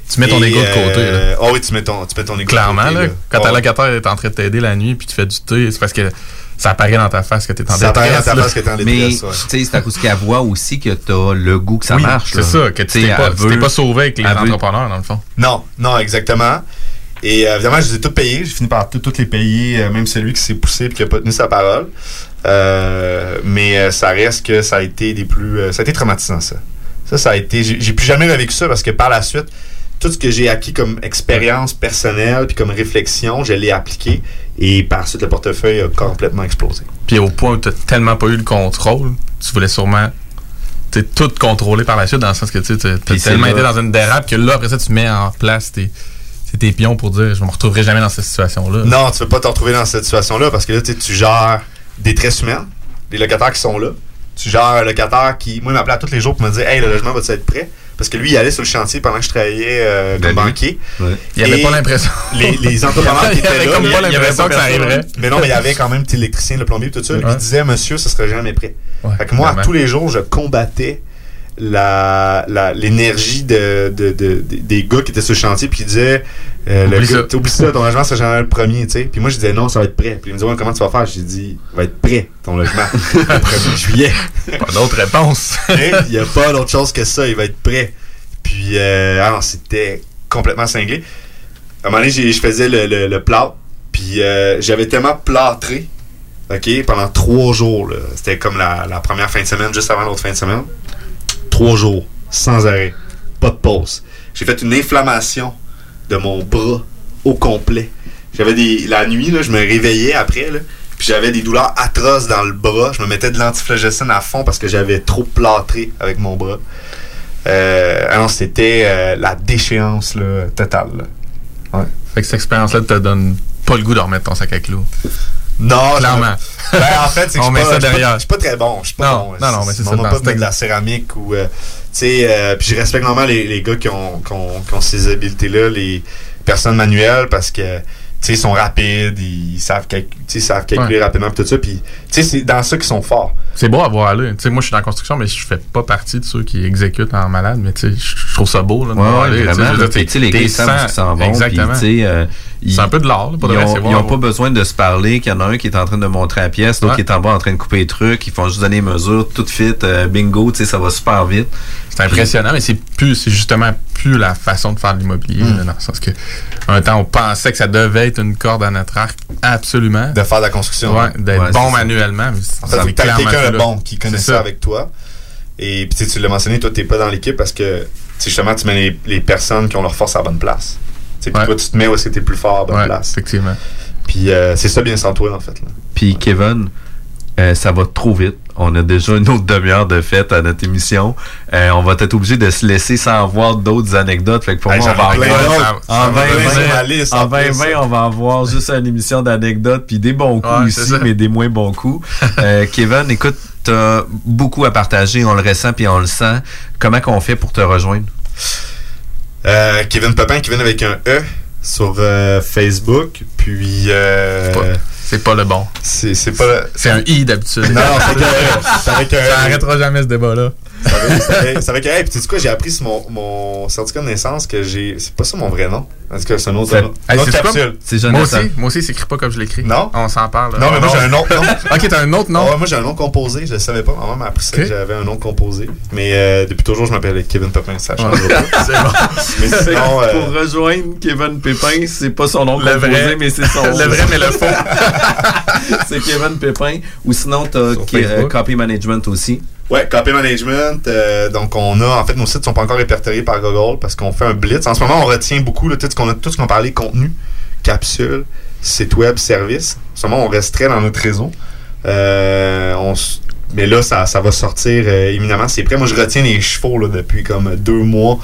Tu mets ton ego de côté, euh, Ah oui, tu mets ton, tu mets ton ego Clairement, de côté. là, là. quand ta Ah, locataire est en train de t'aider la nuit puis tu fais du thé, c'est parce que ça apparaît dans ta face que t'es en Ça apparaît détresse. dans ta là. face que t'es en Mais détresse, ouais. tu sais, c'est à cause qu'elle voit aussi que t'as le goût que ça Oui, marche. c'est là. ça, que tu sais, t'es pas, pas sauvé avec les entrepreneurs, dans le fond. Non, non, exactement. Et euh, évidemment, je les ai tous payés. J'ai fini par toutes les payer, euh, même celui qui s'est poussé et qui a pas tenu sa parole. Euh, mais ça reste que ça a été des plus. ça a été traumatisant, ça. Ça, ça a été. J'ai plus jamais revécu ça parce que par la suite, tout ce que j'ai acquis comme expérience personnelle puis comme réflexion, je l'ai appliqué. Et par la suite, le portefeuille a complètement explosé. Puis au point où tu tellement pas eu le contrôle, tu voulais sûrement tout contrôler par la suite, dans le sens que tu as tellement été dans une dérape que là, après ça, tu mets en place tes, c'est tes pions pour dire je me retrouverai jamais dans cette situation-là. Non, tu veux pas te retrouver dans cette situation-là parce que là, tu gères des tresses humaines, des locataires qui sont là. Tu gères un locataire qui, moi, il m'appelait à tous les jours pour me dire Hey, le logement va-tu être prêt? Parce que lui, il allait sur le chantier pendant que je travaillais euh, comme lui. banquier. Il avait pas l'impression. Les, les entrepreneurs qui étaient là. il avait l'impression que ça arriverait. Mais non, mais il y avait quand même l'électricien, le plombier, tout ça. Lui, Ouais. il disait Monsieur, ce serait jamais prêt. Ouais, fait que moi, tous les jours, je combattais la la- l'énergie de, de- de- de- des gars qui étaient sur le chantier puis qui disaient euh, le Oublie gars- ça. t'oublies ça ton logement c'est jamais le premier tu sais. Puis moi je disais non ça va être prêt. Puis il me disait Ouais, comment tu vas faire? J'ai dit va être prêt ton logement. Le 1er juillet. Pas d'autre réponse. Il n'y a pas d'autre chose que ça il va être prêt. Puis euh, ah c'était complètement cinglé. À un moment donné je faisais le, le, le plâtre puis euh, j'avais tellement plâtré ok pendant trois jours c'était comme la, la première fin de semaine juste avant l'autre fin de semaine trois jours, sans arrêt, pas de pause. J'ai fait une inflammation de mon bras au complet. J'avais des. La nuit, là, je me réveillais après, là, Puis j'avais des douleurs atroces dans le bras. Je me mettais de l'antiflagellation à fond parce que j'avais trop plâtré avec mon bras. Euh, alors c'était euh, la déchéance totale. Fait que cette expérience-là te donne pas le goût de remettre ton sac à clous. Non, Clairement. je- Ben, en fait, c'est que je suis pas- pas- très bon. Je suis pas Non, bon. non, non, mais c'est ça, On m'a pas de la céramique ou. euh, tu sais, euh, puis je respecte normalement les, les gars qui ont, qui ont, qui ont ces habiletés-là, les personnes manuelles, parce que. Tu sais, ils sont rapides, ils savent, sais, ils savent calculer Ouais. rapidement tout ça. Puis, tu sais, c'est dans ça qu'ils sont forts. C'est beau à voir aller. Tu sais, moi, je suis dans la construction, mais je fais pas partie de ceux qui exécutent en malade. Mais tu sais, je trouve ça beau. Là, de Ouais, voir ouais, vraiment. je veux là, dire, puis, tu sais, les gars, ils savent s'en vont. Exactement. euh, ils- C'est un peu de l'art, là, Ils vrai, ont, c'est ils voir, ont voir. pas besoin de se parler, qu'il y en a un qui est en train de montrer la pièce, l'autre Ouais. qui est en bas en train de couper les trucs, ils font juste donner les mesures, tout fit, euh, bingo, tu sais, ça va super vite. C'est impressionnant, mais c'est plus, c'est justement plus la façon de faire de l'immobilier, Mm. là, dans le sens que, un temps, on pensait que ça devait être une corde à notre arc, absolument. De faire de la construction. Ouais, d'être Ouais, bon ça. manuellement. mais En fait, faut que clairement quelqu'un de bon qui connaît ça avec toi. Et puis tu l'as mentionné, toi, t'es pas dans l'équipe parce que justement, tu mets les, les personnes qui ont leur force à la bonne place. Puis toi, tu te mets où est-ce que t'es plus fort à la bonne Ouais, place. Effectivement. Puis euh, c'est ça bien s'entourer, en fait. Puis Kevin, euh, ça va trop vite. On a déjà une autre demi-heure de fête à notre émission. Euh, on va être obligé de se laisser sans avoir d'autres anecdotes. Fait que pour Hey, moi, on va avoir en va venir sur ma 2020, liste, en en plus. 2020, on va avoir juste une émission d'anecdotes puis des bons coups Ouais, ça. mais des moins bons coups. Euh, Kevin, écoute, t'as beaucoup à partager. On le ressent puis on le sent. Comment qu'on fait pour te rejoindre? Kevin Pepin, Kevin avec un E sur euh, Facebook. Puis. Euh, c'est pas le bon. C'est c'est pas le. C'est un I d'habitude. Non, c'est avec un- c'est un. Ça arrêtera jamais ce débat-là. Ça avec- un. Puis tu sais quoi, j'ai appris sur mon, mon certificat de naissance que j'ai. C'est pas ça mon vrai nom. Tout cas, c'est un autre. Hey, Une autre. Moi aussi, moi aussi, c'est écrit pas comme je l'écris. Non? On s'en parle. Non, mais moi j'ai un nom. nom. ok, t'as un autre nom? Ouais, moi j'ai un nom composé, je le savais pas. Maman m'a appris que j'avais un nom composé. Mais euh, depuis toujours, je m'appelle Kevin Pepin, ça change Ouais. pas. C'est bon. Mais sinon, euh, Pour rejoindre Kevin Pépin, c'est pas son nom Le composé, vrai. mais c'est son Le vrai, mais le faux. c'est Kevin Pépin. Ou sinon, t'as euh. Copy Management aussi. Ouais, copy management. euh, donc, on a, en fait, nos sites sont pas encore répertoriés par Google parce qu'on fait un blitz. En ce moment, on retient beaucoup là, tout ce qu'on a, tout ce qu'on parlé, contenu, capsule, site web, service. En ce moment, on resterait dans notre réseau. Euh, mais là, ça, ça va sortir euh, éminemment. C'est prêt. Moi, je retiens les chevaux depuis comme deux mois.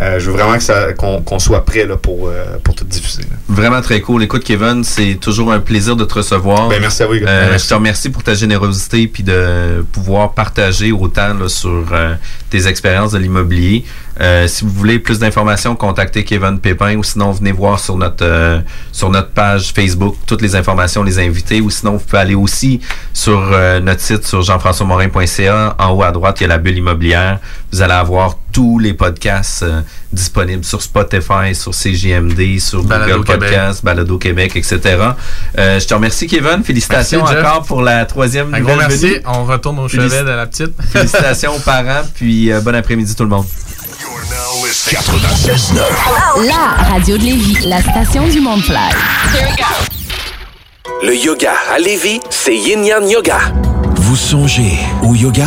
Euh, je veux vraiment que ça, qu'on, qu'on soit prêt là, pour, euh, pour tout diffuser. là. Vraiment très cool. Écoute, Kevin, c'est toujours un plaisir de te recevoir. Ben, merci à vous. Euh, Merci. je te remercie pour ta générosité puis de pouvoir partager autant là, sur euh, tes expériences de l'immobilier. Euh, si vous voulez plus d'informations, contactez Kevin Pépin ou sinon venez voir sur notre euh, sur notre page Facebook toutes les informations, les invités ou sinon vous pouvez aller aussi sur euh, notre site sur jean-françois-morin.ca. En haut à droite, il y a la bulle immobilière. Vous allez avoir tous les podcasts euh, disponibles sur Spotify, sur CGMD, sur Balado Google Québec. Podcasts, Balado Québec, etc. Euh, je te remercie, Kevin. Félicitations Merci, encore pour la troisième Un gros merci. venue. On retourne au Félici- chevet de la petite. Félicitations aux parents, puis euh, bon après-midi tout le monde. 96.9. La radio de Lévis, la station du monde fly. Le yoga à Lévis, c'est Yin Yang Yoga. Vous songez au yoga?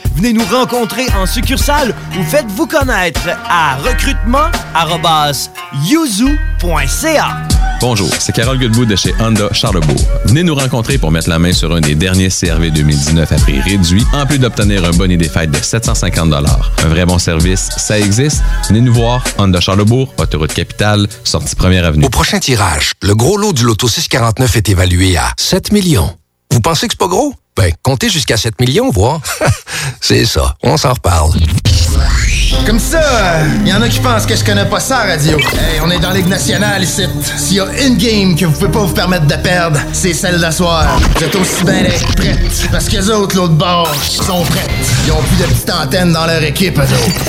Venez nous rencontrer en succursale ou faites-vous connaître à recrutement.yuzu.ca. Bonjour, c'est Carole Goodwood de chez Honda Charlebourg. Venez nous rencontrer pour mettre la main sur un des derniers CRV 2019 à prix réduit, en plus d'obtenir un bonnet des fêtes de 750 Un vrai bon service, ça existe. Venez nous voir, Honda Charlebourg, autoroute capitale, sortie première avenue. Au prochain tirage, le gros lot du loto 649 est évalué à 7 millions. Vous pensez que c'est pas gros? Ben, comptez jusqu'à 7 millions, voir. c'est ça. On s'en reparle. Comme ça, il y en a qui pensent que je connais pas ça, radio. Hey, on est dans Ligue nationale ici. S'il y a une game que vous pouvez pas vous permettre de perdre, c'est celle d'asseoir. Vous êtes aussi bien d'être prêtes. Parce que les autres, l'autre bord, sont prêtes. Ils ont plus de petites antennes dans leur équipe, eux autres.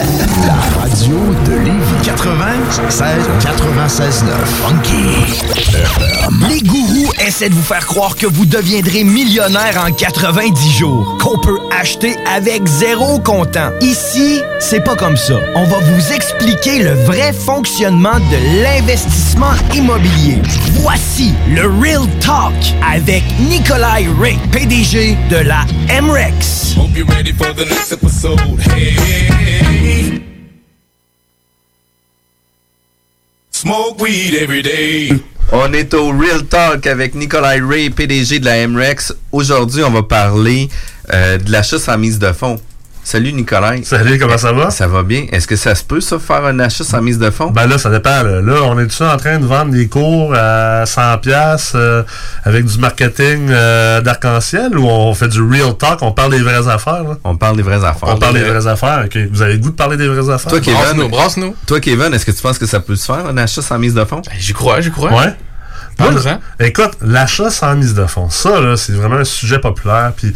La radio de Lévis 96 96 9 Funky. Les gourous essaient de vous faire croire que vous deviendrez millionnaire en 90 jours, qu'on peut acheter avec zéro comptant. Ici, c'est pas comme ça. On va vous expliquer le vrai fonctionnement de l'investissement immobilier. Voici le Real Talk avec Nikolai Ray, PDG de la MREX. On est au Real Talk avec Nikolai Ray, PDG de la MREX. Aujourd'hui, on va parler euh, de l'achat sans mise de fonds. Salut Nikolai. Salut, comment ça va? Ça va bien? Est-ce que ça se peut, ça, faire un achat sans mise de fonds? Ben là, ça dépend. Là, Là, on est-tu en train de vendre des cours à 100$ piastres, euh, avec du marketing euh, d'arc-en-ciel ou on fait du real talk, on parle des vraies affaires? là? On parle des vraies affaires. On parle des vraies affaires, ok. Vous avez le goût de parler des vraies affaires? Toi, Kevin, Toi, Kevin, est-ce que tu penses que ça peut se faire, un achat sans mise de fonds? J'y crois, j'y crois. Ouais. Moi, écoute, l'achat sans mise de fonds, ça, là, c'est vraiment un sujet populaire. Puis,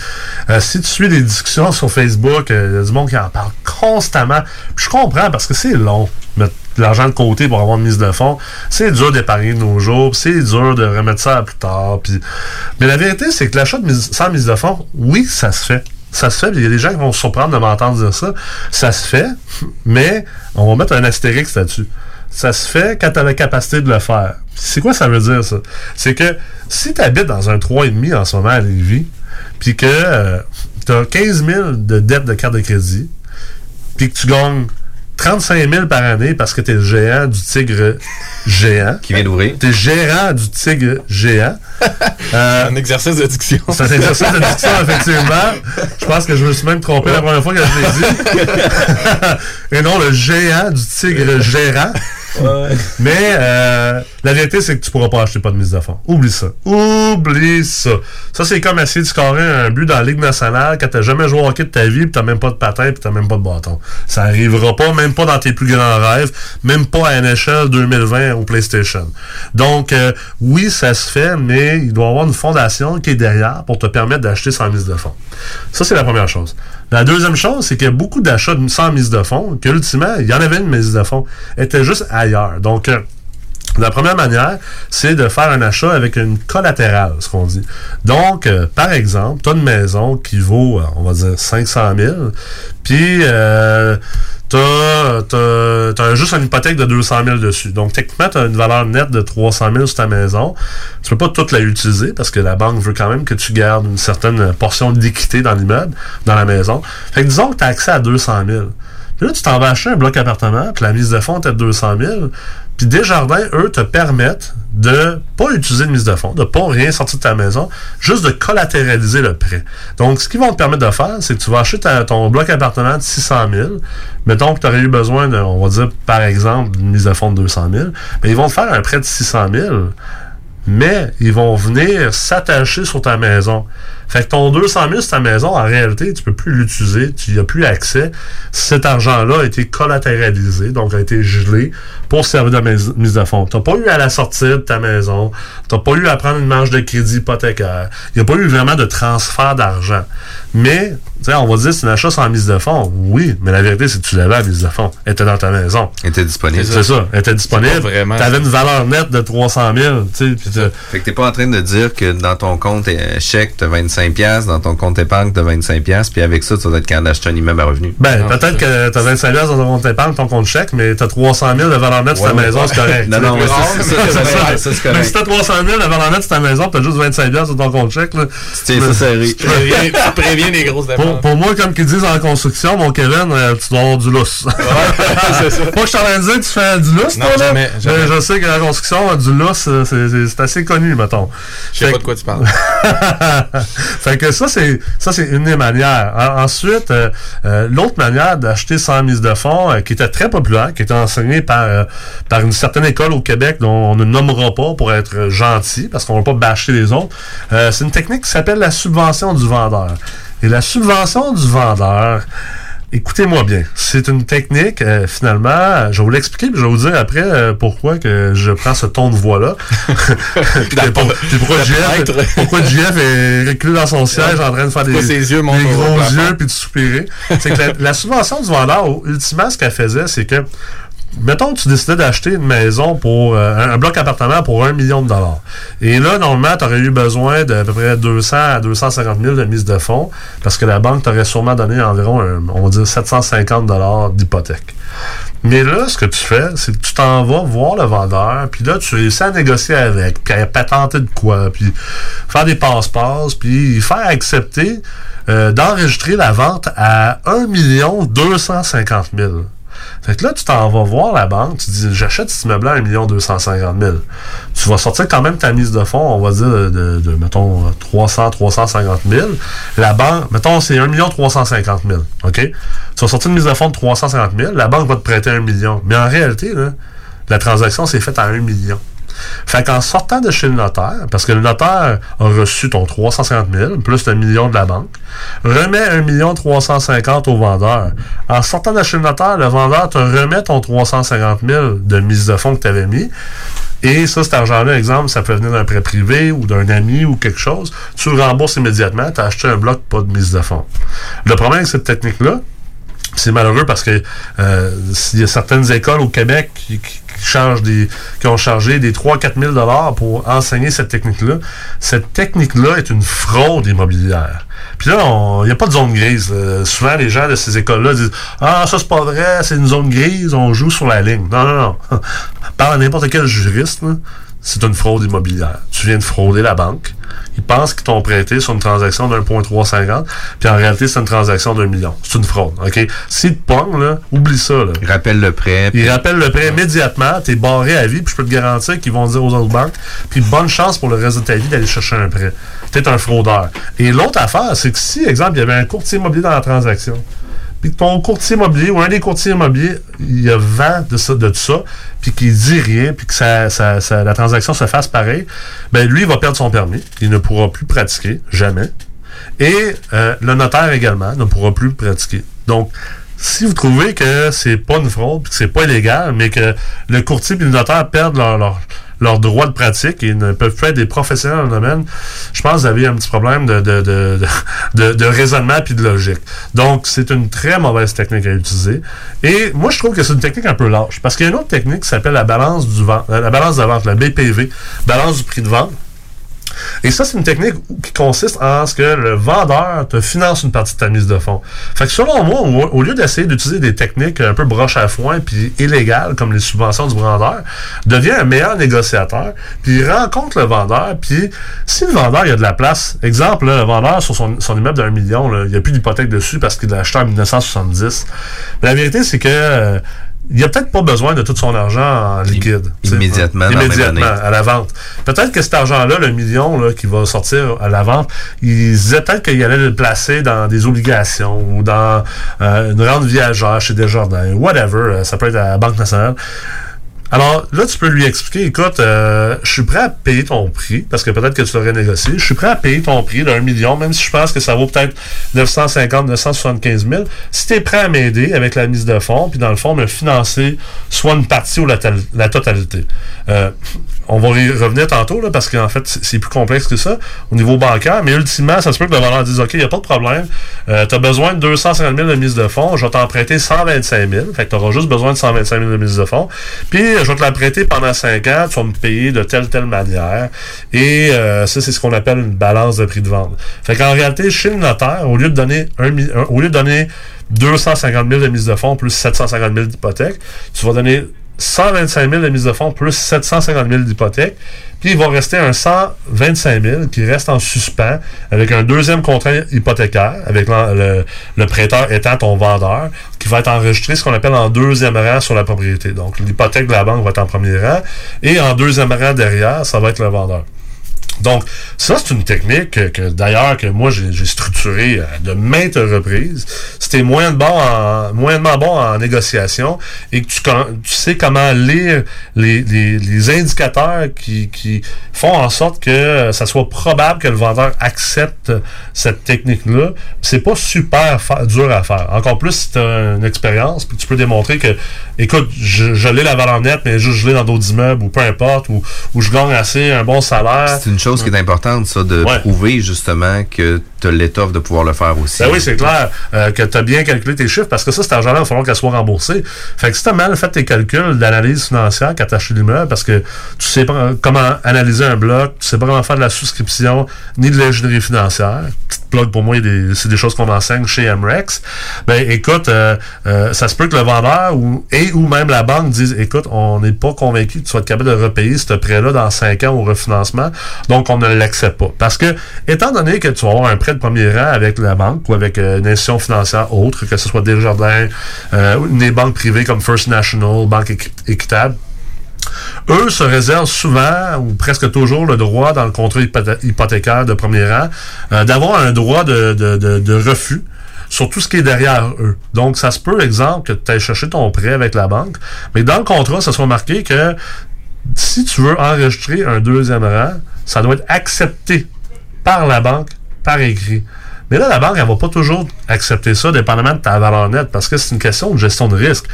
euh, si tu suis des discussions sur Facebook, il y a du monde qui en parle constamment. Puis, je comprends parce que c'est long, mettre de l'argent de côté pour avoir une mise de fonds. C'est dur d'épargner de nos jours. C'est dur de remettre ça à plus tard. Puis... Mais la vérité, c'est que l'achat sans mise de fonds, oui, ça se fait. Ça se fait, il y a des gens qui vont se surprendre de m'entendre dire ça. Ça se fait, mais on va mettre un astérix là-dessus. Ça se fait quand tu as la capacité de le faire. C'est quoi ça veut dire, ça? C'est que si tu habites dans un 3,5 en ce moment à Lévis, puis que tu as 15 000 de dette de carte de crédit, puis que tu gagnes 35 000 par année parce que tu es le géant du tigre géant. Qui vient d'ouvrir. Tu es gérant du tigre géant. Euh, un exercice de diction. C'est un exercice de diction, effectivement. Je pense que je me suis même trompé la première fois que je l'ai dit. Et non, le géant du tigre gérant. Mais euh, la vérité, c'est que tu pourras pas acheter pas de mise de fonds. Oublie ça. Oublie ça. Ça, c'est comme essayer de scorer un but dans la Ligue nationale quand t'as jamais joué au hockey de ta vie, puis t'as même pas de patin, puis t'as même pas de bâton. Ça arrivera pas, même pas dans tes plus grands rêves, même pas à NHL 2020 ou PlayStation. Donc, euh, oui, ça se fait, mais il doit y avoir une fondation qui est derrière pour te permettre d'acheter sans mise de fonds. Ça, c'est la première chose. La deuxième chose, c'est qu'il y a beaucoup d'achats sans mise de fonds, qu'ultimement, il y en avait une mise de fonds, était juste ailleurs. Donc, euh, la première manière, c'est de faire un achat avec une collatérale, ce qu'on dit. Donc, euh, par exemple, tu as une maison qui vaut, euh, on va dire, 500 000, puis euh, tu as, juste une hypothèque de 200 000 dessus. Donc, techniquement, tu as une valeur nette de 300 000 sur ta maison. Tu peux pas toute la utiliser parce que la banque veut quand même que tu gardes une certaine portion d'équité dans l'immeuble, dans la maison. Fait que disons que tu as accès à 200 000. Puis là, tu t'en vas acheter un bloc appartement, puis la mise de fonds est de 200 000. Puis Desjardins, eux, te permettent de pas utiliser de mise de fonds, de pas rien sortir de ta maison, juste de collatéraliser le prêt. Donc, ce qu'ils vont te permettre de faire, c'est que tu vas acheter ton bloc appartement de 600 000. Mettons que tu aurais eu besoin, de, on va dire, par exemple, d'une mise de fonds de 200 000. Mais ils vont te faire un prêt de 600 000 mais ils vont venir s'attacher sur ta maison. Fait que ton 200 000 sur ta maison, en réalité, tu peux plus l'utiliser, tu n'y as plus accès. Cet argent-là a été collatéralisé, donc a été gelé pour servir de mise de fonds. Tu n'as pas eu à la sortir de ta maison, tu n'as pas eu à prendre une marge de crédit hypothécaire, il n'y a pas eu vraiment de transfert d'argent. Mais, tu sais, on va dire c'est un achat sans mise de fonds. Oui, mais la vérité, c'est que tu l'avais à mise de fonds. Elle était dans ta maison. Elle était disponible. C'est ça, elle était disponible. Tu avais une valeur nette de 300 000, tu sais, puis t'as- Fait que t'es pas en train de dire que dans ton compte chèque, t'as 25$, piastres, dans ton compte épargne, t'as 25$, piastres, puis avec ça, tu vas être capable d'acheter un immeuble à revenu. Ben, peut-être que t'as 25 piastres dans ton compte épargne, ton compte chèque, mais t'as 300 000 de valeur nette sur ta ouais, maison, ouais. c'est correct. Non, non, Tu mais c'est- ça, c'est correct, ça, c'est correct. Mais si t'as 300 000 de valeur nette sur ta maison, t'as juste 25 piastres sur ton compte chèque, là. tiens ça serré. Tu préviens- tu préviens les grosses Pour, dépenses. pour moi, comme qu'ils disent en construction, mon Kevin, euh, tu dois avoir du lousse. c'est ça. Moi, je suis en train de dire que tu fais du lousse, Non, toi, là. jamais, jamais. Mais je sais que la construction, du lousse, euh, c'est- c'est c'est assez connu, mettons. Je sais pas de quoi tu parles. Fait que ça, c'est ça c'est une des manières. En- ensuite, euh, euh, l'autre manière d'acheter sans mise de fonds, euh, qui était très populaire, qui était enseignée par, euh, par une certaine école au Québec dont on ne nommera pas pour être gentil, parce qu'on ne va pas bâcher les autres, c'est une technique qui s'appelle la subvention du vendeur. Et la subvention du vendeur Écoutez-moi bien. C'est une technique, euh, finalement, je vais vous l'expliquer, puis je vais vous dire après euh, pourquoi que je prends ce ton de voix-là. puis, pour- puis pourquoi, JF, pourquoi JF est reculé dans son siège en train de faire des, ses yeux gros yeux puis de soupirer? C'est que la, la subvention du vendeur, ultimement, ce qu'elle faisait, c'est que Mettons que tu décidais d'acheter une maison pour euh, un, bloc appartement pour un million de dollars. Et là, normalement, tu aurais eu besoin d'à peu près 200 à 250 000 de mise de fonds parce que la banque t'aurait sûrement donné environ, un- on va dire, 750 dollars d'hypothèque. Mais là, ce que tu fais, c'est que tu t'en vas voir le vendeur, puis là, tu essaies à négocier avec, puis à patenter de quoi, puis faire des passe-passe, puis faire accepter euh, d'enregistrer la vente à 1 250 000. Fait que là, tu t'en vas voir la banque, tu dis j'achète cet immeuble-là à 1 250 000. Tu vas sortir quand même ta mise de fonds, on va dire de, mettons, 300, 350 000. La banque, mettons, c'est 1 350 000. OK? Tu vas sortir une mise de fonds de 350 000, la banque va te prêter 1 million. Mais en réalité, la transaction s'est faite à 1 million. Fait qu'en sortant de chez le notaire, parce que le notaire a reçu ton 350 000 plus le million de la banque, remet 1 million 350 au vendeur. En sortant de chez le notaire, le vendeur te remet ton 350 000 de mise de fonds que tu avais mis. Et ça, cet argent-là, exemple, ça peut venir d'un prêt privé ou d'un ami ou quelque chose. Tu le rembourses immédiatement, tu as acheté un bloc, pas de mise de fonds. Le problème avec cette technique-là, c'est malheureux parce que euh, s'il y a certaines écoles au Québec qui- qui des, qui ont chargé des 3-4 000 dollars pour enseigner cette technique-là. Cette technique-là est une fraude immobilière. Puis là, il n'y a pas de zone grise. Souvent, les gens de ces écoles-là disent Ah, ça, c'est pas vrai, c'est une zone grise, on joue sur la ligne. Non, non, non. Parle à n'importe quel juriste, là, c'est une fraude immobilière. Tu viens de frauder la banque. Ils pensent qu'ils t'ont prêté sur une transaction d'un point 350, puis en réalité, c'est une transaction d'un million. C'est une fraude, OK? S'ils te pognent, là, oublie ça, là. Ils rappellent le prêt. Ils rappellent le prêt immédiatement, t'es barré à vie, puis je peux te garantir qu'ils vont dire aux autres banques, puis bonne chance pour le reste de ta vie d'aller chercher un prêt. T'es un fraudeur. Et l'autre affaire, c'est que si, exemple, il y avait un courtier immobilier dans la transaction, puis ton courtier immobilier ou un des courtiers immobiliers, il a vent de ça, de tout ça, puis qu'il dit rien, puis que ça, ça- ça- la transaction se fasse pareil, ben lui, il va perdre son permis. Il ne pourra plus pratiquer, jamais. Et euh, le notaire également ne pourra plus pratiquer. Donc, si vous trouvez que c'est pas une fraude, puis que c'est pas illégal, mais que le courtier et le notaire perdent leur, leur, leur droit de pratique et ne peuvent plus être des professionnels dans le domaine, je pense que vous avez un petit problème de, de, de, de, de raisonnement puis de logique. Donc, c'est une très mauvaise technique à utiliser. Et moi, je trouve que c'est une technique un peu lâche. Parce qu'il y a une autre technique qui s'appelle la balance du vent, la balance de vente, la BPV, balance du prix de vente. Et ça, c'est une technique qui consiste en ce que le vendeur te finance une partie de ta mise de fonds. Fait que selon moi, au, lieu d'essayer d'utiliser des techniques un peu broche à foin puis illégales comme les subventions du vendeur, deviens un meilleur négociateur puis rencontre le vendeur puis si le vendeur il a de la place, exemple là, le vendeur sur son, son immeuble d'un million, là, il n'y a plus d'hypothèque dessus parce qu'il l'a acheté en 1970. Mais la vérité c'est que euh, il a peut-être pas besoin de tout son argent en liquide. immédiatement, dans Immédiatement, à la vente. Peut-être que cet argent-là, le million là, qui va sortir à la vente, il disait peut-être qu'il allait le placer dans des obligations ou dans euh, une rente viagère chez Desjardins, whatever. euh, Ça peut être à la Banque nationale. Alors là, tu peux lui expliquer, écoute, euh, je suis prêt à payer ton prix, parce que peut-être que tu l'aurais négocié, je suis prêt à payer ton prix d'un million, même si je pense que ça vaut peut-être 950, 975 000. Si tu es prêt à m'aider avec la mise de fonds, puis dans le fond, me financer soit une partie ou la, tal- la totalité. Euh, on va y revenir tantôt, là, parce qu'en fait, c'est c'est plus complexe que ça au niveau bancaire, mais ultimement, ça se peut que le vendeur dise, OK, il n'y a pas de problème, euh, tu as besoin de 250 000 de mise de fonds, je vais t'en prêter 125 000, fait que tu auras juste besoin de 125 000 de mise de fonds, puis je vais te la prêter pendant 5 ans, tu vas me payer de telle telle manière, et euh, ça, c'est ce qu'on appelle une balance de prix de vente. Fait qu'en réalité, chez le notaire, au lieu de donner un, un- au lieu de donner 250 000 de mise de fonds plus 750 000 d'hypothèque, tu vas donner 125 000 de mise de fonds plus 750 000 d'hypothèque. Puis il va rester un 125 000 qui reste en suspens avec un deuxième contrat hypothécaire, avec le prêteur étant ton vendeur, qui va être enregistré ce qu'on appelle en deuxième rang sur la propriété. Donc l'hypothèque de la banque va être en premier rang et en deuxième rang derrière, ça va être le vendeur. Donc, ça, c'est une technique que, que, d'ailleurs que moi j'ai structurée à de maintes reprises. Si t'es moins bon en, moyennement bon en négociation et que tu, tu sais comment lire les, les, les indicateurs qui, qui font en sorte que euh, ça soit probable que le vendeur accepte cette technique-là, c'est pas super dur à faire. Encore plus si une expérience, puis tu peux démontrer que, écoute, je, je l'ai la valeur nette, mais juste je l'ai dans d'autres immeubles ou peu importe, ou, ou je gagne assez un bon salaire. Chose qui est importante, ça, de Ouais. prouver justement que tu as l'étoffe de pouvoir le faire aussi. Ben oui, c'est clair euh, que tu as bien calculé tes chiffres parce que ça, cet argent-là, il va falloir qu'elle soit remboursée. Fait que si tu as mal fait tes calculs d'analyse financière quand tu as acheté l'immeuble parce que tu sais pas comment analyser un bloc, tu sais pas comment faire de la souscription ni de l'ingénierie financière, petite plug pour moi, c'est des choses qu'on enseigne chez MREX, ben écoute, euh, euh, ça se peut que le vendeur ou, et ou même la banque dise écoute, on n'est pas convaincu que tu vas être capable de repayer ce prêt-là dans 5 ans au refinancement, donc on ne l'accepte pas. Parce que, étant donné que tu vas avoir un prêt de premier rang avec la banque ou avec euh, une institution financière autre, que ce soit Desjardins, euh, des banques privées comme First National, Banque Équi- Équitable, eux se réservent souvent ou presque toujours le droit dans le contrat hypothé- hypothécaire de premier rang euh, d'avoir un droit de, de- de- de refus sur tout ce qui est derrière eux. Donc, ça se peut, exemple, que tu ailles chercher ton prêt avec la banque, mais dans le contrat, ça soit marqué que si tu veux enregistrer un deuxième rang, ça doit être accepté par la banque par écrit. Mais là, la banque, elle va pas toujours accepter ça, dépendamment de ta valeur nette, parce que c'est une question de gestion de risque.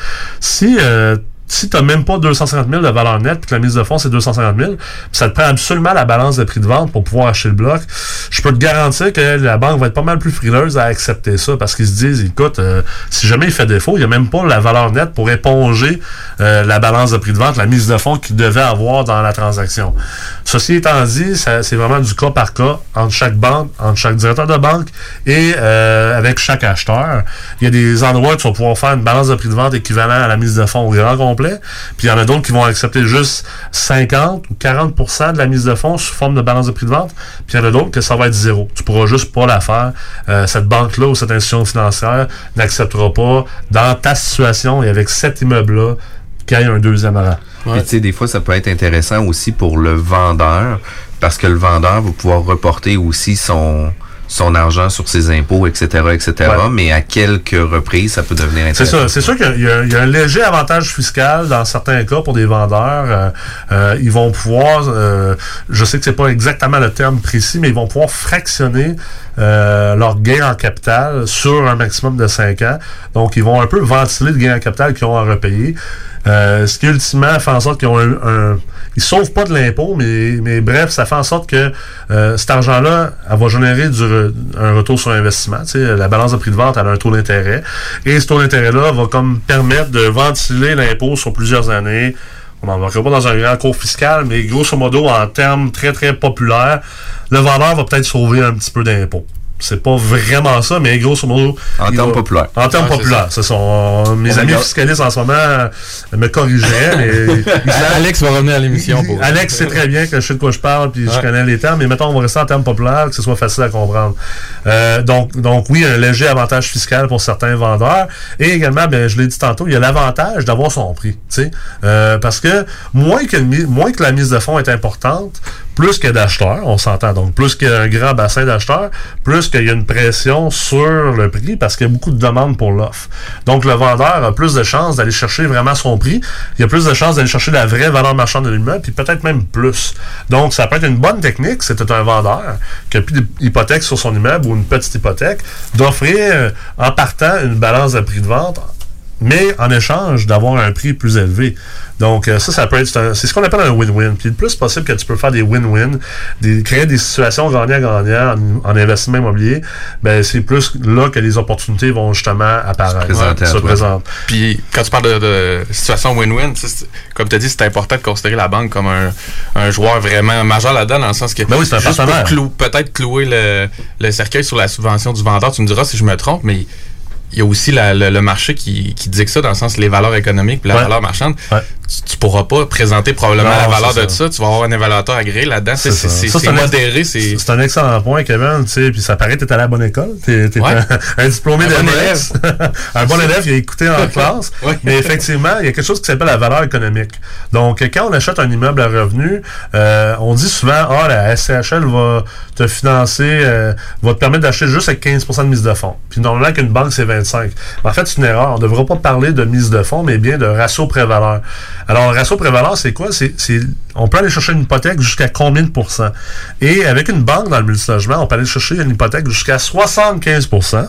Si euh, si tu n'as même pas 250 000 de valeur nette, puis que la mise de fonds, c'est 250 000, puis ça te prend absolument la balance de prix de vente pour pouvoir acheter le bloc, je peux te garantir que la banque va être pas mal plus frileuse à accepter ça, parce qu'ils se disent, écoute, euh, si jamais il fait défaut, il n'y a même pas la valeur nette pour éponger euh, la balance de prix de vente, la mise de fonds qu'il devait avoir dans la transaction. Ceci étant dit, c'est vraiment du cas par cas entre chaque banque, entre chaque directeur de banque et euh, avec chaque acheteur. Il y a des endroits où tu vas pouvoir faire une balance de prix de vente équivalent à la mise de fonds au grand complet. Puis il y en a d'autres qui vont accepter juste 50 ou 40% de la mise de fonds sous forme de balance de prix de vente. Puis il y en a d'autres que ça va être zéro. Tu pourras juste pas la faire. Euh, cette banque-là ou cette institution financière n'acceptera pas dans ta situation et avec cet immeuble-là qu'il y ait un deuxième rang. Puis, tu sais, des fois, ça peut être intéressant aussi pour le vendeur, parce que le vendeur va pouvoir reporter aussi son son argent sur ses impôts, etc., etc., Ouais. mais à quelques reprises, ça peut devenir C'est intéressant. ça. C'est sûr qu'il y, y a un léger avantage fiscal dans certains cas pour des vendeurs. Euh, euh, ils vont pouvoir, euh, je sais que c'est pas exactement le terme précis, mais ils vont pouvoir fractionner euh, leur gain en capital sur un maximum de 5 ans. Donc, ils vont un peu ventiler le gain en capital qu'ils ont à repayer. Euh, ce qui ultimement fait en sorte qu'ils ont un, un- ils sauvent pas de l'impôt, mais, mais bref, ça fait en sorte que euh, cet argent-là, elle va générer un retour sur investissement. Tu la balance de prix de vente, elle a un taux d'intérêt. Et ce taux d'intérêt-là va comme permettre de ventiler l'impôt sur plusieurs années. On n'embarquera pas dans un grand cours fiscal, mais grosso modo, en termes très, très populaires, le vendeur va peut-être sauver un petit peu d'impôt. C'est pas vraiment ça, mais grosso modo. En termes populaires. En termes populaires. Ce sont mes On amis regarde. fiscalistes en ce moment euh, me corrigeraient, mais. Alex va revenir à l'émission pour. Alex sait très bien que je sais de quoi je parle, puis je connais les termes, mais mettons, on va rester en termes populaires, que ce soit facile à comprendre. Euh, donc, donc, oui, un léger avantage fiscal pour certains vendeurs. Et également, ben, je l'ai dit tantôt, il y a l'avantage d'avoir son prix. tu sais. Euh, parce que moins que, moins que la mise de fonds est importante, plus a d'acheteurs, on s'entend. Donc, plus qu'il y a un grand bassin d'acheteurs, plus qu'il y a une pression sur le prix parce qu'il y a beaucoup de demandes pour l'offre. Donc, le vendeur a plus de chances d'aller chercher vraiment son prix. Il y a plus de chances d'aller chercher la vraie valeur marchande de l'immeuble, puis peut-être même plus. Donc, ça peut être une bonne technique, c'était un vendeur qui a plus d'hypothèque sur son immeuble ou une petite hypothèque, d'offrir euh, en partant une balance de prix de vente mais en échange d'avoir un prix plus élevé. Donc, euh, ça, ça peut être, c'est ce qu'on appelle un win-win. Puis le plus possible que tu peux faire des win-win, des, créer des situations gagnant-gagnant en, en investissement immobilier, ben, c'est plus là que les opportunités vont justement apparaître. présenter se toi. présentent. Puis quand tu parles de, de situation win-win, comme tu as dit, c'est important de considérer la banque comme un, un joueur vraiment majeur là-dedans, dans le sens que Ben oui, c'est un peut-être clouer le, le cercueil sur la subvention du vendeur, tu me diras si je me trompe, mais y a aussi la- le, le marché qui, qui dit que ça, dans le sens les valeurs économiques puis la Ouais. valeur marchande. Tu pourras pas présenter probablement Non, la valeur de ça. ça. Tu vas avoir un évaluateur agréé là-dedans. C'est modéré. C'est C'est un excellent point, Kevin. Tu sais, puis ça paraît que t'es allé à la bonne école. T'es t'es Ouais. un, un diplômé Un bon d'MREX. un bon élève, il a écouté en classe. Mais effectivement, il y a quelque chose qui s'appelle la valeur économique. Donc, quand on achète un immeuble à revenu, euh, on dit souvent, ah, la SCHL va te financer, euh, va te permettre d'acheter juste avec 15% de mise de fonds. Puis normalement, qu'une banque, c'est 25. Mais en fait, c'est une erreur. On ne devrait pas parler de mise de fonds, mais bien de ratio prévaleur. Alors, le ratio prévaleur, c'est quoi? C'est- on peut aller chercher une hypothèque jusqu'à combien de pourcents? Et avec une banque dans le multilogement, on peut aller chercher une hypothèque jusqu'à 75%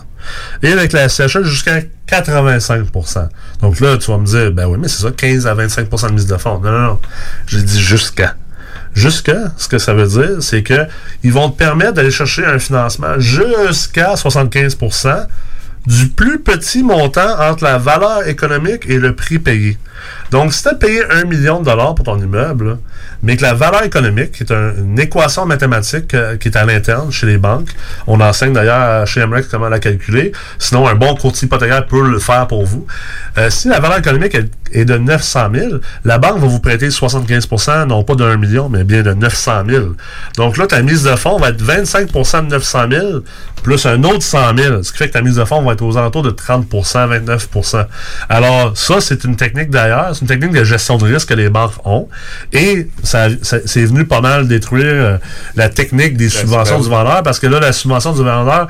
et avec la SCHL jusqu'à 85% Donc là, tu vas me dire, ben oui, mais c'est ça, 15 à 25% de mise de fonds. Non, non, non. J'ai dit jusqu'à. Jusqu'à, ce que ça veut dire, c'est que ils vont te permettre d'aller chercher un financement jusqu'à 75% du plus petit montant entre la valeur économique et le prix payé. Donc, si tu as payé un million de dollars pour ton immeuble, mais que la valeur économique, qui est un- une équation mathématique euh, qui est à l'interne chez les banques, on enseigne d'ailleurs chez MREX comment la calculer, sinon un bon courtier hypothécaire peut le faire pour vous. Euh, si la valeur économique est, de 900 000, la banque va vous prêter 75% non pas d'un million, mais bien de 900 000. Donc là, ta mise de fonds va être 25% de 900 000 plus un autre 100 000, ce qui fait que ta mise de fonds va être aux alentours de 30% 29% Alors, ça, c'est une technique d'ailleurs, une technique de gestion de risque que les banques ont. Et ça, ça- c'est venu pas mal détruire euh, la technique des subventions du vendeur, parce que là, la subvention du vendeur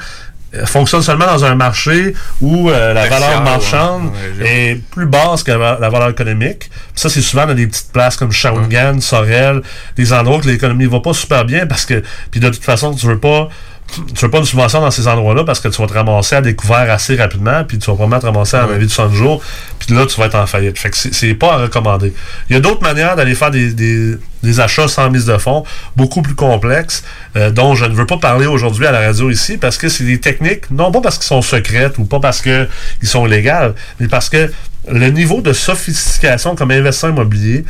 euh, fonctionne seulement dans un marché où euh, la valeur ouais. marchande Ouais, est plus basse que la la valeur économique. Puis ça, c'est souvent dans des petites places comme Shawinigan, Sorel, des endroits où l'économie va pas super bien parce que, puis de toute façon, tu veux pas tu veux pas une subvention dans ces endroits-là parce que tu vas te ramasser à découvert assez rapidement, puis tu vas probablement te ramasser à un avis de 60 jours, puis là, tu vas être en faillite. Fait que c'est- pas à recommander. Il y a d'autres manières d'aller faire des, des- des achats sans mise de fonds, beaucoup plus complexes, euh, dont je ne veux pas parler aujourd'hui à la radio ici, parce que c'est des techniques, non pas parce qu'ils sont secrètes ou pas parce qu'ils sont légales, mais parce que le niveau de sophistication comme investisseur immobilier,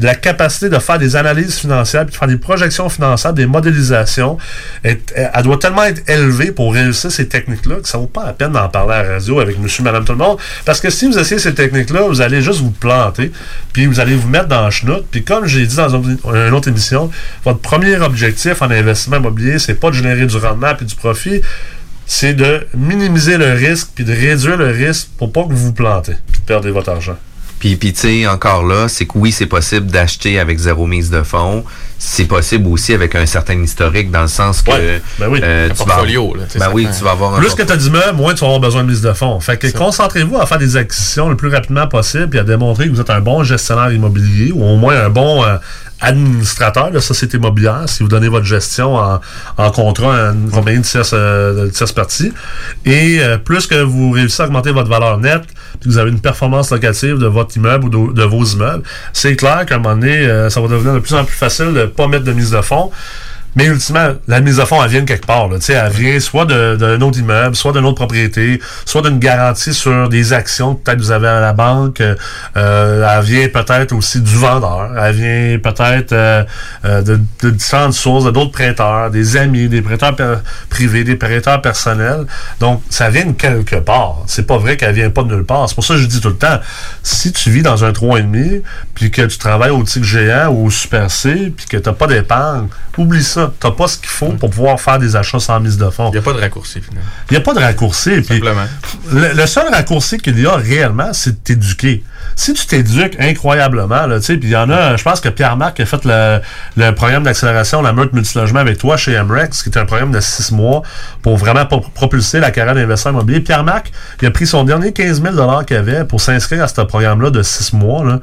la capacité de faire des analyses financières, puis de faire des projections financières, des modélisations, elle doit tellement être élevée pour réussir ces techniques-là que ça vaut pas la peine d'en parler à la radio avec monsieur, madame, tout le monde. Parce que si vous essayez ces techniques-là, vous allez juste vous planter, puis vous allez vous mettre dans le chenoute. Puis comme j'ai dit dans une, autre émission, votre premier objectif en investissement immobilier, c'est pas de générer du rendement puis du profit, c'est de minimiser le risque puis de réduire le risque pour pas que vous vous plantez puis de perdre votre argent. Puis, puis tu sais, encore là, c'est que oui, c'est possible d'acheter avec zéro mise de fonds. C'est possible aussi avec un certain historique, dans le sens que... Ouais, ben oui. euh, Un tu vas- portfolio, là, sais, Ben ça oui, tu vas avoir un Plus que tu as d'immeubles, moins tu vas avoir besoin de mise de fonds. Fait que concentrez-vous à faire des acquisitions le plus rapidement possible et à démontrer que vous êtes un bon gestionnaire immobilier ou au moins un bon euh, administrateur de société immobilière si vous donnez votre gestion en, en contrat à une compagnie de tierce, euh, partie. Et euh, plus que vous réussissez à augmenter votre valeur nette, puis vous avez une performance locative de votre immeuble ou de, de vos immeubles, c'est clair qu'à un moment donné, euh, ça va devenir de plus en plus facile de ne pas mettre de mise de fonds. Mais ultimement, la mise à fond, elle vient de quelque part. Là. Elle vient soit d'un autre immeuble, soit d'une autre propriété, soit d'une garantie sur des actions que peut-être vous avez à la banque. Euh, elle vient peut-être aussi du vendeur. Elle vient peut-être euh, euh, de, de différentes sources, d'autres prêteurs, des amis, des prêteurs privés, des prêteurs personnels. Donc, ça vient de quelque part. C'est pas vrai qu'elle vient pas de nulle part. C'est pour ça que je dis tout le temps, si tu vis dans un 3,5, puis que tu travailles au Tigre géant ou au Super C, puis que tu n'as pas d'épargne, oublie ça. Tu n'as pas ce qu'il faut pour pouvoir faire des achats sans mise de fonds. Il n'y a pas de raccourci, finalement. Il n'y a pas de raccourci. Simplement. le, le seul raccourci qu'il y a réellement, c'est de t'éduquer. Si tu t'éduques incroyablement, là, tu sais, puis il y en a, je pense que Pierre-Marc a fait le, le programme d'accélération, la meute multilogement avec toi chez MREX, qui est un programme de six mois pour vraiment pro- propulser la carrière d'investisseur immobilier. Pierre-Marc, il a pris son dernier 15 000 qu'il avait pour s'inscrire à ce programme-là de six mois, là.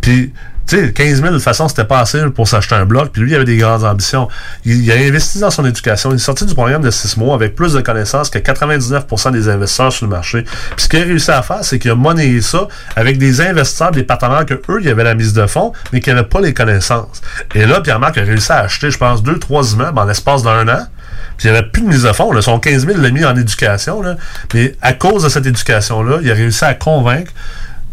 Puis, tu sais, 15 000, de toute façon, c'était pas assez pour s'acheter un bloc. Puis lui, il avait des grandes ambitions. Il, a investi dans son éducation. Il est sorti du programme de 6 mois avec plus de connaissances que 99% des investisseurs sur le marché. Puis ce qu'il a réussi à faire, c'est qu'il a monnayé ça avec des investisseurs, des partenaires que eux, il y avait la mise de fonds, mais qui n'avaient pas les connaissances. Et là, Pierre-Marc a réussi à acheter, je pense, deux, trois immeubles en l'espace d'un an. Puis il n'y avait plus de mise de fonds. Là. Son 15 000 l'a mis en éducation. Là. Mais à cause de cette éducation-là, il a réussi à convaincre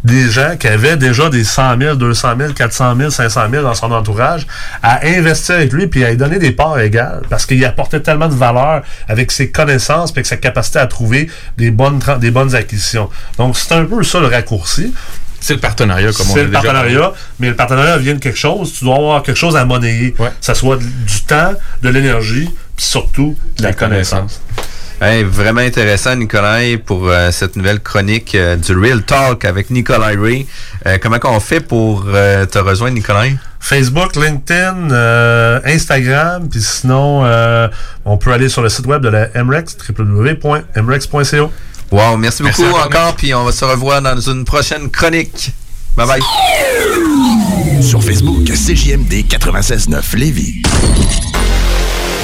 des gens qui avaient déjà des 100 000, 200 000, 400 000, 500 000 dans son entourage, à investir avec lui puis à lui donner des parts égales parce qu'il apportait tellement de valeur avec ses connaissances puis avec sa capacité à trouver des bonnes, des bonnes acquisitions. Donc, c'est un peu ça le raccourci. C'est le partenariat, comme on C'est le déjà partenariat, mais le partenariat vient de quelque chose. Tu dois avoir quelque chose à monnayer. Que ça soit du temps, de l'énergie, puis surtout de la connaissance. Hey, vraiment intéressant, Nicolas, pour euh, cette nouvelle chronique euh, du Real Talk avec Nicolas Ray. Euh, comment on fait pour euh, te rejoindre, Nicolas? Facebook, LinkedIn, euh, Instagram, puis sinon, euh, on peut aller sur le site web de la MREX, www.mrex.co. Wow, merci Merci beaucoup encore, encore, puis on va se revoir dans une prochaine chronique. Bye bye. Sur Facebook, CJMD 96.9 Lévis.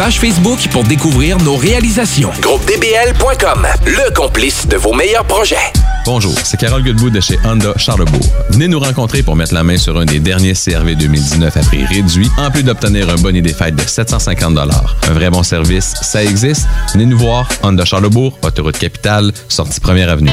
page Facebook pour découvrir nos réalisations. GroupeDBL.com, le complice de vos meilleurs projets. Bonjour, c'est Carole Goodwood de chez Honda Charlebourg. Venez nous rencontrer pour mettre la main sur un des derniers CRV 2019 à prix réduit, en plus d'obtenir un bonnet des fêtes de 750 Un vrai bon service, ça existe. Venez nous voir, Honda Charlebourg, autoroute capitale, sortie première avenue.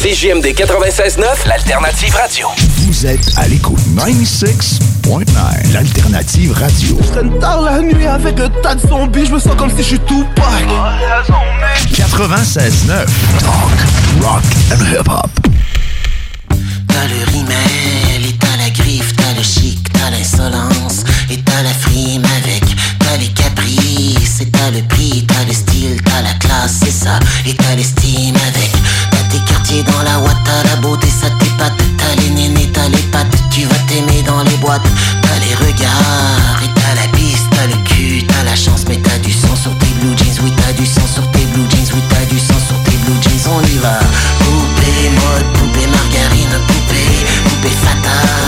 CGMD 96.9, l'alternative radio. Vous êtes à l'écoute 96.9, l'alternative radio. Je traîne tard la nuit avec un tas de zombies, je me sens comme si je suis tout 96.9, talk, rock and hip-hop. T'as le rimel et t'as la griffe, t'as le chic, t'as l'insolence et t'as la frime avec, t'as les caprices et t'as le prix, t'as le style, t'as la classe, c'est ça, et t'as l'estime avec, parti dans la ouate, t'as la beauté, ça t'épate. T'as les nénés, t'as les pattes, tu vas t'aimer dans les boîtes. T'as les regards et t'as la piste, t'as le cul, t'as la chance, mais t'as du sang sur tes blue jeans. Oui, t'as du sang sur tes blue jeans, oui, t'as du sang sur tes blue jeans, on y va. Poupée mode, poupée margarine, poupée, poupée fatale.